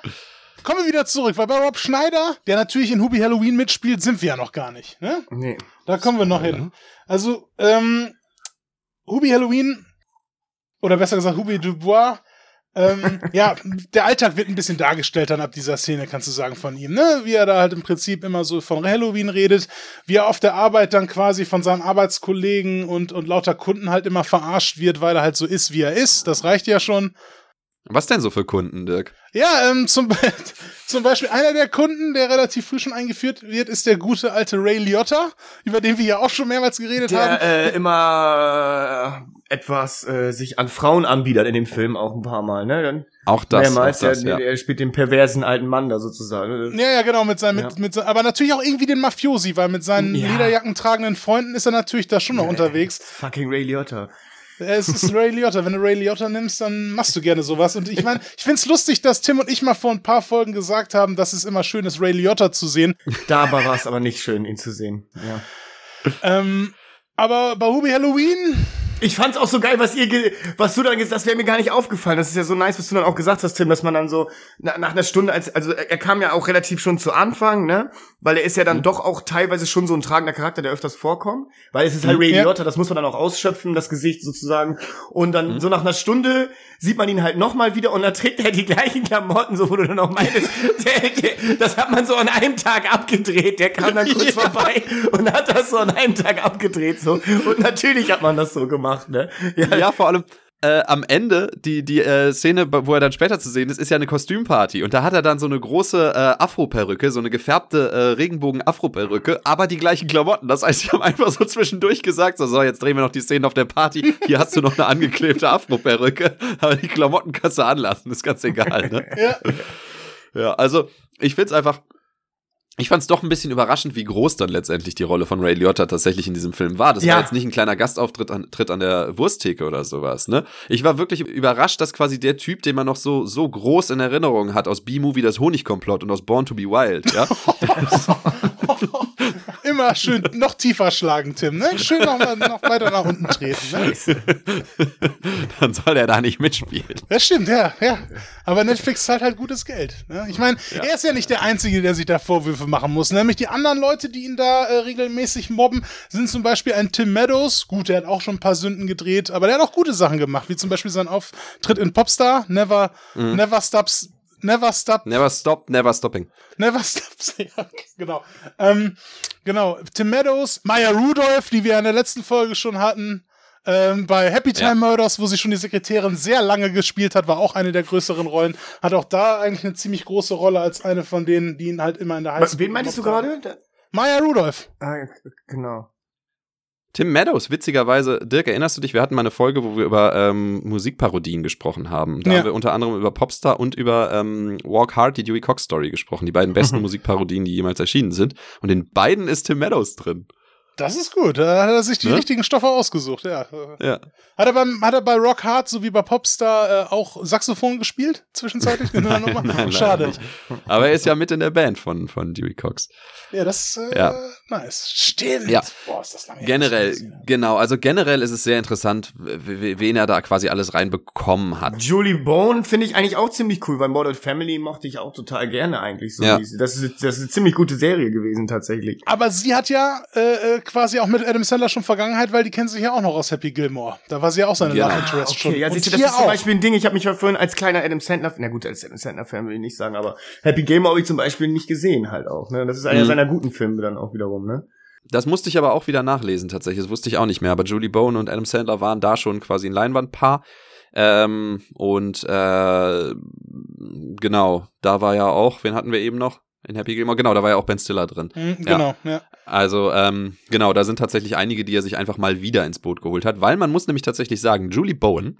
kommen wir wieder zurück, weil bei Rob Schneider, der natürlich in Hubie Halloween mitspielt, sind wir ja noch gar nicht. Ne? Nee. Da kommen wir noch hin. Also, ähm, Hubie Halloween, oder besser gesagt Hubie Dubois, ähm, *laughs* ja, der Alltag wird ein bisschen dargestellt dann ab dieser Szene, kannst du sagen, von ihm, ne? Wie er da halt im Prinzip immer so von Halloween redet, wie er auf der Arbeit dann quasi von seinen Arbeitskollegen und, und lauter Kunden halt immer verarscht wird, weil er halt so ist, wie er ist. Das reicht ja schon.
Was denn so für Kunden, Dirk?
Ja, ähm, zum, *laughs* zum Beispiel einer der Kunden, der relativ früh schon eingeführt wird, ist der gute alte Ray Liotta, über den wir ja auch schon mehrmals geredet
der,
haben.
Äh, immer äh, etwas äh, sich an Frauen anbietet in dem Film auch ein paar Mal, ne? Dann
auch das.
Mehrmals,
auch das,
der, ja. er spielt den perversen alten Mann da sozusagen.
Ja, ja, genau, mit seinem, ja. mit, mit, aber natürlich auch irgendwie den Mafiosi, weil mit seinen ja. Lederjacken tragenden Freunden ist er natürlich da schon noch unterwegs.
Fucking Ray Liotta.
Es ist Ray Liotta. Wenn du Ray Liotta nimmst, dann machst du gerne sowas. Und ich meine, ich find's lustig, dass Tim und ich mal vor ein paar Folgen gesagt haben, dass es immer schön ist, Ray Liotta zu sehen.
Da aber war es aber nicht schön, ihn zu sehen. Ja.
Ähm, aber bei Hubi Halloween
ich fand's auch so geil, was ihr, was du dann gesagt hast, das wäre mir gar nicht aufgefallen. Das ist ja so nice, was du dann auch gesagt hast, Tim, dass man dann so nach, nach einer Stunde, als, also er kam ja auch relativ schon zu Anfang, ne? Weil er ist ja dann mhm. doch auch teilweise schon so ein tragender Charakter, der öfters vorkommt. Weil es ist halt mhm. Ray. Liotta, das muss man dann auch ausschöpfen, das Gesicht sozusagen. Und dann mhm. so nach einer Stunde sieht man ihn halt nochmal wieder und da trägt er die gleichen Klamotten, so wo du dann auch meintest, *laughs* der, der, das hat man so an einem Tag abgedreht. Der kam dann kurz *laughs* ja. vorbei und hat das so an einem Tag abgedreht, so. Und natürlich hat man das so gemacht gemacht, ne?
Ja, ja vor allem. Äh, am Ende, die, die äh, Szene, wo er dann später zu sehen ist, ist ja eine Kostümparty. Und da hat er dann so eine große äh, Afro-Perücke, so eine gefärbte äh, Regenbogen-Afro-Perücke, aber die gleichen Klamotten. Das heißt, ich habe einfach so zwischendurch gesagt, so, so, jetzt drehen wir noch die Szene auf der Party. Hier hast du noch eine angeklebte Afro-Perücke, aber die Klamotten kannst du anlassen, ist ganz egal, ne? ja. Ja, also ich find's einfach, ich fand es doch ein bisschen überraschend, wie groß dann letztendlich die Rolle von Ray Liotta tatsächlich in diesem Film war. Das ja. war jetzt nicht ein kleiner Gastauftritt an, Tritt an der Wursttheke oder sowas, ne? Ich war wirklich überrascht, dass quasi der Typ, den man noch so, so groß in Erinnerung hat aus B-Movie Das Honigkomplott und aus Born to be Wild, ja? *laughs* *laughs*
Immer schön noch tiefer schlagen, Tim, ne? Schön noch, mal, noch weiter nach unten treten, ne?
Dann soll er da nicht mitspielen.
Das stimmt, ja, ja. Aber Netflix zahlt halt gutes Geld. Ne? Ich meine, ja. er ist ja nicht der Einzige, der sich da Vorwürfe machen muss. Nämlich die anderen Leute, die ihn da äh, regelmäßig mobben, sind zum Beispiel ein Tim Meadows. Gut, der hat auch schon ein paar Sünden gedreht, aber der hat auch gute Sachen gemacht, wie zum Beispiel sein Auftritt in Popstar, Never, mhm. Never Stops Never Stop.
Never Stop, Never Stopping.
Never Stops, *laughs* ja, genau. Ähm, genau, Tim Meadows, Maya Rudolph, die wir in der letzten Folge schon hatten, ähm, bei Happy Time ja. Murders, wo sie schon die Sekretärin sehr lange gespielt hat, war auch eine der größeren Rollen. Hat auch da eigentlich eine ziemlich große Rolle als eine von denen, die ihn halt immer in der
Highschool. Wen meintest du gerade?
Maya Rudolph.
Ah, genau.
Tim Meadows, witzigerweise, Dirk, erinnerst du dich, wir hatten mal eine Folge, wo wir über ähm, Musikparodien gesprochen haben. Da ja. haben wir unter anderem über Popstar und über ähm, Walk Hard, die Dewey Cox Story gesprochen, die beiden besten *laughs* Musikparodien, die jemals erschienen sind. Und in beiden ist Tim Meadows drin.
Das ist gut. Da hat er sich die ne? richtigen Stoffe ausgesucht, ja.
ja.
Hat, er beim, hat er bei Rock Hard, so wie bei Popstar, äh, auch Saxophon gespielt? Zwischenzeitlich? *laughs*
nein, Schade. Aber er ist ja mit in der Band von, von Dewey Cox.
Ja, das äh,
ja.
nice. Stimmt.
Ja. Boah, ist das lange Generell, genau. Also generell ist es sehr interessant, wen er da quasi alles reinbekommen hat.
Julie Bone finde ich eigentlich auch ziemlich cool, weil Modern Family mochte ich auch total gerne eigentlich. So ja. Das, ist, das ist eine ziemlich gute Serie gewesen tatsächlich.
Aber sie hat ja äh, äh, quasi auch mit Adam Sandler schon Vergangenheit, weil die kennen sich ja auch noch aus Happy Gilmore. Da war sie ja auch seine genau. Love Interest okay, schon.
Ja, siehst du, das ist auch. zum Beispiel ein Ding, ich habe mich vorhin als kleiner Adam Sandler, na gut, als Adam Sandler-Fan will ich nicht sagen, aber Happy Gilmore habe ich zum Beispiel nicht gesehen halt auch. Ne? Das ist einer mhm. seiner guten Filme dann auch wiederum, ne?
Das musste ich aber auch wieder nachlesen tatsächlich. Das wusste ich auch nicht mehr. Aber Julie Bone und Adam Sandler waren da schon quasi ein Leinwandpaar. Ähm, und äh, genau, da war ja auch, wen hatten wir eben noch? In Happy Gilmore, genau, da war ja auch Ben Stiller drin.
Mhm, genau, ja. ja.
Also, ähm, genau, da sind tatsächlich einige, die er sich einfach mal wieder ins Boot geholt hat, weil man muss nämlich tatsächlich sagen, Julie Bowen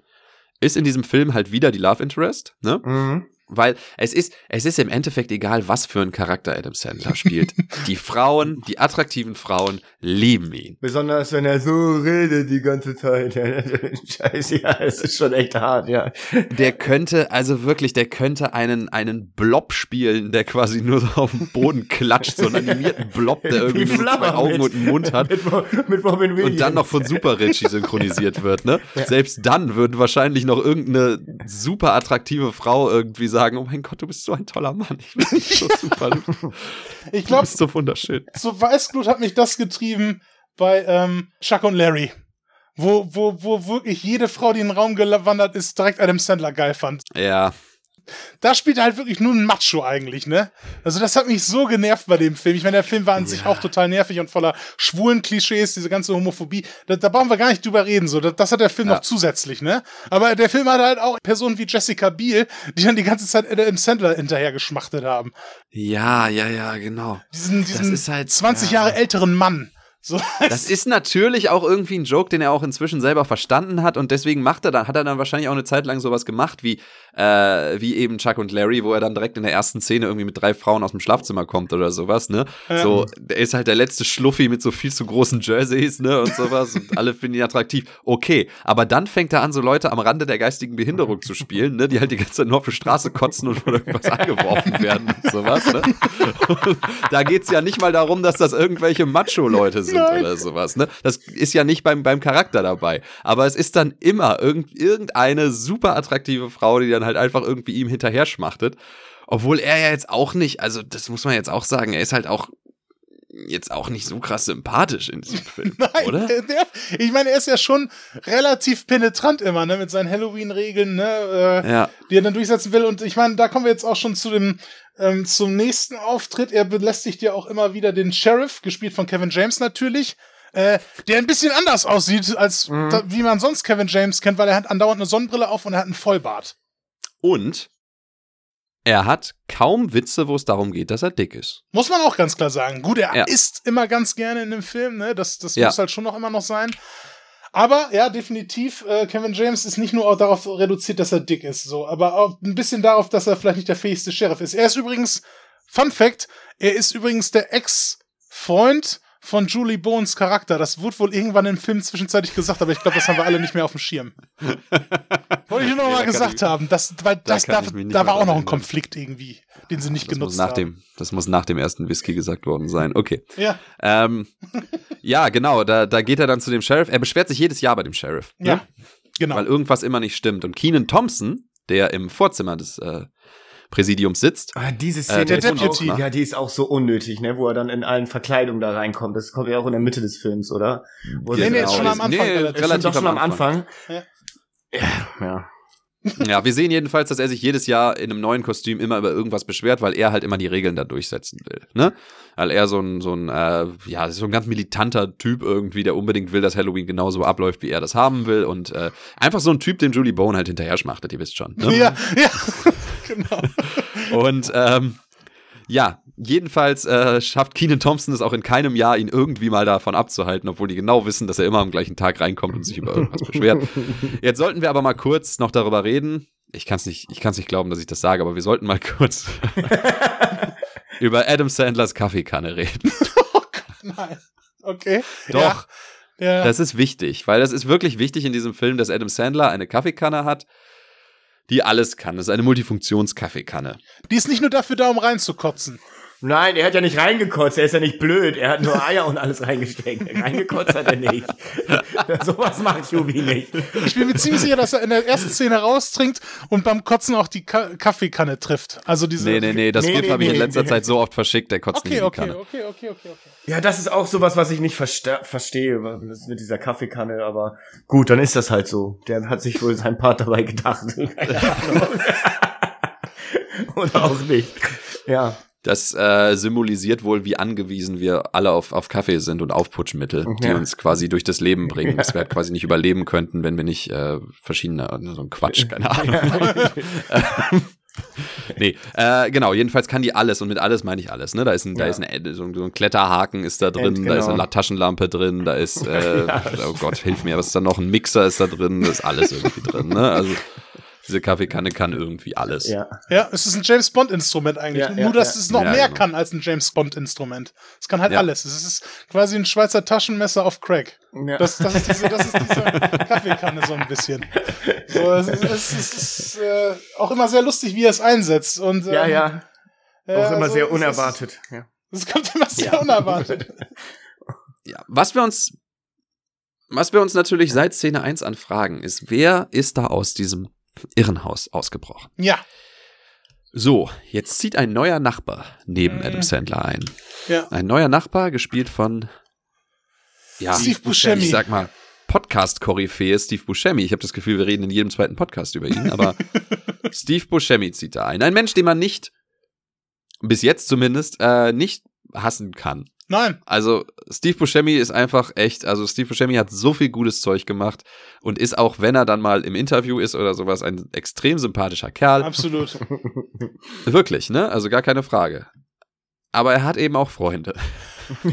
ist in diesem Film halt wieder die Love Interest, ne? Mhm. Weil es ist, es ist im Endeffekt egal, was für ein Charakter Adam Sandler spielt. *laughs* die Frauen, die attraktiven Frauen lieben ihn.
Besonders wenn er so redet die ganze Zeit. Scheiße, ja, es ist schon echt hart, ja.
Der könnte, also wirklich, der könnte einen, einen Blob spielen, der quasi nur so auf dem Boden klatscht, so einen animierten Blob, der irgendwie nur zwei Augen mit, und einen Mund hat. Mit, mit Robin Williams. Und dann noch von Super Richie synchronisiert wird, ne? Ja. Selbst dann würden wahrscheinlich noch irgendeine super attraktive Frau irgendwie sagen, oh mein Gott, du bist so ein toller Mann. Ich bin so super. *laughs*
ich glaube,
so wunderschön.
So Weißglut hat mich das getrieben bei ähm, Chuck und Larry. Wo, wo, wo wirklich jede Frau, die in den Raum gewandert ist, direkt Adam Sandler geil fand.
Ja,
da spielt er halt wirklich nur ein Macho eigentlich, ne? Also das hat mich so genervt bei dem Film. Ich meine, der Film war an ja. sich auch total nervig und voller schwulen Klischees, diese ganze Homophobie. Da, da brauchen wir gar nicht drüber reden, so. Das, das hat der Film ja. noch zusätzlich, ne? Aber der Film hat halt auch Personen wie Jessica Biel, die dann die ganze Zeit im Sandler hinterher geschmachtet haben.
Ja, ja, ja, genau.
Diesen, diesen halt, 20 ja. Jahre älteren Mann. So, *laughs*
das ist natürlich auch irgendwie ein Joke, den er auch inzwischen selber verstanden hat und deswegen macht er dann, hat er dann wahrscheinlich auch eine Zeit lang sowas gemacht wie, äh, wie eben Chuck und Larry, wo er dann direkt in der ersten Szene irgendwie mit drei Frauen aus dem Schlafzimmer kommt oder sowas, ne? Ja. So, der ist halt der letzte Schluffi mit so viel zu großen Jerseys, ne? Und sowas und alle finden ihn attraktiv. Okay, aber dann fängt er an, so Leute am Rande der geistigen Behinderung zu spielen, ne? Die halt die ganze Zeit nur auf die Straße kotzen und von irgendwas angeworfen werden und sowas, ne? *laughs* Und da geht's ja nicht mal darum, dass das irgendwelche Macho-Leute sind sind Nein. oder sowas. Ne? Das ist ja nicht beim, beim Charakter dabei. Aber es ist dann immer irgend, irgendeine super attraktive Frau, die dann halt einfach irgendwie ihm hinterher schmachtet. Obwohl er ja jetzt auch nicht, also das muss man jetzt auch sagen, er ist halt auch jetzt auch nicht so krass sympathisch in diesem *laughs* Film, Nein, oder?
Der, ich meine, er ist ja schon relativ penetrant immer, ne, mit seinen Halloween-Regeln, ne, äh, ja. die er dann durchsetzen will. Und ich meine, da kommen wir jetzt auch schon zu dem ähm, zum nächsten Auftritt. Er belästigt ja auch immer wieder den Sheriff, gespielt von Kevin James natürlich. Äh, der ein bisschen anders aussieht, als mhm. da, wie man sonst Kevin James kennt, weil er hat andauernd eine Sonnenbrille auf und er hat einen Vollbart.
Und er hat kaum Witze, wo es darum geht, dass er dick ist.
Muss man auch ganz klar sagen. Gut, er ja. isst immer ganz gerne in dem Film, ne? Das, das ja. muss halt schon noch immer noch sein. Aber ja, definitiv, äh, Kevin James ist nicht nur darauf reduziert, dass er dick ist, so, aber auch ein bisschen darauf, dass er vielleicht nicht der fähigste Sheriff ist. Er ist übrigens, Fun Fact, er ist übrigens der Ex-Freund von Julie Bones Charakter. Das wurde wohl irgendwann im Film zwischenzeitlich gesagt, aber ich glaube, das haben wir alle nicht mehr auf dem Schirm. *laughs* Wollte ich nur noch mal gesagt ich, haben. Das, weil das, da, da, da war auch noch ein Konflikt irgendwie, den sie nicht
das
genutzt
nach
haben.
Dem, das muss nach dem ersten Whisky gesagt worden sein. Okay.
Ja.
Ähm, ja, genau. Da, da geht er dann zu dem Sheriff. Er beschwert sich jedes Jahr bei dem Sheriff.
Ne? Ja. Genau.
Weil irgendwas immer nicht stimmt. Und Keenan Thompson, der im Vorzimmer des äh, Präsidiums sitzt.
Ah, diese äh, Szene, äh, der Deputy. Auch, ja, die ist auch so unnötig, ne, wo er dann in allen Verkleidungen da reinkommt. Das kommt ja auch in der Mitte des Films, oder?
Wo nee, nee, ist schon am Anfang. Nee,
relativ schon am Anfang.
Ja.
ja, ja.
Ja, wir sehen jedenfalls, dass er sich jedes Jahr in einem neuen Kostüm immer über irgendwas beschwert, weil er halt immer die Regeln da durchsetzen will. Ne? Weil er so ein, so ein, äh, ja, so ein ganz militanter Typ irgendwie, der unbedingt will, dass Halloween genauso abläuft, wie er das haben will. Und äh, einfach so ein Typ, den Julie Bone halt hinterher schmachtet, ihr wisst schon. Ne?
Ja, ja, genau. *laughs*
Und ähm, ja, jedenfalls äh, schafft Keenan Thompson es auch in keinem Jahr, ihn irgendwie mal davon abzuhalten, obwohl die genau wissen, dass er immer am gleichen Tag reinkommt und sich über irgendwas beschwert. *laughs* Jetzt sollten wir aber mal kurz noch darüber reden. Ich kann es nicht, ich kann's nicht glauben, dass ich das sage, aber wir sollten mal kurz *laughs* über Adam Sandlers Kaffeekanne reden.
oh Gott, nein. Okay.
Doch. Ja. ja. Das ist wichtig, weil das ist wirklich wichtig in diesem Film, dass Adam Sandler eine Kaffeekanne hat, die alles kann. Das ist eine Multifunktions-Kaffeekanne.
Die ist nicht nur dafür da, um reinzukotzen.
Nein, er hat ja nicht reingekotzt, er ist ja nicht blöd, er hat nur Eier und alles reingesteckt. Reingekotzt hat er nicht. *laughs* Sowas macht Jubi nicht.
Ich bin mir ziemlich sicher, dass er in der ersten Szene raustrinkt und beim Kotzen auch die Ka Kaffeekanne trifft. Also diese
Nee, nee, nee, das nee, GIF nee, habe ich in letzter nee. Zeit so oft verschickt, der kotzt
okay,
nicht in
die okay, Kanne. Okay, okay, okay, okay.
Ja, das ist auch sowas, was ich nicht verstehe, mit dieser Kaffeekanne, aber gut, dann ist das halt so. Der hat sich wohl sein Part dabei gedacht. *laughs* Oder *laughs* auch nicht. Ja.
Das äh, symbolisiert wohl, wie angewiesen wir alle auf, auf Kaffee sind und Aufputschmittel, die uns quasi durch das Leben *laughs* bringen. Ja. Dass wir halt quasi nicht überleben könnten, wenn wir nicht äh, verschiedene, so ein Quatsch, *laughs* keine Ahnung. *laughs* nee, äh, genau, jedenfalls kann die alles und mit alles meine ich alles, ne? Da ist ein, ja. da ist ein, so ein, so ein Kletterhaken ist da drin, genau. da ist eine genau. Taschenlampe drin, da ist, äh, ja. oh Gott, hilf mir, was ist da noch? Ein Mixer ist da drin, da ist alles irgendwie drin, ne? Also diese Kaffeekanne kann irgendwie alles.
Ja, ja es ist ein James Bond-Instrument eigentlich. Ja, Nur, dass ja. es noch mehr genau. kann als ein James Bond-Instrument. Es kann halt alles. Es ist quasi ein Schweizer Taschenmesser auf Crack. Das, das, ist diese, das ist diese Kaffeekanne so ein bisschen. So, es ist, es ist, es ist äh, auch immer sehr lustig, wie er es einsetzt. Und,
ähm, ja, ja. Auch immer also, sehr unerwartet.
Es, ja. es kommt immer sehr unerwartet. *laughs*
ja, was wir uns was wir uns natürlich seit Szene 1 anfragen, ist, wer ist da aus diesem Irrenhaus ausgebrochen.
Ja.
So, jetzt zieht ein neuer Nachbar neben mhm. Adam Sandler ein.
Ja.
Ein neuer Nachbar, gespielt von
ja, Steve Buscemi.
Ich sag mal, Podcast-Koryphäe Steve Buscemi. Ich habe das Gefühl, wir reden in jedem zweiten Podcast über ihn, aber *laughs* Steve Buscemi zieht da ein. Ein Mensch, den man nicht, bis jetzt zumindest, äh, nicht hassen kann.
Nein.
Also Steve Buscemi ist einfach echt, also Steve Buscemi hat so viel gutes Zeug gemacht und ist auch, wenn er dann mal im Interview ist oder sowas, ein extrem sympathischer Kerl.
Absolut. *laughs*
Wirklich, ne? Also gar keine Frage. Aber er hat eben auch Freunde. *laughs*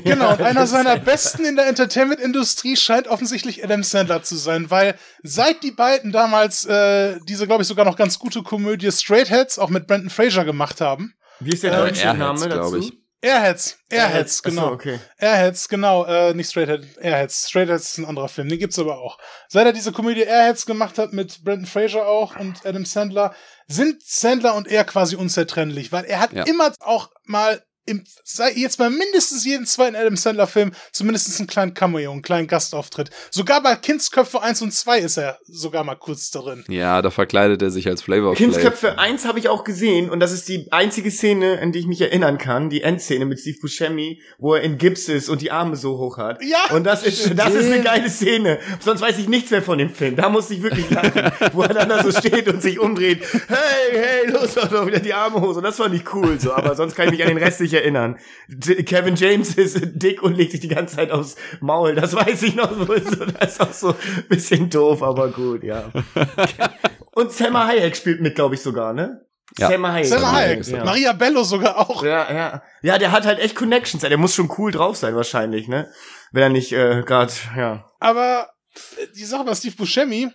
Genau, und einer seiner besten in der Entertainment-Industrie scheint offensichtlich Adam Sandler zu sein, weil seit die beiden damals äh, diese, glaube ich, sogar noch ganz gute Komödie Straight Heads auch mit Brandon Fraser gemacht haben.
Wie ist der äh, deutsche Name dazu? Ich.
Airheads, Airheads, genau. So, okay. Airheads, genau, äh, nicht Straighthead, Airheads. Straightheads ist ein anderer Film, den gibt's aber auch. Seit er diese Komödie Airheads gemacht hat mit Brendan Fraser auch und Adam Sandler, sind Sandler und er quasi unzertrennlich, weil er hat ja. immer auch mal im, jetzt bei mindestens jedem zweiten Adam Sandler-Film zumindest einen kleinen Cameo, einen kleinen Gastauftritt. Sogar bei Kindsköpfe 1 und 2 ist er sogar mal kurz darin.
Ja, da verkleidet er sich als Flavor
Kindsköpfe 1 habe ich auch gesehen und das ist die einzige Szene, an die ich mich erinnern kann, die Endszene mit Steve Buscemi, wo er in Gips ist und die Arme so hoch hat.
Ja!
Und das ist, das ist eine geile Szene. Sonst weiß ich nichts mehr von dem Film. Da musste ich wirklich lachen, wo er dann da so steht und sich umdreht. Hey, hey, los doch wieder die Arme hoch. Und das fand ich cool so, aber sonst kann ich mich an den Rest nicht nicht erinnern. Kevin James *laughs* ist dick und legt sich die ganze Zeit aufs Maul. Das weiß ich noch. Das ist auch so ein bisschen doof, aber gut, ja. *laughs* Und Selma Hayek spielt mit, glaube ich, sogar, ne?
Ja. Selma Hayek. Selma Hayek. Ja. Maria Bello sogar auch.
Ja, ja. Ja, der hat halt echt Connections. Der muss schon cool drauf sein, wahrscheinlich, ne? Wenn er nicht äh, gerade, ja.
Aber äh, die Sache bei Steve Buscemi,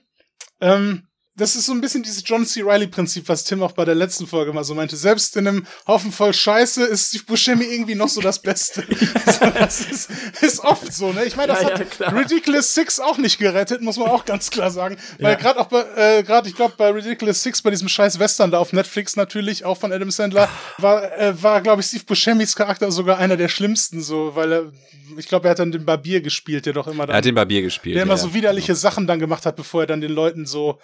ähm, das ist so ein bisschen dieses John C. Riley-Prinzip, was Tim auch bei der letzten Folge mal so meinte. Selbst in einem Haufen voll Scheiße ist Steve Buscemi irgendwie noch so das Beste. *laughs* *laughs* das ist, ist, oft so, ne? Ich meine, das ja, hat ja, Ridiculous Six auch nicht gerettet, muss man auch ganz klar sagen. Weil ja. gerade auch bei, äh, gerade, ich glaube, bei Ridiculous Six, bei diesem scheiß Western da auf Netflix natürlich, auch von Adam Sandler, war, äh, war glaube ich, Steve Buscemis Charakter sogar einer der schlimmsten, so, weil er, ich glaube, er hat dann den Barbier gespielt, der doch immer dann.
Er hat den Barbier gespielt.
Der immer so widerliche Sachen dann gemacht hat, bevor er dann den Leuten so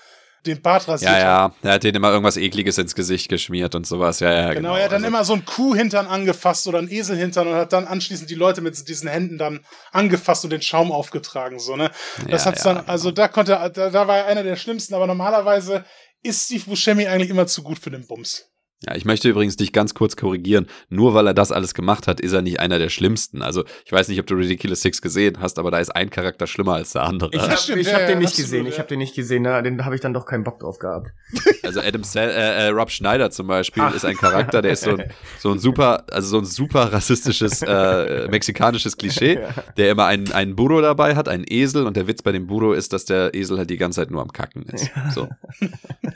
den Bart rasiert
Ja, ja, er hat denen immer irgendwas ekliges ins Gesicht geschmiert und sowas. Ja, ja,
genau. genau. Er hat dann also. immer so ein Kuhhintern angefasst oder ein Eselhintern und hat dann anschließend die Leute mit diesen Händen dann angefasst und den Schaum aufgetragen, so, ne? Das ja, hat's ja, dann, also da konnte, da, da war er einer der schlimmsten, aber normalerweise ist Steve Buscemi eigentlich immer zu gut für den Bums.
Ja, ich möchte übrigens dich ganz kurz korrigieren. Nur weil er das alles gemacht hat, ist er nicht einer der schlimmsten. Also ich weiß nicht, ob du Ridiculous Six gesehen hast, aber da ist ein Charakter schlimmer als der andere.
Ich habe hab ja, den nicht gesehen. Ich habe den nicht gesehen. Na, den habe ich dann doch keinen Bock drauf gehabt. *laughs*
Also Adam Sal äh, äh, Rob Schneider zum Beispiel Ach. ist ein Charakter, der ist so ein, *laughs* so ein super, also so ein super rassistisches äh, mexikanisches Klischee, *laughs* der immer einen einen Burro dabei hat, einen Esel und der Witz bei dem Burro ist, dass der Esel halt die ganze Zeit nur am Kacken ist. So,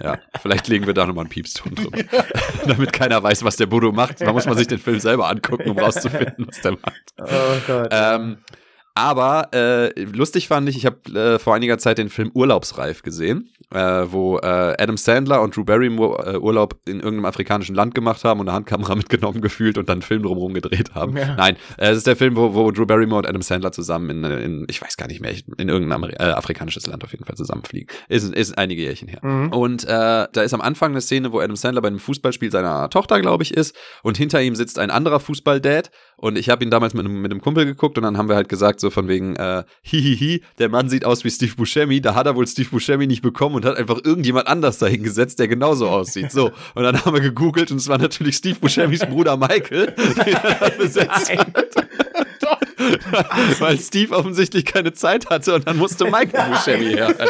ja, vielleicht legen wir da nochmal einen Piepston drüber. *laughs* damit keiner weiß, was der Bodo macht. Da muss man sich den Film selber angucken, um rauszufinden, was der macht. Oh Gott. Ähm, Aber äh, lustig fand ich, ich habe äh, vor einiger Zeit den Film Urlaubsreif gesehen, äh, wo äh, Adam Sandler und Drew Barrymore äh, Urlaub in irgendeinem afrikanischen Land gemacht haben und eine Handkamera *laughs* mitgenommen gefühlt und dann einen Film drumherum gedreht haben. Ja. Nein, äh, es ist der Film, wo, wo Drew Barrymore und Adam Sandler zusammen in, in ich weiß gar nicht mehr, in irgendein Ameri äh, afrikanisches Land auf jeden Fall zusammenfliegen. Ist, ist einige Jährchen her. Mhm. Und äh, da ist am Anfang eine Szene, wo Adam Sandler bei einem Fußballspiel seiner Tochter, glaube ich, ist und hinter ihm sitzt ein anderer Fußballdad und ich habe ihn damals mit, mit einem Kumpel geguckt und dann haben wir halt gesagt, so von wegen, äh, hihihi, der Mann sieht aus wie Steve Buscemi, da hat er wohl Steve Buscemi nicht bekommen und hat einfach irgendjemand anders dahin gesetzt, der genauso aussieht. So, und dann haben wir gegoogelt und es war natürlich Steve Buscemis Bruder Michael, den er *laughs* besetzt hat. Weil Steve offensichtlich keine Zeit hatte und dann musste Michael Buscemi her. *laughs*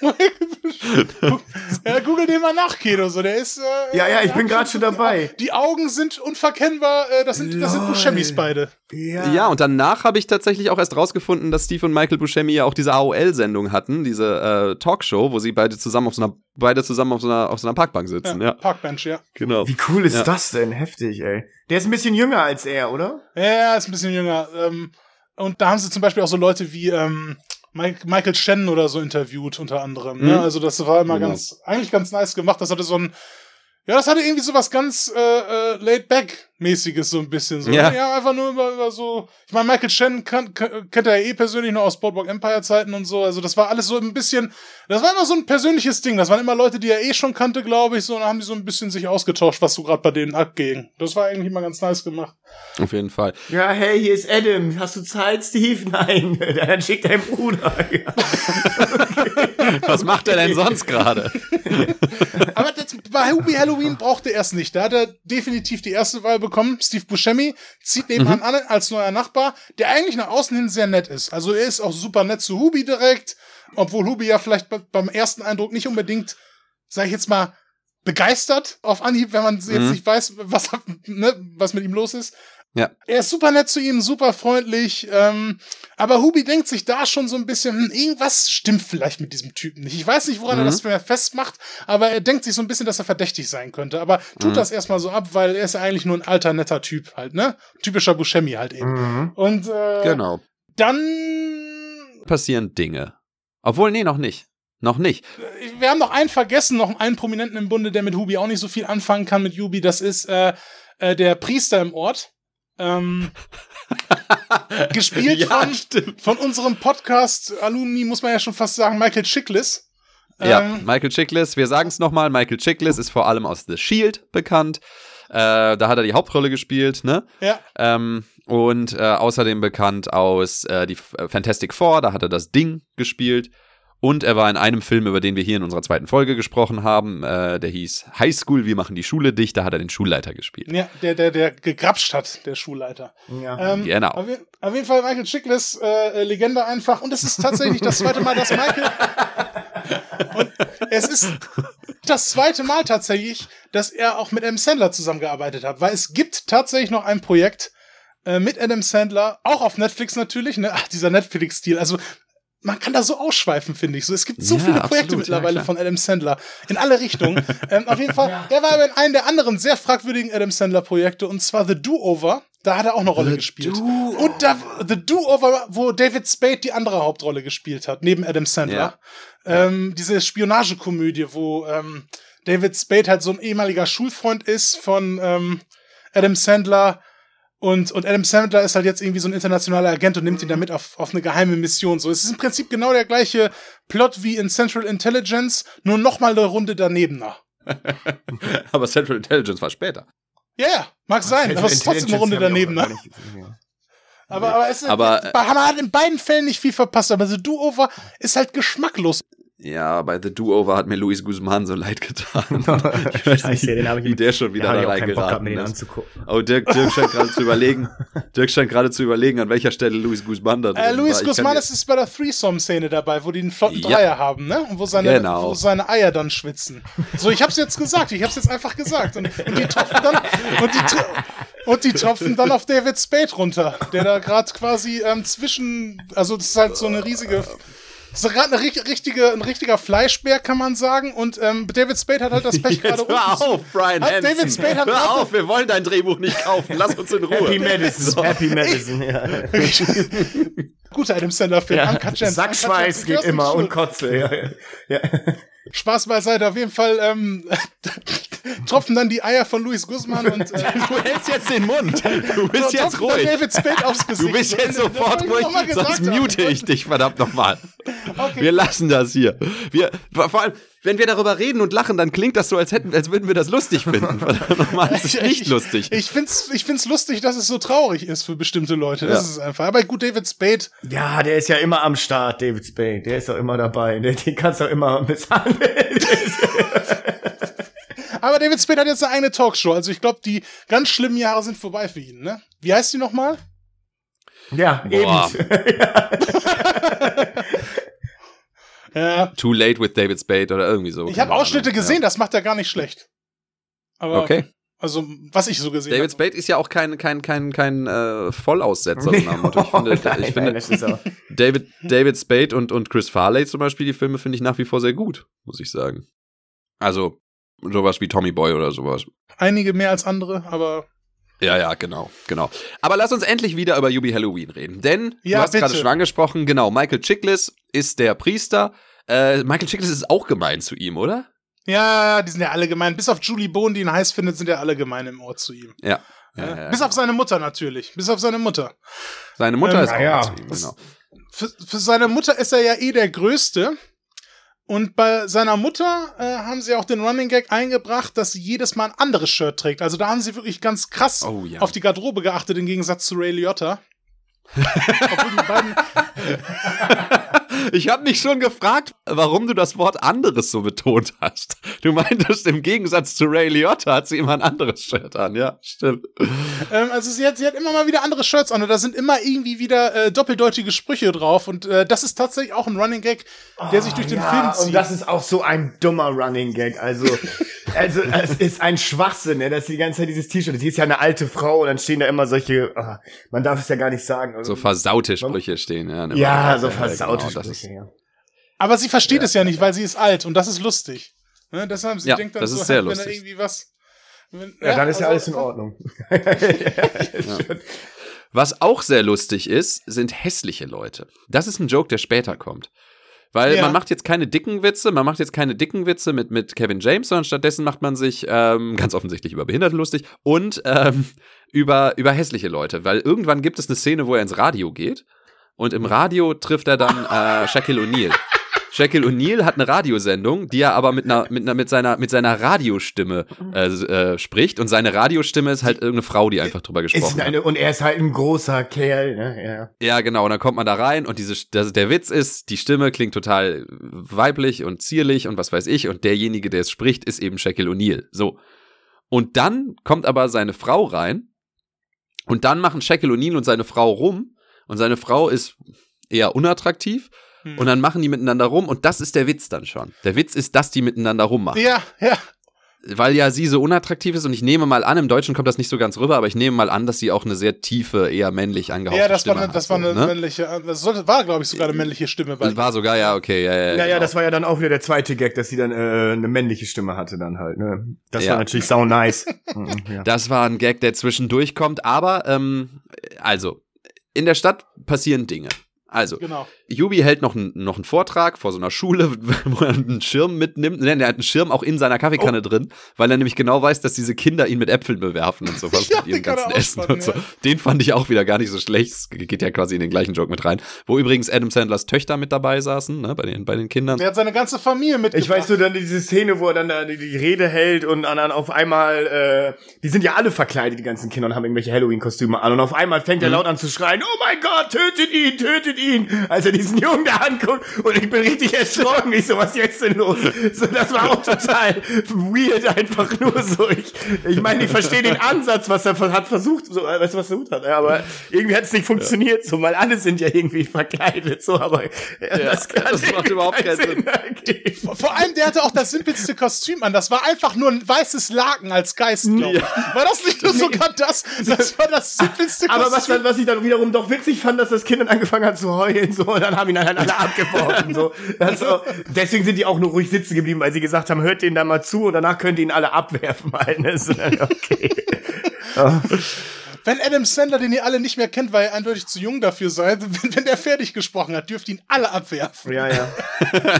*laughs* *laughs*
ja, google den mal nach, Kedo. So, der ist.
Äh, ja, ja, ich bin gerade schon dabei.
Die Augen sind unverkennbar. Äh, das sind, das sind Buscemis beide.
Ja. ja, und danach habe ich tatsächlich auch erst rausgefunden, dass Steve und Michael Buscemi ja auch diese AOL-Sendung hatten, diese äh, Talkshow, wo sie beide zusammen auf so einer, beide zusammen auf so einer, auf so einer Parkbank sitzen. Ja, ja.
Parkbench, ja.
Genau. Wie cool ist ja. das denn? Heftig, ey. Der ist ein bisschen jünger als er, oder?
Ja, er ist ein bisschen jünger. Ähm, und da haben sie zum Beispiel auch so Leute wie ähm, Michael Shannon oder so interviewt, unter anderem. Ne? Mhm. Ne? Also das war immer genau. ganz, eigentlich ganz nice gemacht. Das hatte so ein, ja, das hatte irgendwie so was ganz äh, äh, laid-back-mäßiges, so ein bisschen. So. Ja. ja, einfach nur über, über so. Ich meine, Michael Shannon kann, kann, kennt er ja eh persönlich noch aus Boardwalk Empire-Zeiten und so. Also das war alles so ein bisschen. Das war immer so ein persönliches Ding. Das waren immer Leute, die er eh schon kannte, glaube ich. So, und dann haben die so ein bisschen sich ausgetauscht, was so gerade bei denen abging. Das war eigentlich immer ganz nice gemacht.
Auf jeden Fall.
Ja, hey, hier ist Adam. Hast du Zeit, Steve? *laughs* Nein. *laughs* Dann schickt dein Bruder. *laughs*
was macht er denn sonst gerade? *laughs*
Aber das, bei Hubie Halloween brauchte er es nicht. Da hat er definitiv die erste Wahl bekommen. Steve Buscemi zieht nebenan mhm. an als neuer Nachbar, der eigentlich nach außen hin sehr nett ist. Also er ist auch super nett zu Hubi direkt, obwohl Hubi ja vielleicht beim ersten Eindruck nicht unbedingt, sag ich jetzt mal, begeistert auf Anhieb, wenn man jetzt mhm. nicht weiß, was, ne, was mit ihm los ist.
Ja.
Er ist super nett zu ihm, super freundlich. Ähm, aber Hubi denkt sich da schon so ein bisschen, hm, irgendwas stimmt vielleicht mit diesem Typen nicht. Ich weiß nicht, woran mhm. er das festmacht, aber er denkt sich so ein bisschen, dass er verdächtig sein könnte. Aber tut mhm. das erstmal so ab, weil er ist ja eigentlich nur ein alter, netter Typ halt, ne? Typischer Buscemi halt eben. Mhm. Und äh,
genau.
dann
passieren Dinge. Obwohl, nee, noch nicht. Noch nicht.
Wir haben noch einen vergessen, noch einen Prominenten im Bunde, der mit Hubi auch nicht so viel anfangen kann mit Hubi. Das ist äh, äh, der Priester im Ort. Ähm, *laughs* gespielt ja, von, von unserem Podcast-Alumni, muss man ja schon fast sagen, Michael Chiklis.
Ja, ähm, Michael Chiklis, wir sagen es nochmal, Michael Chiklis ist vor allem aus The Shield bekannt. Äh, da hat er die Hauptrolle gespielt, ne?
Ja.
Ähm, und äh, außerdem bekannt aus äh, die Fantastic Four, da hat er das Ding gespielt. Und er war in einem Film, über den wir hier in unserer zweiten Folge gesprochen haben. Äh, der hieß High School, wir machen die Schule dicht. Da hat er den Schulleiter gespielt.
Ja, der, der, der gegrapscht hat, der Schulleiter.
Ja. Ähm, genau.
Auf, auf, jeden Fall Michael Chiklis, äh, Legende einfach. Und es ist tatsächlich das zweite Mal, dass Michael. *laughs* und es ist das zweite Mal tatsächlich, dass er auch mit Adam Sandler zusammengearbeitet hat. Weil es gibt tatsächlich noch ein Projekt, äh, mit Adam Sandler, auch auf Netflix natürlich, ne? Ach, dieser Netflix-Stil. Also man kann da so ausschweifen, finde ich. So, es gibt so ja, viele Projekte absolut, mittlerweile ja, von Adam Sandler in alle Richtungen. *laughs* ähm, auf jeden Fall, ja. der war in einem der anderen sehr fragwürdigen Adam Sandler Projekte und zwar The Do-Over. Da hat er auch eine Rolle The gespielt. und da, The Do-Over, wo David Spade die andere Hauptrolle gespielt hat, neben Adam Sandler. Ähm, diese Spionagekomödie, wo ähm, David Spade halt so ein ehemaliger Schulfreund ist von ähm, Adam Sandler und, und Adam Sandler ist halt jetzt irgendwie so ein internationaler Agent und nimmt ihn damit auf, auf eine geheime Mission. So, es ist im Prinzip genau der gleiche Plot wie in Central Intelligence, nur noch mal eine Runde danebener. *laughs*
aber Central Intelligence war später.
Ja, ja, mag sein, aber es ist trotzdem eine Runde daneben. Ne? Aber, aber es ist,
aber,
man hat in beiden Fällen nicht viel verpasst, aber The Do-Over ist halt geschmacklos.
Ja, bei The Do-Over hat mir Luis Guzman so leid getan. *laughs* ich weiß Scheiße, nicht, den hab ich wie der schon wieder da reingeraten ist. Oh, Dirk, Dirk scheint gerade zu überlegen, *laughs* Dirk scheint gerade zu überlegen, an welcher Stelle Luis Guzman da
drin äh, Luis Guzman ist bei der Threesome-Szene dabei, wo die einen flotten ja. Dreier haben, ne? Und wo seine, genau. wo seine Eier dann schwitzen. So, ich hab's jetzt gesagt, ich hab's jetzt einfach gesagt. Und, und die tropfen dann, und die, und die tropfen dann auf David Spade runter, der da gerade quasi ähm, zwischen, also das ist halt so eine riesige Das ist gerade eine richtige, ein richtiger Fleischbär, kann man sagen. Und ähm, David Spade hat halt das Pech *laughs* gerade
Hör auf, Brian hat Hansen. David Spade hat hör auf, wir wollen dein Drehbuch nicht kaufen. Lass uns in Ruhe.
Happy Medicine. So. Happy Medicine, ja. *laughs*
Guter Adam Sandler-Film.
Ja. Sackschweiß geht immer und Kotze. Ja, ja.
Spaß beiseite. Auf jeden Fall ähm, *laughs* tropfen dann die Eier von Luis Guzman und äh, *laughs*
du hältst jetzt den Mund. Du bist so, jetzt ruhig.
David Spade aufs Gesicht.
Du bist jetzt sofort ruhig, sonst mute ich dich verdammt nochmal. *laughs* Okay. Wir lassen das hier. Wir vor allem wenn wir darüber reden und lachen, dann klingt das so, als hätten, als würden wir das lustig finden. *laughs* Normal ist es nicht lustig.
Ich, ich find's, ich find's lustig, dass es so traurig ist für bestimmte Leute. Das ja. ist einfach. Aber gut, David Spade.
Ja, der ist ja immer am Start, David Spade. Der ist doch immer dabei. Den, den kannst du auch immer misshandeln. *laughs*
Aber David Spade hat jetzt eine eigene Talkshow. Also ich glaube, die ganz schlimmen Jahre sind vorbei für ihn, ne? Wie heißt die nochmal?
Ja, Boah. eben. *laughs*
ja. Too late with David Spade oder irgendwie so.
Ich habe Ausschnitte gesehen, ja. das macht er gar nicht schlecht. Aber
okay.
Also, was ich so gesehen
habe. David Spade ist ja auch kein, kein, kein, kein äh, Vollaussetzer. Nee. Ich *laughs* finde, nein, ich finde nein, David, David Spade und, und Chris Farley zum Beispiel, die Filme finde ich nach wie vor sehr gut, muss ich sagen. Also, sowas wie Tommy Boy oder sowas.
Einige mehr als andere, aber.
Ja, ja, genau, genau. Aber lass uns endlich wieder über Yubi Halloween reden. Denn, ja, du hast gerade schon angesprochen, genau, Michael Chiklis ist der Priester. Äh, Michael Chiklis ist auch gemein zu ihm, oder?
Ja, die sind ja alle gemein. Bis auf Julie Bohn, die ihn heiß findet, sind ja alle gemein im Ort zu ihm.
Ja.
ja, ja, ja Bis auf seine Mutter natürlich. Bis auf seine Mutter.
Seine Mutter ähm, ist auch ja. zu ihm, genau.
Für, für seine Mutter ist er ja eh der Größte. Und bei seiner Mutter äh, haben sie auch den Running Gag eingebracht, dass sie jedes Mal ein anderes Shirt trägt. Also da haben sie wirklich ganz krass oh, ja. auf die Garderobe geachtet, im Gegensatz zu Ray Liotta. *laughs* Obwohl die beiden *laughs*
ich habe mich schon gefragt, warum du das Wort anderes so betont hast. Du meintest, im Gegensatz zu Ray Liotta hat sie immer ein anderes Shirt an, ja, stimmt.
Ähm, also sie hat, sie hat immer mal wieder andere Shirts an und da sind immer irgendwie wieder äh, doppeldeutige Sprüche drauf und äh, das ist tatsächlich auch ein Running Gag, der oh, sich durch den ja, Film zieht.
Und das ist auch so ein dummer Running Gag, also *laughs* also es ist ein Schwachsinn, ne, dass sie die ganze Zeit dieses T-Shirt, sie ist ja eine alte Frau und dann stehen da immer solche, oh, man darf es ja gar nicht sagen.
So versaute Sprüche stehen, ja.
Ja, so versaute genau, Sprüche, ja.
Aber sie versteht ja. es ja nicht, weil sie ist alt und das ist lustig. Ne? Deshalb, sie
ja,
denkt dann
das
so,
ist sehr
halt,
lustig.
wenn er irgendwie was.
Wenn, ja, ja, dann ist also, ja alles in Ordnung. *laughs*
Was auch sehr lustig ist, sind hässliche Leute. Das ist ein Joke, der später kommt. Weil ja. man macht jetzt keine dicken Witze, man macht jetzt keine dicken Witze mit, mit Kevin James, sondern stattdessen macht man sich ähm, *laughs* ganz offensichtlich über Behinderte lustig und ähm, über, über hässliche Leute. Weil irgendwann gibt es eine Szene, wo er ins Radio geht und im Radio trifft er dann äh, Shaquille O'Neal. Shaquille O'Neal hat eine Radiosendung, die er aber mit einer mit einer mit seiner mit seiner Radiostimme äh, äh, spricht und seine Radiostimme ist halt irgendeine Frau, die einfach drüber gesprochen eine,
hat. Und er ist halt ein großer Kerl, ne? Ja.
Ja, genau. Und dann kommt man da rein und diese das, der Witz ist, die Stimme klingt total weiblich und zierlich und was weiß ich und derjenige, der es spricht, ist eben Shaquille O'Neal. So. Und dann kommt aber seine Frau rein und dann machen Shaquille O'Neal und seine Frau rum und seine Frau ist eher unattraktiv hm. Und dann machen die miteinander rum und das ist der Witz dann schon. Der Witz ist, dass die miteinander rummachen.
Ja, ja.
Weil ja sie so unattraktiv ist und ich nehme mal an, im Deutschen kommt das nicht so ganz rüber, aber ich nehme mal an, dass sie auch eine sehr tiefe, eher männlich angehauchte
ja, das
Stimme
war eine, das war eine ne? männliche, das war, glaube ich, sogar eine männliche Stimme.
Bei war sogar, ja, okay, ja, ja.
Ja, genau. ja, das war ja dann auch wieder der zweite Gag, dass sie dann äh, eine männliche Stimme hatte dann halt, ne. Das ja. war natürlich sau nice. *laughs*
Mhm, ja. Das war ein Gag, der zwischendurch kommt, aber, ähm, also, in der Stadt passieren Dinge. Also, genau. Jubi hält noch, ein, noch einen Vortrag vor so einer Schule, *laughs* wo er einen Schirm mitnimmt. Nein, er hat einen Schirm auch in seiner Kaffeekanne oh. drin, weil er nämlich genau weiß, dass diese Kinder ihn mit Äpfeln bewerfen und sowas *laughs* ja, mit ihrem ganzen Essen und so. Ja. Den fand ich auch wieder gar nicht so schlecht. Das geht ja quasi in den gleichen Joke mit rein. Wo übrigens Adam Sandlers Töchter mit dabei saßen, ne, bei den, bei den Kindern.
Der hat seine ganze Familie mitgebracht.
Ich weiß nur dann diese Szene, wo er dann da die, die Rede hält und dann auf einmal, äh, die sind ja alle verkleidet, die ganzen Kinder, und haben irgendwelche Halloween-Kostüme an. Und auf einmal fängt er mhm. laut an zu schreien, oh mein Gott, tötet ihn, tötet ihn. Als er diesen Jungen da anguckt und ich bin richtig erschrocken. Ich so, was jetzt denn los? So, das war auch total weird, einfach nur so. Ich, ich meine, ich verstehe den Ansatz, was er hat versucht, so, weißt du, was er versucht hat, aber irgendwie hat es nicht funktioniert, so, weil alle sind ja irgendwie verkleidet, so, aber ja,
das, das macht überhaupt keinen Sinn.
Sinn. Vor allem, der hatte auch das simpelste Kostüm an. Das war einfach nur ein weißes Laken als Geist, ja. War das nicht nur sogar das? Das war das simpelste
Kostüm. Aber was, was ich dann wiederum doch witzig fand, dass das Kind dann angefangen hat zu zu heulen, so, und dann haben ihn dann halt alle abgeworfen, so. Also, deswegen sind die auch nur ruhig sitzen geblieben, weil sie gesagt haben, hört denen da mal zu und danach könnt ihr ihn alle abwerfen, halt, ne? Okay.
Wenn Adam Sandler, den ihr alle nicht mehr kennt, weil er eindeutig zu jung dafür seid, wenn, wenn der fertig gesprochen hat, dürft ihr ihn alle abwerfen.
Ja, ja.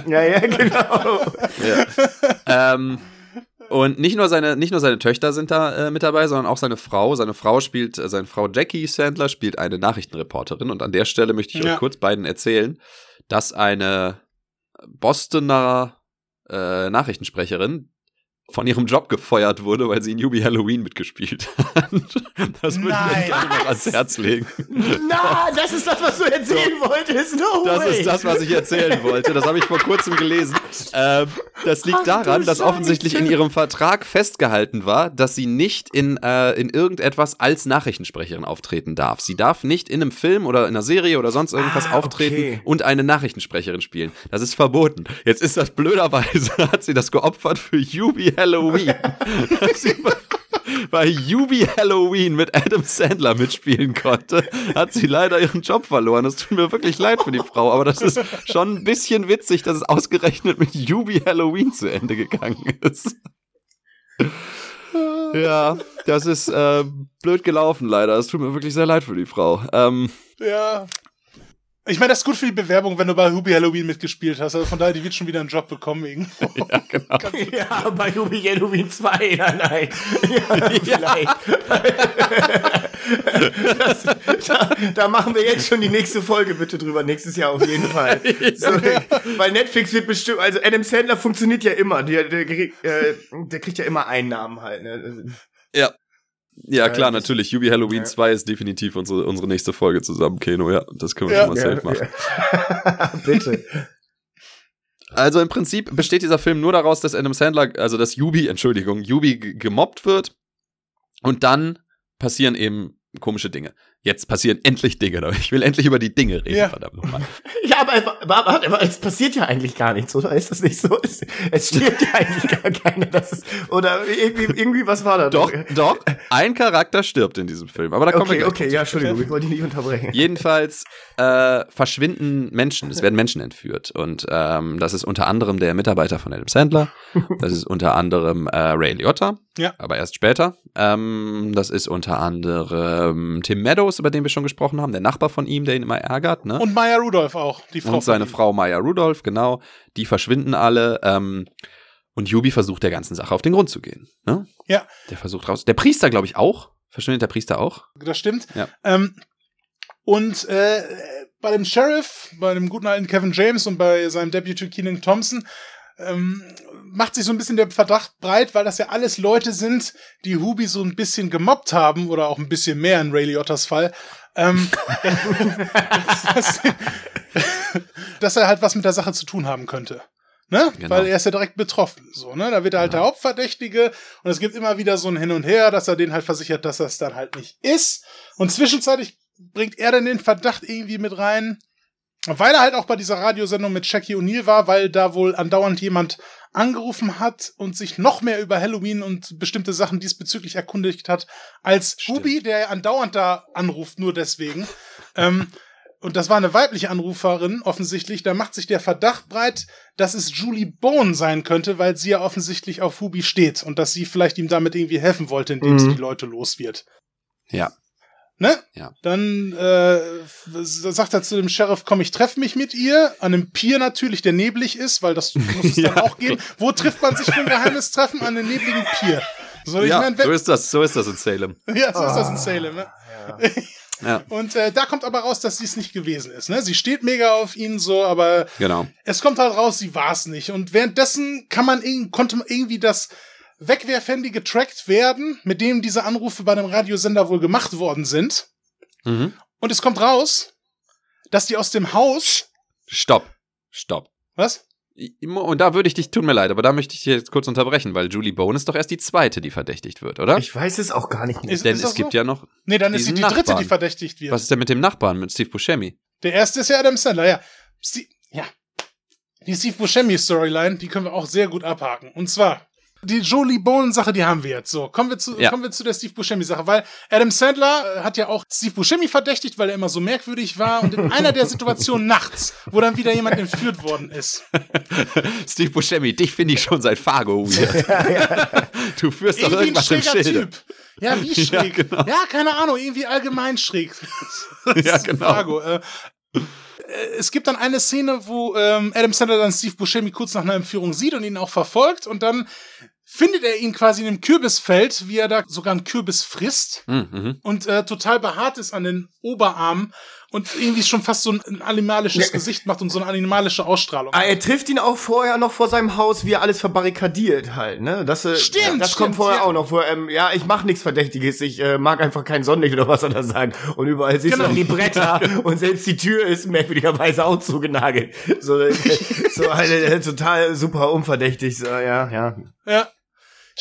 ja, ja, genau.
Ja. ähm, und nicht nur seine, nicht nur seine Töchter sind da äh, mit dabei, sondern auch seine Frau. Seine Frau spielt, äh, seine Frau Jackie Sandler spielt eine Nachrichtenreporterin. Und an der Stelle möchte ich ja. euch kurz beiden erzählen, dass eine Bostoner äh, Nachrichtensprecherin von ihrem Job gefeuert wurde, weil sie in Yubi Halloween mitgespielt hat. Das würde ich euch gerne noch ans Herz legen.
Na, das ist das, was du erzählen so. wolltest. No
das way. ist das, was ich erzählen wollte. Das habe ich vor kurzem gelesen. Ähm, das liegt Ach, daran, dass offensichtlich in ihrem Vertrag festgehalten war, dass sie nicht in, äh, in irgendetwas als Nachrichtensprecherin auftreten darf. Sie darf nicht in einem Film oder in einer Serie oder sonst irgendwas ah, auftreten okay. und eine Nachrichtensprecherin spielen. Das ist verboten. Jetzt ist das blöderweise, *laughs* hat sie das geopfert für Yubi Halloween. bei Yubi Halloween mit Adam Sandler mitspielen konnte, hat sie leider ihren Job verloren. Das tut mir wirklich leid für die Frau, aber das ist schon ein bisschen witzig, dass es ausgerechnet mit Yubi Halloween zu Ende gegangen ist. Ja, das ist äh, blöd gelaufen leider. Es tut mir wirklich sehr leid für die Frau. Ähm,
ja, ich meine, das ist gut für die Bewerbung, wenn du bei Hubi Halloween mitgespielt hast. Also von daher, die wird schon wieder einen Job bekommen irgendwo. *laughs*
Ja, genau. ja, bei Hubi Halloween 2, nein, nein. Ja, vielleicht. das, da, da, machen wir jetzt schon die nächste Folge bitte drüber, nächstes Jahr auf jeden Fall. *laughs* So, ja. Weil Netflix wird bestimmt, also Adam Sandler funktioniert ja immer. Der, der, der, äh, der kriegt ja immer Einnahmen halt. Ne?
Ja. Ja, klar, ja, natürlich. Yubi Halloween ja. 2 ist definitiv unsere, unsere nächste Folge zusammen, Keno. Ja, das können wir ja, schon mal safe machen. *laughs*
Bitte.
Also im Prinzip besteht dieser Film nur daraus, dass Adam Sandler, also dass Yubi, Entschuldigung, Yubi gemobbt wird und dann passieren eben komische Dinge. Jetzt passieren endlich Dinge. Ich will endlich über die Dinge reden, ja. verdammt nochmal. *laughs*
Ja, aber, aber, aber, aber, es passiert ja eigentlich gar nichts, oder? Ist das nicht so? Es, es stirbt ja eigentlich gar *laughs* keiner. Das ist, oder irgendwie, irgendwie, was war da?
Doch, doch. Ein Charakter stirbt in diesem Film. Aber da kommen
okay,
wir
gleich Okay, ja, Entschuldigung, ich wollte dich nicht unterbrechen.
Jedenfalls äh, verschwinden Menschen. Es werden Menschen entführt. Und ähm, das ist unter anderem der Mitarbeiter von Adam Sandler. Das ist unter anderem äh, Ray Liotta. Ja. Aber erst später. Ähm, das ist unter anderem Tim Meadows, über den wir schon gesprochen haben, der Nachbar von ihm, der ihn immer ärgert. Ne?
Und Maya Rudolph auch,
die Frau. Und seine Frau Maya Rudolph, genau. Die verschwinden alle. Ähm, und Yubi versucht der ganzen Sache auf den Grund zu gehen. Ne?
Ja.
Der versucht raus. Der Priester, glaube ich, auch. Verschwindet der Priester auch?
Das stimmt.
Ja.
Ähm, und äh, bei dem Sheriff, bei dem guten alten Kevin James und bei seinem Deputy Keenan Thompson ähm, macht sich so ein bisschen der Verdacht breit, weil das ja alles Leute sind, die Hubi so ein bisschen gemobbt haben oder auch ein bisschen mehr in Ray Liotta's Fall. Ähm, *laughs* dass, dass er halt was mit der Sache zu tun haben könnte. Ne? Genau. Weil er ist ja direkt betroffen. So, ne? Da wird er halt genau. der Hauptverdächtige und es gibt immer wieder so ein Hin und Her, dass er den halt versichert, dass das dann halt nicht ist. Und zwischenzeitlich bringt er dann den Verdacht irgendwie mit rein, weil er halt auch bei dieser Radiosendung mit Jackie O'Neill war, weil da wohl andauernd jemand angerufen hat und sich noch mehr über Halloween und bestimmte Sachen diesbezüglich erkundigt hat, als Hubi, der andauernd da anruft, nur deswegen. ähm, und das war eine weibliche Anruferin offensichtlich, da macht sich der Verdacht breit, dass es Julie Bone sein könnte, weil sie ja offensichtlich auf Hubi steht und dass sie vielleicht ihm damit irgendwie helfen wollte, indem mhm. sie die Leute los wird.
Ja.
Ne?
Ja.
Dann äh, sagt er zu dem Sheriff, komm, ich treffe mich mit ihr. An einem Pier natürlich, der neblig ist, weil das muss es *laughs* ja. dann auch gehen. Wo trifft man sich für ein geheimes Treffen? An einem nebligen Pier.
So, ja, mein, so ist das, so ist das in Salem. *laughs*
Ja, so oh. ist das in Salem. Ne? Ja. Ja. *laughs* Und äh, da kommt aber raus, dass sie es nicht gewesen ist. Ne? Sie steht mega auf ihn so, aber
genau.
es kommt halt raus, sie war es nicht. Und währenddessen kann man konnte man irgendwie das Wegwerfhandy getrackt werden, mit dem diese Anrufe bei einem Radiosender wohl gemacht worden sind. Mhm. Und es kommt raus, dass die aus dem Haus.
Stopp. Stopp.
Was?
Und da würde ich dich, tut mir leid, aber da möchte ich dich jetzt kurz unterbrechen, weil Julie Bone ist doch erst die zweite, die verdächtigt wird, oder?
Ich weiß es auch gar nicht
mehr. Ist, denn ist es gibt so? ja noch.
Nee, dann ist sie die Nachbarn. dritte, die verdächtigt wird.
Was ist denn mit dem Nachbarn, mit Steve Buscemi?
Der erste ist ja Adam Sandler, ja. Sie, ja. Die Steve Buscemi-Storyline, die können wir auch sehr gut abhaken. Und zwar die Jolie Bowen-Sache, die haben wir jetzt. So, kommen wir zu, ja. kommen wir zu der Steve Buscemi-Sache, weil Adam Sandler äh, hat ja auch Steve Buscemi verdächtigt, weil er immer so merkwürdig war und in einer der Situationen nachts, wo dann wieder jemand entführt worden ist. *laughs*
Steve Buscemi, dich finde ich schon seit Fargo weird. *laughs* du führst doch irgendwas im Schilde. Typ.
Ja, wie *laughs* schräg. Ja, genau. ja, keine Ahnung, irgendwie allgemein schräg.
ja, genau. Fargo. Äh,
es gibt dann eine Szene, wo ähm, Adam Sandler dann Steve Buscemi kurz nach einer Entführung sieht und ihn auch verfolgt und dann findet er ihn quasi in einem Kürbisfeld, wie er da sogar einen Kürbis frisst mhm. und äh, total behaart ist an den Oberarmen und irgendwie schon fast so ein animalisches ja. Gesicht macht und so eine animalische Ausstrahlung.
Ah, er trifft ihn auch vorher noch vor seinem Haus, wie er alles verbarrikadiert halt, ne? Das, äh,
stimmt,
das
stimmt,
kommt vorher ja. auch noch. Wo, ähm, ja, ich mach nichts Verdächtiges, ich äh, mag einfach kein Sonnenlicht oder was soll er sagen. Und überall siehst genau. du die Bretter *laughs* und selbst die Tür ist merkwürdigerweise auch zugenagelt. So, äh, *laughs* so eine, äh, total super unverdächtig. So, ja, ja.
Ja,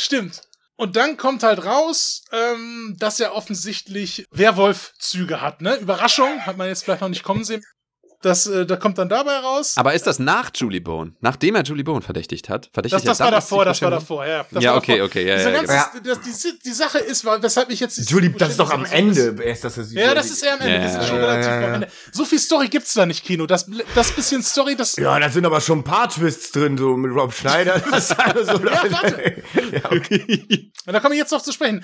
stimmt. Und dann kommt halt raus, ähm, dass er offensichtlich Werwolf-Züge hat, ne? Überraschung, hat man jetzt vielleicht noch nicht kommen sehen. Das, äh, da kommt dann dabei raus.
Aber ist das nach Julie Bone? Nachdem er Julie Bone verdächtigt hat? Verdächtigt
das, das war davor, das war davor, ja. Das
ja, okay, davor. okay, ja, ja,
ganze, ja. Das, die, die Sache ist, weshalb ich jetzt
Julie, das ist doch am Ende erst, dass
das Ja, das ist eher am Ende, ja, das ist schon relativ am Ende. So viel Story gibt's da nicht, Kino. Das, das bisschen Story, das.
Ja, da sind aber schon ein paar Twists drin, so mit Rob Schneider. *laughs* Das ist so ja, warte.
ja, okay. Da komme ich jetzt noch zu sprechen.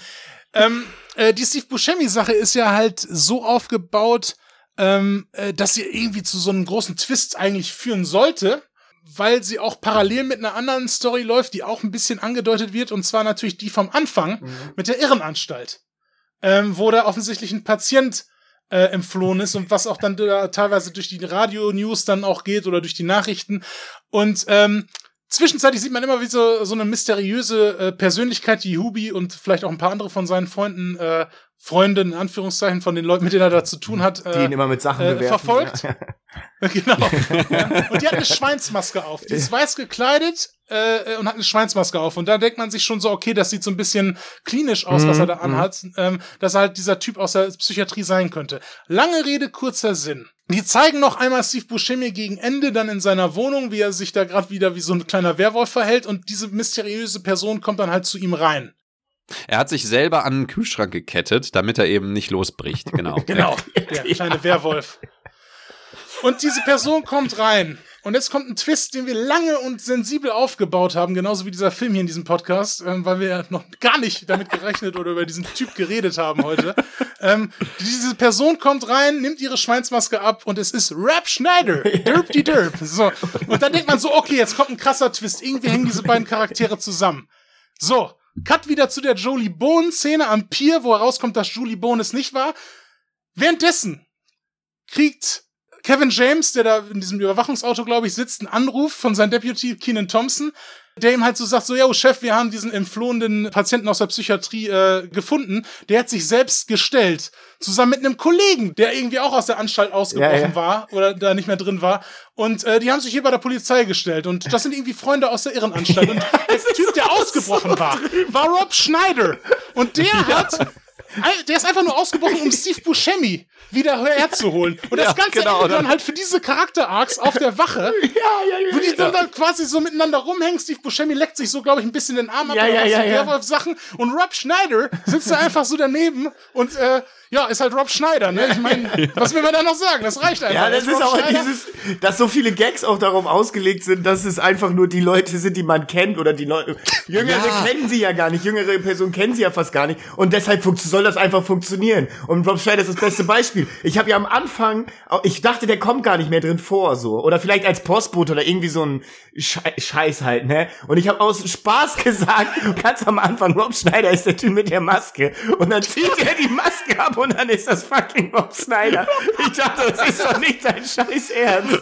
Ähm, äh, die Steve Buscemi-Sache ist ja halt so aufgebaut, ähm, äh, dass sie irgendwie zu so einem großen Twist eigentlich führen sollte, weil sie auch parallel mit einer anderen Story läuft, die auch ein bisschen angedeutet wird, und zwar natürlich die vom Anfang mhm. mit der Irrenanstalt, ähm, wo da offensichtlich ein Patient äh, entflohen ist und was auch dann da teilweise durch die Radio-News dann auch geht oder durch die Nachrichten. Und ähm, Zwischenzeitlich sieht man immer wie so, so eine mysteriöse äh, Persönlichkeit, die Hubi und vielleicht auch ein paar andere von seinen Freunden, äh, Freunden, in Anführungszeichen, von den Leuten, mit denen er da zu tun hat,
äh, die ihn immer mit Sachen äh,
verfolgt. *laughs* genau. ja. *laughs* Und die hat eine Schweinsmaske auf. Die ist weiß gekleidet äh, und hat eine Schweinsmaske auf. Und da denkt man sich schon so, okay, das sieht so ein bisschen klinisch aus, was er da mhm, anhat, mhm. ähm, dass er halt dieser Typ aus der Psychiatrie sein könnte. Lange Rede, kurzer Sinn. Die zeigen noch einmal Steve Buscemi gegen Ende dann in seiner Wohnung, wie er sich da gerade wieder wie so ein kleiner Werwolf verhält und diese mysteriöse Person kommt dann halt zu ihm rein.
Er hat sich selber an den Kühlschrank gekettet, damit er eben nicht losbricht. *laughs* Genau.
genau. Der kleine Werwolf. Und diese Person kommt rein und jetzt kommt ein Twist, den wir lange und sensibel aufgebaut haben, genauso wie dieser Film hier in diesem Podcast, ähm, weil wir ja noch gar nicht damit gerechnet oder über diesen Typ geredet haben heute. ähm, diese Person kommt rein, nimmt ihre Schweinsmaske ab und es ist Rap Schneider. *laughs* Derp die Derp. So. Und dann denkt man so, okay, jetzt kommt ein krasser Twist. Irgendwie hängen diese beiden Charaktere zusammen. So. Cut wieder zu der Jolie Bone-Szene am Pier, wo herauskommt, dass Julie Bone es nicht war. Währenddessen kriegt Kevin James, der da in diesem Überwachungsauto, glaube ich, sitzt, einen Anruf von seinem Deputy Keenan Thompson, der ihm halt so sagt, so, ja, Chef, wir haben diesen entflohenen Patienten aus der Psychiatrie äh, gefunden. Der hat sich selbst gestellt, zusammen mit einem Kollegen, der irgendwie auch aus der Anstalt ausgebrochen ja, ja. war oder da nicht mehr drin war. Und äh, die haben sich hier bei der Polizei gestellt. Und das sind irgendwie Freunde aus der Irrenanstalt. Und *laughs* der Typ, der ausgebrochen war, war Rob Schneider. Und der hat der ist einfach nur ausgebrochen, um *laughs* Steve Buscemi wieder herzuholen. Und das ja, Ganze genau, endet dann halt für diese Charakter-Arcs auf der Wache, *laughs* ja, ja, ja, wo die dann, dann quasi so miteinander rumhängen. Steve Buscemi leckt sich so, glaube ich, ein bisschen den Arm ab
ja, ja, ja, ja.
Sachen. Und Rob Schneider sitzt da einfach so daneben und äh, ja, ist halt Rob Schneider, ne? Ich meine, *laughs* was will man da noch sagen? Das reicht einfach.
Ja, das, das ist auch dieses, dass so viele Gags auch darauf ausgelegt sind, dass es einfach nur die Leute sind, die man kennt oder die Leute. Jüngere ja. kennen sie ja gar nicht, jüngere Personen kennen sie ja fast gar nicht. Und deshalb soll das einfach funktionieren. Und Rob Schneider ist das beste Beispiel. Ich habe ja am Anfang, ich dachte, der kommt gar nicht mehr drin vor, so. Oder vielleicht als Postbote oder irgendwie so ein Scheiß halt, ne? Und ich habe aus Spaß *laughs* gesagt, ganz am Anfang, Rob Schneider ist der Typ mit der Maske. Und dann zieht er die Maske ab und dann ist das fucking Rob Snyder. Ich dachte, das ist doch nicht dein Scheiß Ernst.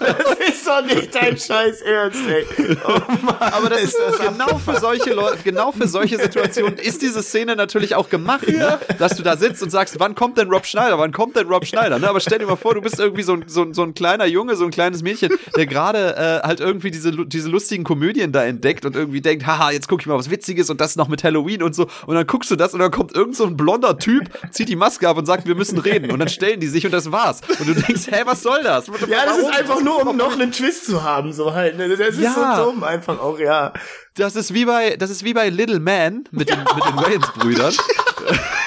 Das ist doch nicht dein Scheiß Ernst, ey. Oh
Mann, Aber das ist, genau für solche Leute, genau für solche Situationen ist diese Szene natürlich auch gemacht, ne? ja. ne? dass du da sitzt und sagst, wann kommt denn Rob Schneider? Wann kommt denn Rob Schneider? Ne? Aber stell dir mal vor, du bist irgendwie so ein, so, so ein kleiner Junge, so ein kleines Mädchen, der gerade äh, halt irgendwie diese, diese lustigen Komödien da entdeckt und irgendwie denkt, haha, jetzt guck ich mal was Witziges und das noch mit Halloween und so. Und dann guckst du das und dann kommt irgend so ein blonder Typ, zieht die Maske ab und sagt, wir müssen reden. Und dann *laughs* stellen die sich und das war's. Und du denkst, hä, was soll das?
Ja, das ist einfach nur, um noch einen Twist zu haben, so halt. Ne? Das ist ja. so dumm einfach auch, ja.
Das ist wie bei, das ist wie bei Little Man mit den, mit den Wayans-Brüdern. *laughs*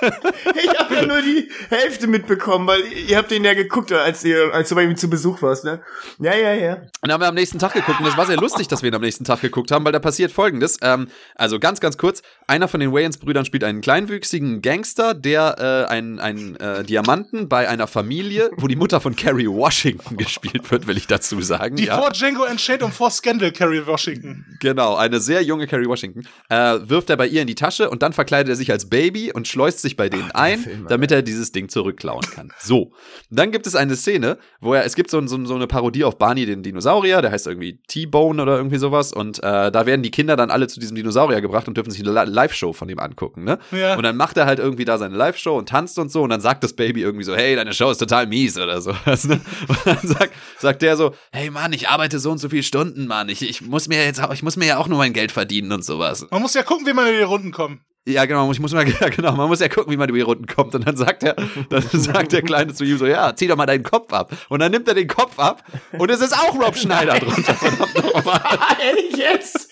*laughs*
ich habe ja nur die Hälfte mitbekommen, weil ihr habt den ja geguckt, als ihr, als du bei ihm zu Besuch warst, ne? Ja, ja, ja. Und
dann haben wir am nächsten Tag geguckt und das war sehr lustig, dass wir ihn am nächsten Tag geguckt haben, weil da passiert folgendes. Ähm, also ganz, ganz kurz, einer von den Wayans-Brüdern spielt einen kleinwüchsigen Gangster, der äh, einen, einen äh, Diamanten bei einer Familie, wo die Mutter von Carrie Washington *laughs* gespielt wird, will ich dazu sagen.
Die ja. vor Django Unchained und vor Scandal Carrie Washington.
Genau, eine sehr junge Carrie Washington. Äh, wirft er bei ihr in die Tasche und dann verkleidet er sich als Baby und schleust sich sich bei denen Ach, ein, Film, damit er dieses Ding zurückklauen kann. So. Dann gibt es eine Szene, wo er, es gibt so, so, so eine Parodie auf Barney, den Dinosaurier, der heißt irgendwie T-Bone oder irgendwie sowas. Und äh, da werden die Kinder dann alle zu diesem Dinosaurier gebracht und dürfen sich eine Live-Show von ihm angucken, ne? Ja. Und dann macht er halt irgendwie da seine Live-Show und tanzt und so. Und dann sagt das Baby irgendwie so, hey, deine Show ist total mies oder so. Ne? *laughs* Und dann sagt, sagt der so, hey Mann, ich arbeite so und so viele Stunden, Mann. Ich, ich muss mir jetzt, ich muss mir ja auch nur mein Geld verdienen und sowas.
Man muss ja gucken, wie man in die Runden kommt.
Ja, genau, ich muss mal, *laughs* ja, genau, man muss ja gucken, wie man über die Runden kommt. Und dann sagt er, dann *laughs* sagt der Kleine zu ihm so, ja, zieh doch mal deinen Kopf ab. Und dann nimmt er den Kopf ab und es ist auch Rob *laughs* Schneider drunter.
Ehrlich jetzt?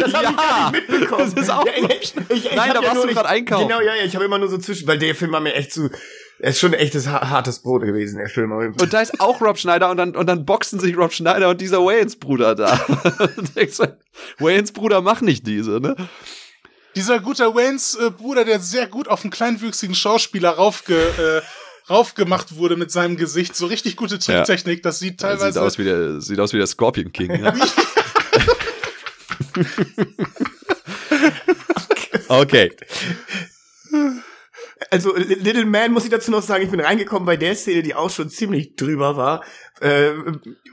Das habe ja, ich gar nicht mitbekommen. Das ist auch ja, ich, ich, ich, Nein, da warst ja du gerade einkaufen. Genau, ja, ja, ich habe immer nur so zwischen, weil der Film war mir echt zu, er ist schon ein echtes hartes Brot gewesen, der Film.
Und da ist auch Rob Schneider und dann, und dann boxen sich Rob Schneider und dieser Wayans-Bruder da. Wayans-Bruder macht nicht diese, ne?
Dieser gute Waynes äh, Bruder, der sehr gut auf einen kleinwüchsigen Schauspieler raufge, äh, raufgemacht wurde mit seinem Gesicht. So richtig gute Tricktechnik. Das sieht teilweise.
Sieht aus wie der, sieht aus wie der Scorpion King. Ja. *laughs* okay
also Little Man muss ich dazu noch sagen, ich bin reingekommen bei der Szene, die auch schon ziemlich drüber war, äh,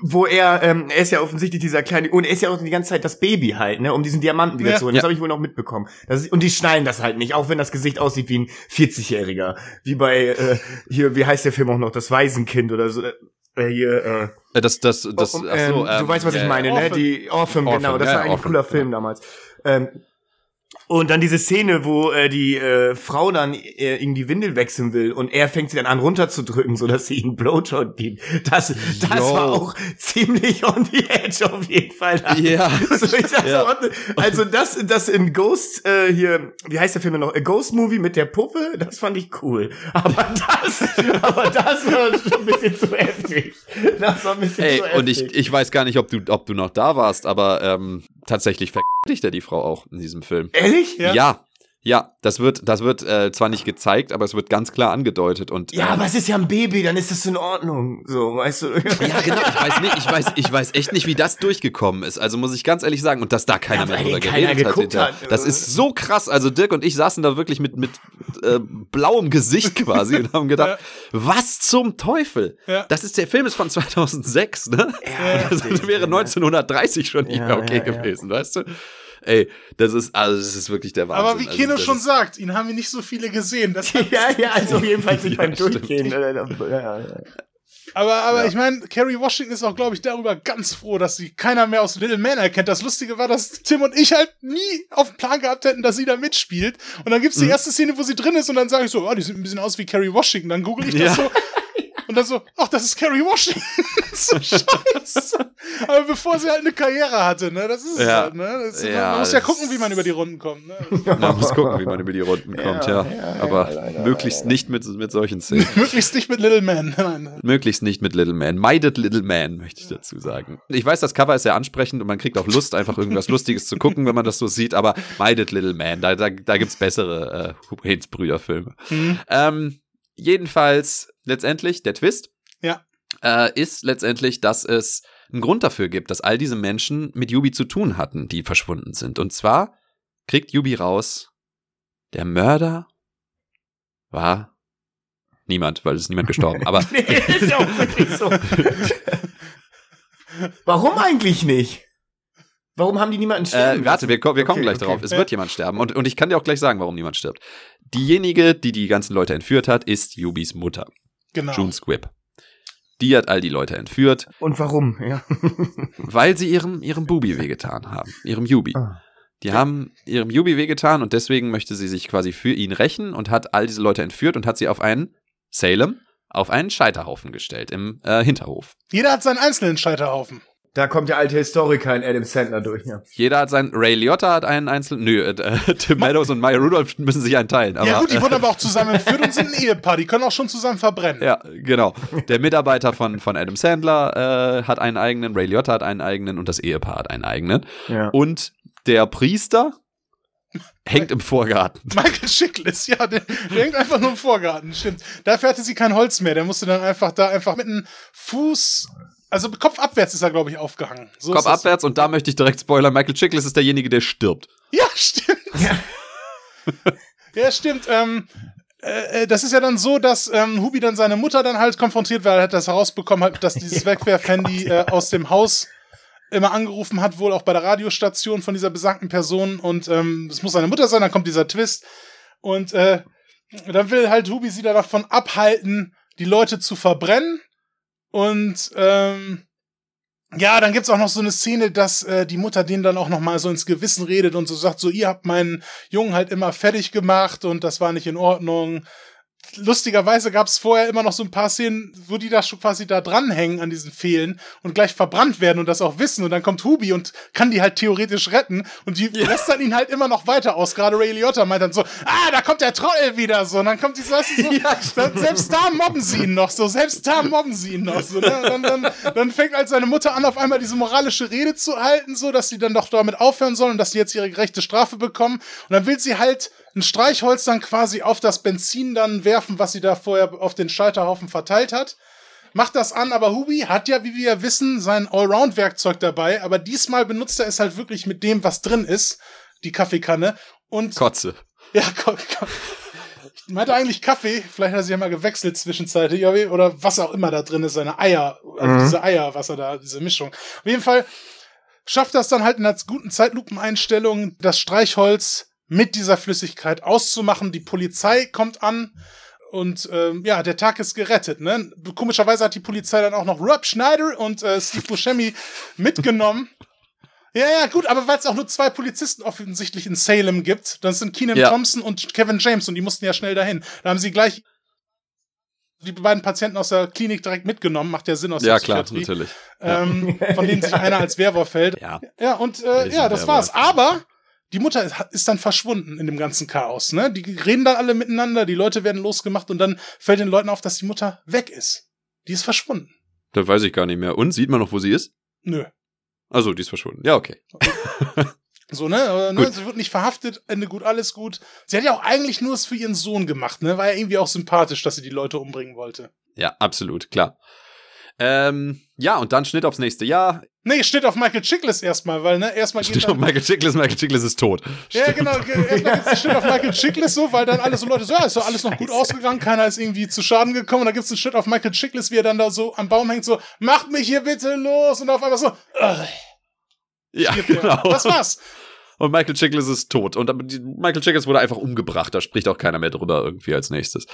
wo er, ähm, er ist ja offensichtlich dieser kleine, und er ist ja auch die ganze Zeit das Baby halt, ne, um diesen Diamanten wieder ja, zu holen. Das ja. habe ich wohl noch mitbekommen. Ist, und die schneiden das halt nicht, auch wenn das Gesicht aussieht wie ein 40-Jähriger. Wie bei, äh, hier, wie heißt der Film auch noch, das Waisenkind oder so. Äh, hier, äh,
äh das, das, das,
oh, ach so, ähm, du weißt, was ich meine, ne? Die Orphan, Orphan genau, das war ein cooler Film damals. Ähm, und dann diese Szene, wo äh, die äh, Frau dann äh, in die Windel wechseln will und er fängt sie dann an runterzudrücken, so dass sie ihn Blowjob gibt. Das, das war auch ziemlich on the edge auf jeden Fall.
Ja. *laughs* so,
ja. also das, das in Ghost äh, hier, wie heißt der Film noch? A Ghost Movie mit der Puppe, das fand ich cool. Aber das, *laughs* aber das war schon ein bisschen zu heftig. Das war ein bisschen
Ey,
zu heftig.
Und ich, ich weiß gar nicht, ob du, ob du noch da warst, aber ähm, tatsächlich vergiftigt er die Frau auch in diesem Film.
Ehrlich?
Ja. ja. Ja, das wird, das wird äh, zwar nicht gezeigt, aber es wird ganz klar angedeutet und
ja, ähm, aber es ist ja ein Baby, dann ist das in Ordnung, so, weißt du?
Ja, genau. Ich weiß nicht, ich weiß, ich weiß echt nicht, wie das durchgekommen ist. Also muss ich ganz ehrlich sagen, und dass da keiner ja, mehr drüber geredet hat, hat. Das ist so krass. Also Dirk und ich saßen da wirklich mit mit äh, blauem Gesicht quasi und haben gedacht, ja. was zum Teufel? Ja. Das ist der Film ist von 2006, ne? Ja, das wäre 1930 schon nicht mehr okay gewesen, weißt du? Ey, das ist, also das ist wirklich der Wahnsinn.
Aber wie Kino also, schon sagt, ihn haben wir nicht so viele gesehen. Das *laughs*
ja, ja, also jedenfalls nicht beim Durchgehen.
Aber, aber ja. ich meine, Carrie Washington ist auch, glaube ich, darüber ganz froh, dass sie keiner mehr aus Little Man erkennt. Das Lustige war, dass Tim und ich halt nie auf dem Plan gehabt hätten, dass sie da mitspielt. Und dann gibt's die mhm. erste Szene, wo sie drin ist und dann sage ich so, oh, die sieht ein bisschen aus wie Carrie Washington. Dann google ich das ja. so. *laughs* Und dann so, ach, das ist Carrie Washington. *laughs* so *laughs* scheiße. Aber bevor sie halt eine Karriere hatte, ne? Das ist ja. halt, ne? Das, ja, man muss ja gucken, wie man über die Runden kommt, ne? *laughs*
Man muss gucken, wie man über die Runden kommt, ja. ja. Aber leider, möglichst leider. nicht mit, mit solchen Szenen.
möglichst nicht mit Little Man. Nein.
Möglichst nicht mit Little Man. Meidet Little Man, möchte ich dazu sagen. Ich weiß, das Cover ist sehr ansprechend und man kriegt auch Lust, einfach irgendwas Lustiges zu gucken, wenn man das so sieht, aber meidet Little Man. Da, da, da gibt's bessere äh, Hens-Brüder-Filme. Mhm. Ähm, jedenfalls, letztendlich, der Twist
ja.
Äh, ist letztendlich, dass es einen Grund dafür gibt, dass all diese Menschen mit Yubi zu tun hatten, die verschwunden sind. Und zwar kriegt Yubi raus, der Mörder war niemand, weil es ist niemand gestorben. Aber *laughs* nee, ist ja auch
wirklich so. *laughs* Warum eigentlich nicht? Warum haben die niemanden sterben?
Äh, warte, wir, wir kommen okay, gleich okay. drauf. Es wird jemand sterben. Und, und ich kann dir auch gleich sagen, warum niemand stirbt. Diejenige, die die ganzen Leute entführt hat, ist Yubis Mutter. Genau. June Squibb. Die hat all die Leute entführt.
Und warum? Ja. *laughs*
weil sie ihrem, ihrem Bubi wehgetan haben. Ihrem Yubi. Ah. Die haben ihrem Yubi wehgetan und deswegen möchte sie sich quasi für ihn rächen und hat all diese Leute entführt und hat sie auf einen Salem, auf einen Scheiterhaufen gestellt im äh, Hinterhof.
Jeder hat seinen einzelnen Scheiterhaufen.
Da kommt der alte Historiker in Adam Sandler durch, ja.
Jeder hat seinen, Ray Liotta hat einen einzelnen, nö, äh, *laughs* Tim Meadows und Maya Rudolph müssen sich einen teilen. Aber,
ja gut, die wurden *laughs* aber auch zusammen entführt und sind ein Ehepaar, die können auch schon zusammen verbrennen.
Ja, genau. Der Mitarbeiter von, von Adam Sandler äh, hat einen eigenen, Ray Liotta hat einen eigenen und das Ehepaar hat einen eigenen. Ja. Und der Priester *laughs* hängt im Vorgarten.
Michael Schickles, ja, der, der, hängt einfach nur im Vorgarten, stimmt. Dafür hatte sie kein Holz mehr, der musste dann einfach da einfach mit einem Fuß also kopfabwärts ist er, glaube ich, aufgehangen.
So kopfabwärts und da möchte ich direkt spoilern, Michael Chiklis ist derjenige, der stirbt.
Ja, *laughs* stimmt. Ja, *laughs* ja stimmt. Ähm, äh, äh, das ist ja dann so, dass ähm, Hubi dann seine Mutter dann halt konfrontiert, weil er hat das herausbekommen hat, dass dieses *laughs* Wegwerf-Handy äh, aus dem Haus immer angerufen hat, wohl auch bei der Radiostation von dieser besagten Person und ähm, es muss seine Mutter sein, dann kommt dieser Twist und äh, dann will halt Hubi sie da davon abhalten, die Leute zu verbrennen und ähm, ja, dann gibt's auch noch so eine Szene, dass äh, die Mutter den dann auch noch mal so ins Gewissen redet und so sagt, so ihr habt meinen Jungen halt immer fertig gemacht und das war nicht in Ordnung lustigerweise gab es vorher immer noch so ein paar Szenen, wo die da schon quasi da dranhängen an diesen Fehlen und gleich verbrannt werden und das auch wissen. Und dann kommt Hubi und kann die halt theoretisch retten. Und die ja. lässt dann ihn halt immer noch weiter aus. Gerade Ray Liotta meint dann so, ah, da kommt der Troll wieder so. Und dann kommt die so, *laughs* ja, selbst da mobben sie ihn noch so. Selbst da mobben sie ihn noch so. Ne? Dann, dann, dann fängt halt seine Mutter an, auf einmal diese moralische Rede zu halten, so, dass sie dann doch damit aufhören sollen und dass sie jetzt ihre gerechte Strafe bekommen. Und dann will sie halt ein Streichholz dann quasi auf das Benzin dann werfen, was sie da vorher auf den Scheiterhaufen verteilt hat. Macht das an, aber Hubi hat ja, wie wir ja wissen, sein Allround-Werkzeug dabei, aber diesmal benutzt er es halt wirklich mit dem, was drin ist, die Kaffeekanne. Und
Kotze.
Ja, ko ich meinte eigentlich Kaffee, vielleicht hat er sich ja mal gewechselt zwischenzeitlich, oder was auch immer da drin ist, seine Eier, also mhm. diese Eier, was er da, diese Mischung. Auf jeden Fall schafft das dann halt in einer guten Zeitlupeneinstellung, das Streichholz mit dieser Flüssigkeit auszumachen. Die Polizei kommt an und ähm, ja, der Tag ist gerettet. Ne? Komischerweise hat die Polizei dann auch noch Rob Schneider und äh, Steve Buscemi *laughs* mitgenommen. Ja, ja, gut, aber weil es auch nur zwei Polizisten offensichtlich in Salem gibt, das sind Keenan ja. Thompson und Kevin James und die mussten ja schnell dahin. Da haben sie gleich die beiden Patienten aus der Klinik direkt mitgenommen, macht ja Sinn aus
ja, der Psychiatrie. Ja, klar, natürlich.
Ähm, ja. Von denen sich einer als Werwolf hält. Ja, ja und äh, ja, das war's. Aber die Mutter ist dann verschwunden in dem ganzen Chaos. Ne? Die reden dann alle miteinander, die Leute werden losgemacht und dann fällt den Leuten auf, dass die Mutter weg ist. Die ist verschwunden.
Das weiß ich gar nicht mehr. Und sieht man noch, wo sie ist?
Nö.
Also, die ist verschwunden. Ja, okay. *laughs*
So, ne? Aber, ne? Sie wird nicht verhaftet, Ende gut, alles gut. Sie hat ja auch eigentlich nur es für ihren Sohn gemacht, ne? War ja irgendwie auch sympathisch, dass sie die Leute umbringen wollte.
Ja, absolut, klar. Ähm, ja, und dann Schnitt aufs nächste Jahr.
Nee, Schnitt auf Michael Chiklis erstmal, weil, ne, erstmal
geht Schnitt auf Michael Chiklis, Michael Chiklis ist tot.
Ja, Stimmt. genau, erstmal *laughs* gibt's einen Schnitt auf Michael Chiklis so, weil dann alle so Leute so, ja, ist doch alles noch gut ausgegangen, keiner ist irgendwie zu Schaden gekommen und dann gibt's einen Schnitt auf Michael Chiklis, wie er dann da so am Baum hängt, so, macht mich hier bitte los und auf einmal so, Ugh.
Ja, genau.
Das war's
und Michael Chiklis ist tot. Und Michael Chiklis wurde einfach umgebracht. Da spricht auch keiner mehr drüber irgendwie als nächstes.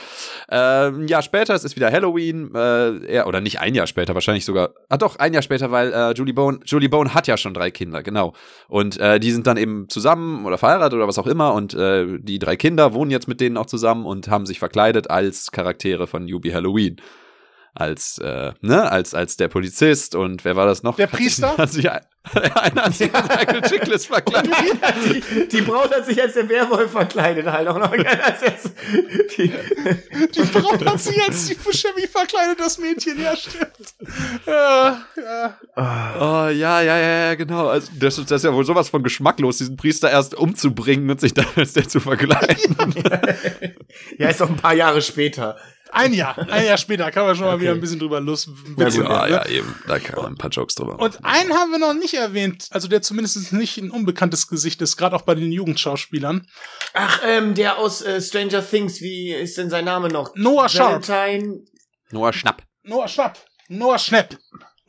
Ähm, Jahr später, es ist wieder Halloween. Äh, er, oder nicht ein Jahr später, wahrscheinlich sogar. Ah doch, ein Jahr später, weil äh, Julie Bone, Julie Bone hat ja schon drei Kinder, genau. Und äh, die sind dann eben zusammen oder verheiratet oder was auch immer. Und äh, die drei Kinder wohnen jetzt mit denen auch zusammen und haben sich verkleidet als Charaktere von Yubi Halloween als, äh, ne, als, als der Polizist und wer war das noch?
Der Priester?
Hat sich, hat *laughs* sich, einer hat sich als Michael Chiklis verkleidet.
Die, die, Braut hat sich als der Werwolf verkleidet halt auch noch. *laughs* Als
die, die Braut hat sich als die Buscemi verkleidet, das Mädchen, ja stimmt. Ja,
ja. Oh, ja, ja, ja, genau. Also das, das ist ja wohl sowas von geschmacklos, diesen Priester erst umzubringen und sich dann als der zu verkleiden. *laughs*
ja, ist doch ein paar Jahre später.
Ein Jahr, ein Jahr später kann man schon mal wieder ein bisschen drüber Lust.
Ja, ja, ja, eben. Da kann man ein paar Jokes drüber
machen. Und einen haben wir noch nicht erwähnt, also der zumindest nicht ein unbekanntes Gesicht ist, gerade auch bei den Jugendschauspielern.
Ach, ähm, der aus äh, Stranger Things, wie ist denn sein Name noch?
Noah Sharp.
Noah Schnapp.
Noah Schnapp. Noah Schnapp.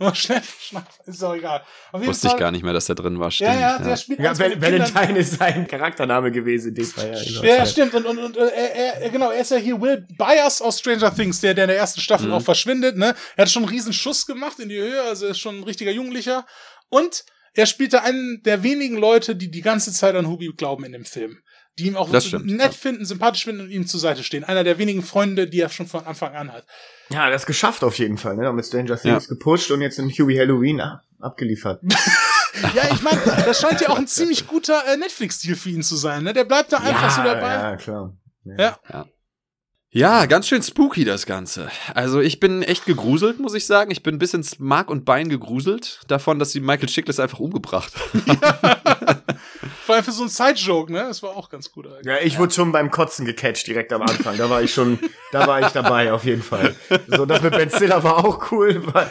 *laughs* Oh, Schnapp, Schnapp, ist auch egal.
Wusste Fall, ich gar nicht mehr, dass der drin war. Stimmt,
ja, ja, der ja. spielt
ja, Valentine ist sein Charaktername gewesen in dem Fall.
Ja, ja stimmt. Und, und, und äh, er, er, genau, er ist ja hier Will Byers aus Stranger Things, der, der in der ersten Staffel mhm. auch verschwindet. Ne? Er hat schon einen riesen Schuss gemacht in die Höhe, also ist schon ein richtiger Jugendlicher. Und er spielte einen der wenigen Leute, die die ganze Zeit an Hubi glauben in dem Film die ihm auch
stimmt,
nett ja. finden, sympathisch finden und ihm zur Seite stehen. Einer der wenigen Freunde, die er schon von Anfang an hat.
Ja, das geschafft auf jeden Fall, ne? Mit Stranger Things ja. gepusht und jetzt in Huey Halloween abgeliefert. *laughs* *laughs*
ja, ich meine, das scheint ja auch ein ziemlich guter äh, Netflix-Deal für ihn zu sein, ne? Der bleibt da einfach
ja,
so dabei.
Ja, klar.
Ja. ja.
Ja, ganz schön spooky das Ganze. Also ich bin echt gegruselt, muss ich sagen. Ich bin bis ins Mark und Bein gegruselt davon, dass sie Michael Chiklis einfach umgebracht
haben. *laughs* Vor allem für so ein Side-Joke, ne? Das war auch ganz gut
eigentlich. Ja, ich wurde schon beim Kotzen gecatcht direkt am Anfang. Da war ich schon, da war ich dabei auf jeden Fall. So, das mit Ben Stiller war auch cool, aber,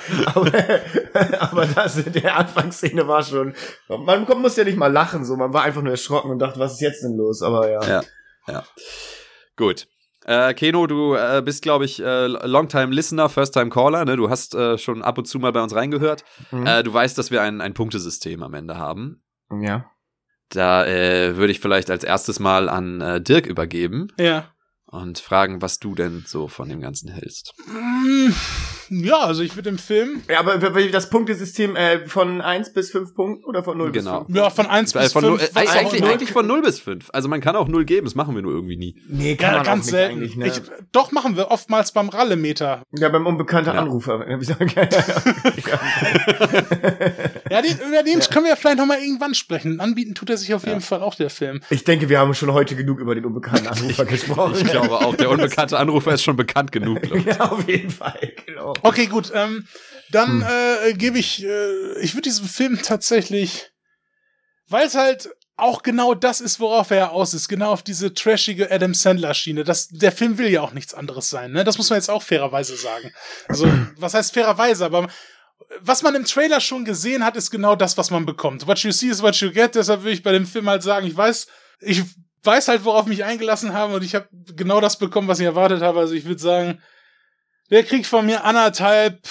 aber das in der Anfangsszene war schon, man muss ja nicht mal lachen, so, man war einfach nur erschrocken und dachte, was ist jetzt denn los? Aber ja.
Ja, ja. Gut. Äh, Keno, du äh, bist, glaube ich, äh, Longtime Listener, First-Time Caller. Ne? Du hast äh, schon ab und zu mal bei uns reingehört. Mhm. Äh, du weißt, dass wir ein, ein Punktesystem am Ende haben.
Ja.
Da äh, würde ich vielleicht als erstes mal an äh, Dirk übergeben.
Ja
und fragen, was du denn so von dem Ganzen hältst.
Mm, ja, also ich würde im Film.
Ja, aber das Punktesystem äh, von 1 bis 5 Punkten oder von 0
genau.
bis 5?
Ja, von 1 bis von 5.
Äh, eigentlich, eigentlich von 0 bis 5. Also man kann auch 0 geben, das machen wir nur irgendwie nie.
Nee, kann ja, man ganz selten. Nicht, ne? ich, doch, machen wir oftmals beim Rallemeter.
Ja, beim unbekannten ja. Anrufer. *laughs*
ja, den, über den ja. können wir ja vielleicht nochmal irgendwann sprechen. Anbieten tut er sich auf jeden Fall auch, der Film.
Ich denke, wir haben schon heute genug über den unbekannten Anrufer *laughs* gesprochen.
Ich glaube auch, der *laughs* unbekannte Anrufer ist schon bekannt genug.
ja, auf jeden Fall, genau.
Okay, gut. Ähm, dann hm. äh, gebe ich, äh, ich würde diesem Film tatsächlich, weil es halt auch genau das ist, worauf er aus ist, genau auf diese trashige Adam Sandler-Schiene. Das, der Film will ja auch nichts anderes sein, ne? Das muss man jetzt auch fairerweise sagen. Also, *clears throat* was heißt fairerweise, aber was man im Trailer schon gesehen hat, ist genau das, was man bekommt. What you see is what you get, deshalb würde ich bei dem Film halt sagen, ich weiß, ich weiß halt, worauf mich eingelassen haben und ich habe genau das bekommen, was ich erwartet habe. Also ich würde sagen, der kriegt von mir anderthalb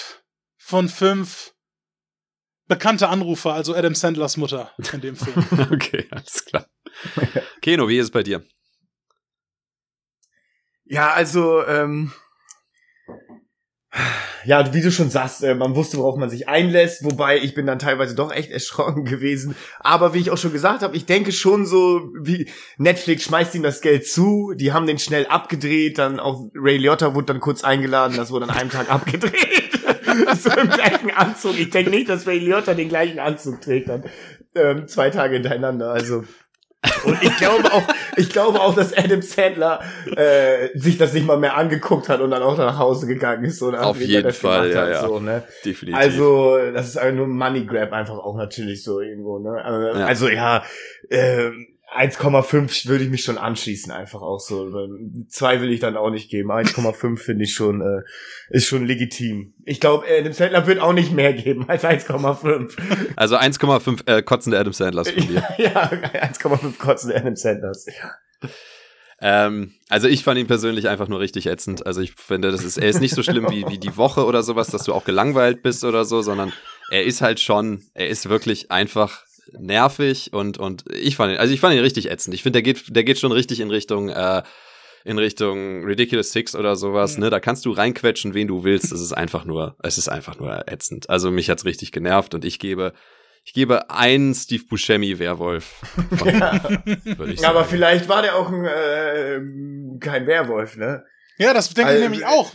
von fünf bekannte Anrufer, also Adam Sandlers Mutter in dem Film. *laughs*
okay, alles klar. Keno, wie ist es bei dir?
Ja, also, ähm, ja, wie du schon sagst, äh, man wusste, worauf man sich einlässt, wobei ich bin dann teilweise doch echt erschrocken *laughs* gewesen. Aber wie ich auch schon gesagt habe, ich denke schon so, wie Netflix schmeißt ihm das Geld zu, die haben den schnell abgedreht, dann auch Ray Liotta wurde dann kurz eingeladen, das wurde an einem Tag *laughs* abgedreht. *laughs* so im gleichen Anzug. Ich denke nicht, dass Ray Liotta den gleichen Anzug trägt dann ähm, zwei Tage hintereinander. Also und ich glaube auch, ich glaube auch, dass Adam Sandler äh, sich das nicht mal mehr angeguckt hat und dann auch nach Hause gegangen ist. So,
Auf jeden Fall, ja,
hat,
ja.
So, ne?
Definitiv.
Also, das ist nur ein Money Grab einfach auch natürlich so irgendwo, ne? Äh, ja. Also ja, äh, 1,5 würde ich mich schon anschließen, einfach auch so. Zwei will ich dann auch nicht geben. 1,5 *laughs* finde ich schon, äh, ist schon legitim. Ich glaube, Adam Sandler wird auch nicht mehr geben als 1,5.
Also 1,5 äh, kotzende Adam Sandlers von dir. *laughs*
ja, 1,5 kotzende Adam Sandlers.
Ähm, also ich fand ihn persönlich einfach nur richtig ätzend. Also ich finde, das ist, er ist nicht so schlimm wie, wie die Woche oder sowas, dass du auch gelangweilt bist oder so, sondern er ist halt schon, er ist wirklich einfach nervig und, und ich fand ihn, also ich fand ihn richtig ätzend. Ich finde, der geht, der geht schon richtig in Richtung, äh, in Richtung Ridiculous Six oder sowas, mhm. ne? Da kannst du reinquetschen, wen du willst. Es ist einfach nur, es ist einfach nur ätzend. Also mich hat's richtig genervt und ich gebe, ich gebe einen Steve Buscemi Werwolf. *laughs*
ja. Aber vielleicht war der auch ein, äh, kein Werwolf, ne?
Ja, das denke also, ich nämlich auch.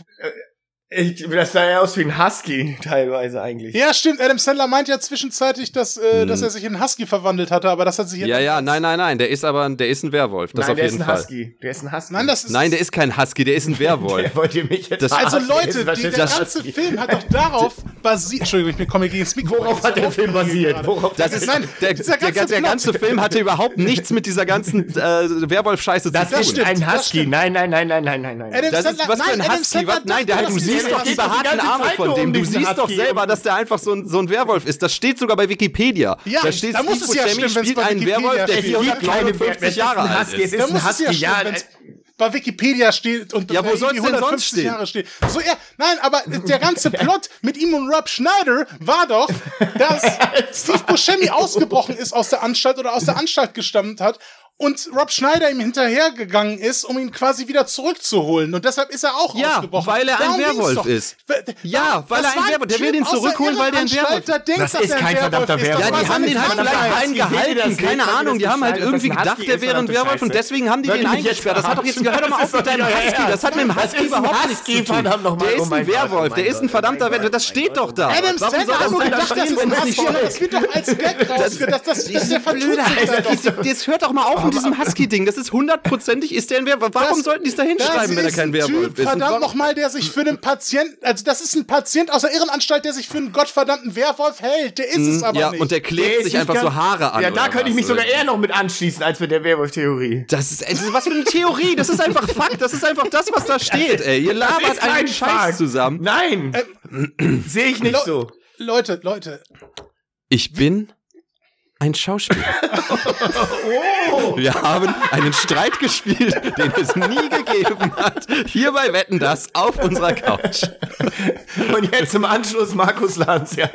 Ich, das sah ja aus wie ein Husky *laughs* teilweise eigentlich.
Ja, stimmt. Adam Sandler meint ja zwischenzeitlich, dass, äh, hm. dass er sich in Husky verwandelt hatte, aber das hat sich
jetzt. Ja, ja, nein, nein, nein. Der ist aber, der ist ein Werwolf. Das
nein,
auf jeden
der ist ein
Fall.
Husky. Der ist ein Husky.
Nein, das ist.
Nein, der ist kein Husky. Der ist ein *laughs* Werwolf. der
wollt ihr mich jetzt
das, Also *laughs* Leute, die, der ganze Film hat doch darauf basiert. Entschuldigung, ich komme gegen das Mikro.
Worauf hat der Film basiert? Worauf
das ist nein. Der, der, ganze, der ganze Film hatte überhaupt nichts mit dieser ganzen äh, Werwolf-Scheiße zu tun.
Das stimmt. Ein Husky. Nein, nein, nein, nein, nein, nein, nein.
Das ist was für ein Husky. Nein, der hat. Du siehst doch die behaarten Arme von dem. Du siehst doch selber, dass der einfach so ein, so ein Werwolf ist. Das steht sogar bei Wikipedia.
Ja,
da steht,
da muss
Steve
es ja stimmen,
spielt einen Werwolf, der 450 Jahre alt ist.
Es ist ein Husky, ja.
bei Wikipedia steht und
ja, wo soll es denn sonst stehen? Jahre steht.
So, ja, nein, aber der ganze *laughs* Plot mit ihm und Rob Schneider war doch, dass *laughs* Steve Buscemi ausgebrochen ist aus der Anstalt oder aus der Anstalt gestammt hat und Rob Schneider ihm hinterhergegangen ist, um ihn quasi wieder zurückzuholen. Und deshalb ist er auch
ja,
ausgebrochen.
weil er ein Werwolf ist. Ja, weil er ein Werwolf Der will ihn zurückholen, weil der ein Werwolf ist.
Das ist kein verdammter Werwolf.
Ja, die haben den halt vielleicht eingehalten. Keine Ahnung. Die haben halt irgendwie gedacht, der wäre ein Werwolf und deswegen haben die den eingesperrt. Das hat doch jetzt, hör doch mal auf mit deinem Husky. Das hat mit dem Husky überhaupt nichts zu tun. Der ist ein Werwolf. Der ist ein verdammter Werwolf. Das steht doch da.
Adam Sandler hat gedacht, das wird doch als Gag rausgedacht. Das ist der Vertut
Das hört doch mal auf mit diesem *laughs* Husky-Ding. Das ist hundertprozentig, ist der ein Werwolf. Warum das, sollten die es da hinschreiben, wenn er kein Werwolf typ, ist?
Verdammt nochmal, der sich für einen Patienten, also das ist ein Patient aus der Irrenanstalt, der sich für einen gottverdammten Werwolf hält. Der ist mhm, es aber ja, nicht.
und der klebt der sich einfach so Haare an.
Ja, da könnte ich mich sogar eher noch mit anschließen, als mit der Werwolf-Theorie.
Das ist, also, was für eine Theorie? Das ist einfach Fakt. Das ist einfach das, was da steht, ey. Ihr labert einen Scheiß Fakt. zusammen.
Nein! Ähm, Sehe ich nicht Le so.
Leute, Leute.
Ich bin ein Schauspieler. oh. Wir haben einen Streit gespielt, den es nie gegeben hat. Hier bei Wetten das auf unserer Couch.
Und jetzt im Anschluss Markus Lanz. Ja.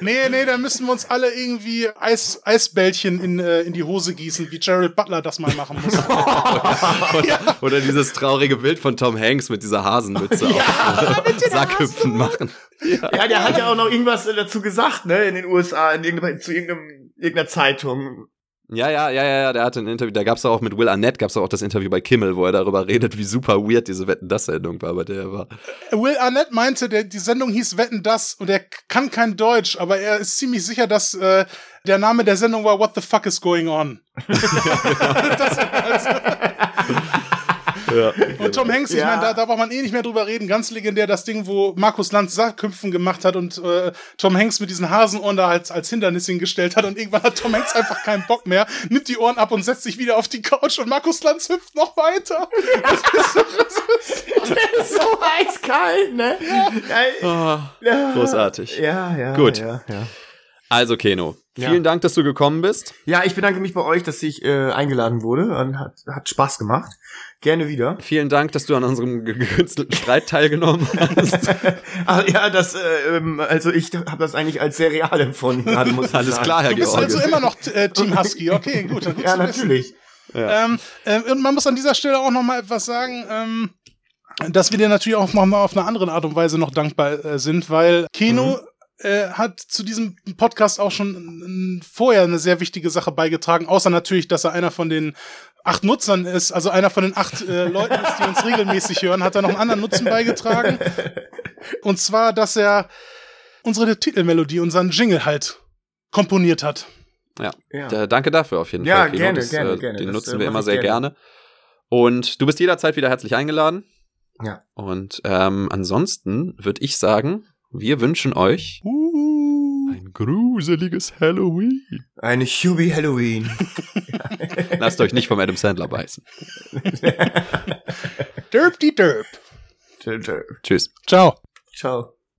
Nee, nee, da müssen wir uns alle irgendwie Eis, Eisbällchen in, äh, in die Hose gießen, wie Gerald Butler das mal machen muss. *laughs*
oder, ja. oder, dieses traurige Bild von Tom Hanks mit dieser Hasenmütze ja, auf Sackhüpfen machen.
Ja. ja, der hat ja auch noch irgendwas dazu gesagt, ne, in den USA, in irgendeinem, zu irgendeinem, irgendeiner Zeitung.
Ja, ja, ja, ja, der hatte ein Interview, da gab's auch mit Will Arnett, gab's auch das Interview bei Kimmel, wo er darüber redet, wie super weird diese Wetten das Sendung war, bei der er war.
Will Arnett meinte, der, die Sendung hieß Wetten das und er kann kein Deutsch, aber er ist ziemlich sicher, dass äh, der Name der Sendung war What the fuck is going on? *laughs* ja, genau. *laughs* das, also, ja, und Tom Hanks, ich ja. meine, da, da braucht man eh nicht mehr drüber reden. Ganz legendär das Ding, wo Markus Lanz Sackkümpfen gemacht hat und äh, Tom Hanks mit diesen Hasenohren da als, als Hindernis hingestellt hat und irgendwann hat Tom Hanks einfach keinen Bock mehr, nimmt die Ohren ab und setzt sich wieder auf die Couch und Markus Lanz hüpft noch weiter.
Das ist so eiskalt, ne?
Ja. Oh, großartig.
Ja, ja.
Gut.
Ja, ja.
Also, Keno, vielen ja. Dank, dass du gekommen bist.
Ja, ich bedanke mich bei euch, dass ich äh, eingeladen wurde. Und hat, hat Spaß gemacht. Gerne wieder.
Vielen Dank, dass du an unserem gekünstelten Streit teilgenommen hast.
Ach, *laughs* ja, das, äh, ähm, also ich habe das eigentlich als sehr real empfunden. *laughs* Gerade, muss
Alles sagen. klar, Herr
Du bist
George.
also immer noch äh, Team Husky. *laughs* Okay, gut. Dann
ja, natürlich.
Ja. Ähm, äh, und man muss an dieser Stelle auch noch mal etwas sagen. Ähm, dass wir dir natürlich auch noch mal auf eine andere Art und Weise noch dankbar äh, sind, weil Kino mhm äh, hat zu diesem Podcast auch schon vorher eine sehr wichtige Sache beigetragen, außer natürlich, dass er einer von den acht Nutzern ist, also einer von den acht äh, *laughs* Leuten ist, die uns regelmäßig hören, hat er noch einen anderen Nutzen beigetragen. Und zwar, dass er unsere Titelmelodie, unseren Jingle halt komponiert hat.
Ja, ja. danke dafür auf jeden
ja,
Fall.
Ja, gerne, das, gerne, äh, gerne.
Den das, nutzen wir immer sehr gerne. gerne. Und du bist jederzeit wieder herzlich eingeladen.
Ja.
Und ähm, ansonsten würde ich sagen, wir wünschen euch uh, ein gruseliges Halloween.
Eine Shubi Halloween. *laughs*
Lasst euch nicht vom Adam Sandler beißen. *laughs*
derp die derp.
derp.
Tschüss.
Ciao.
Ciao.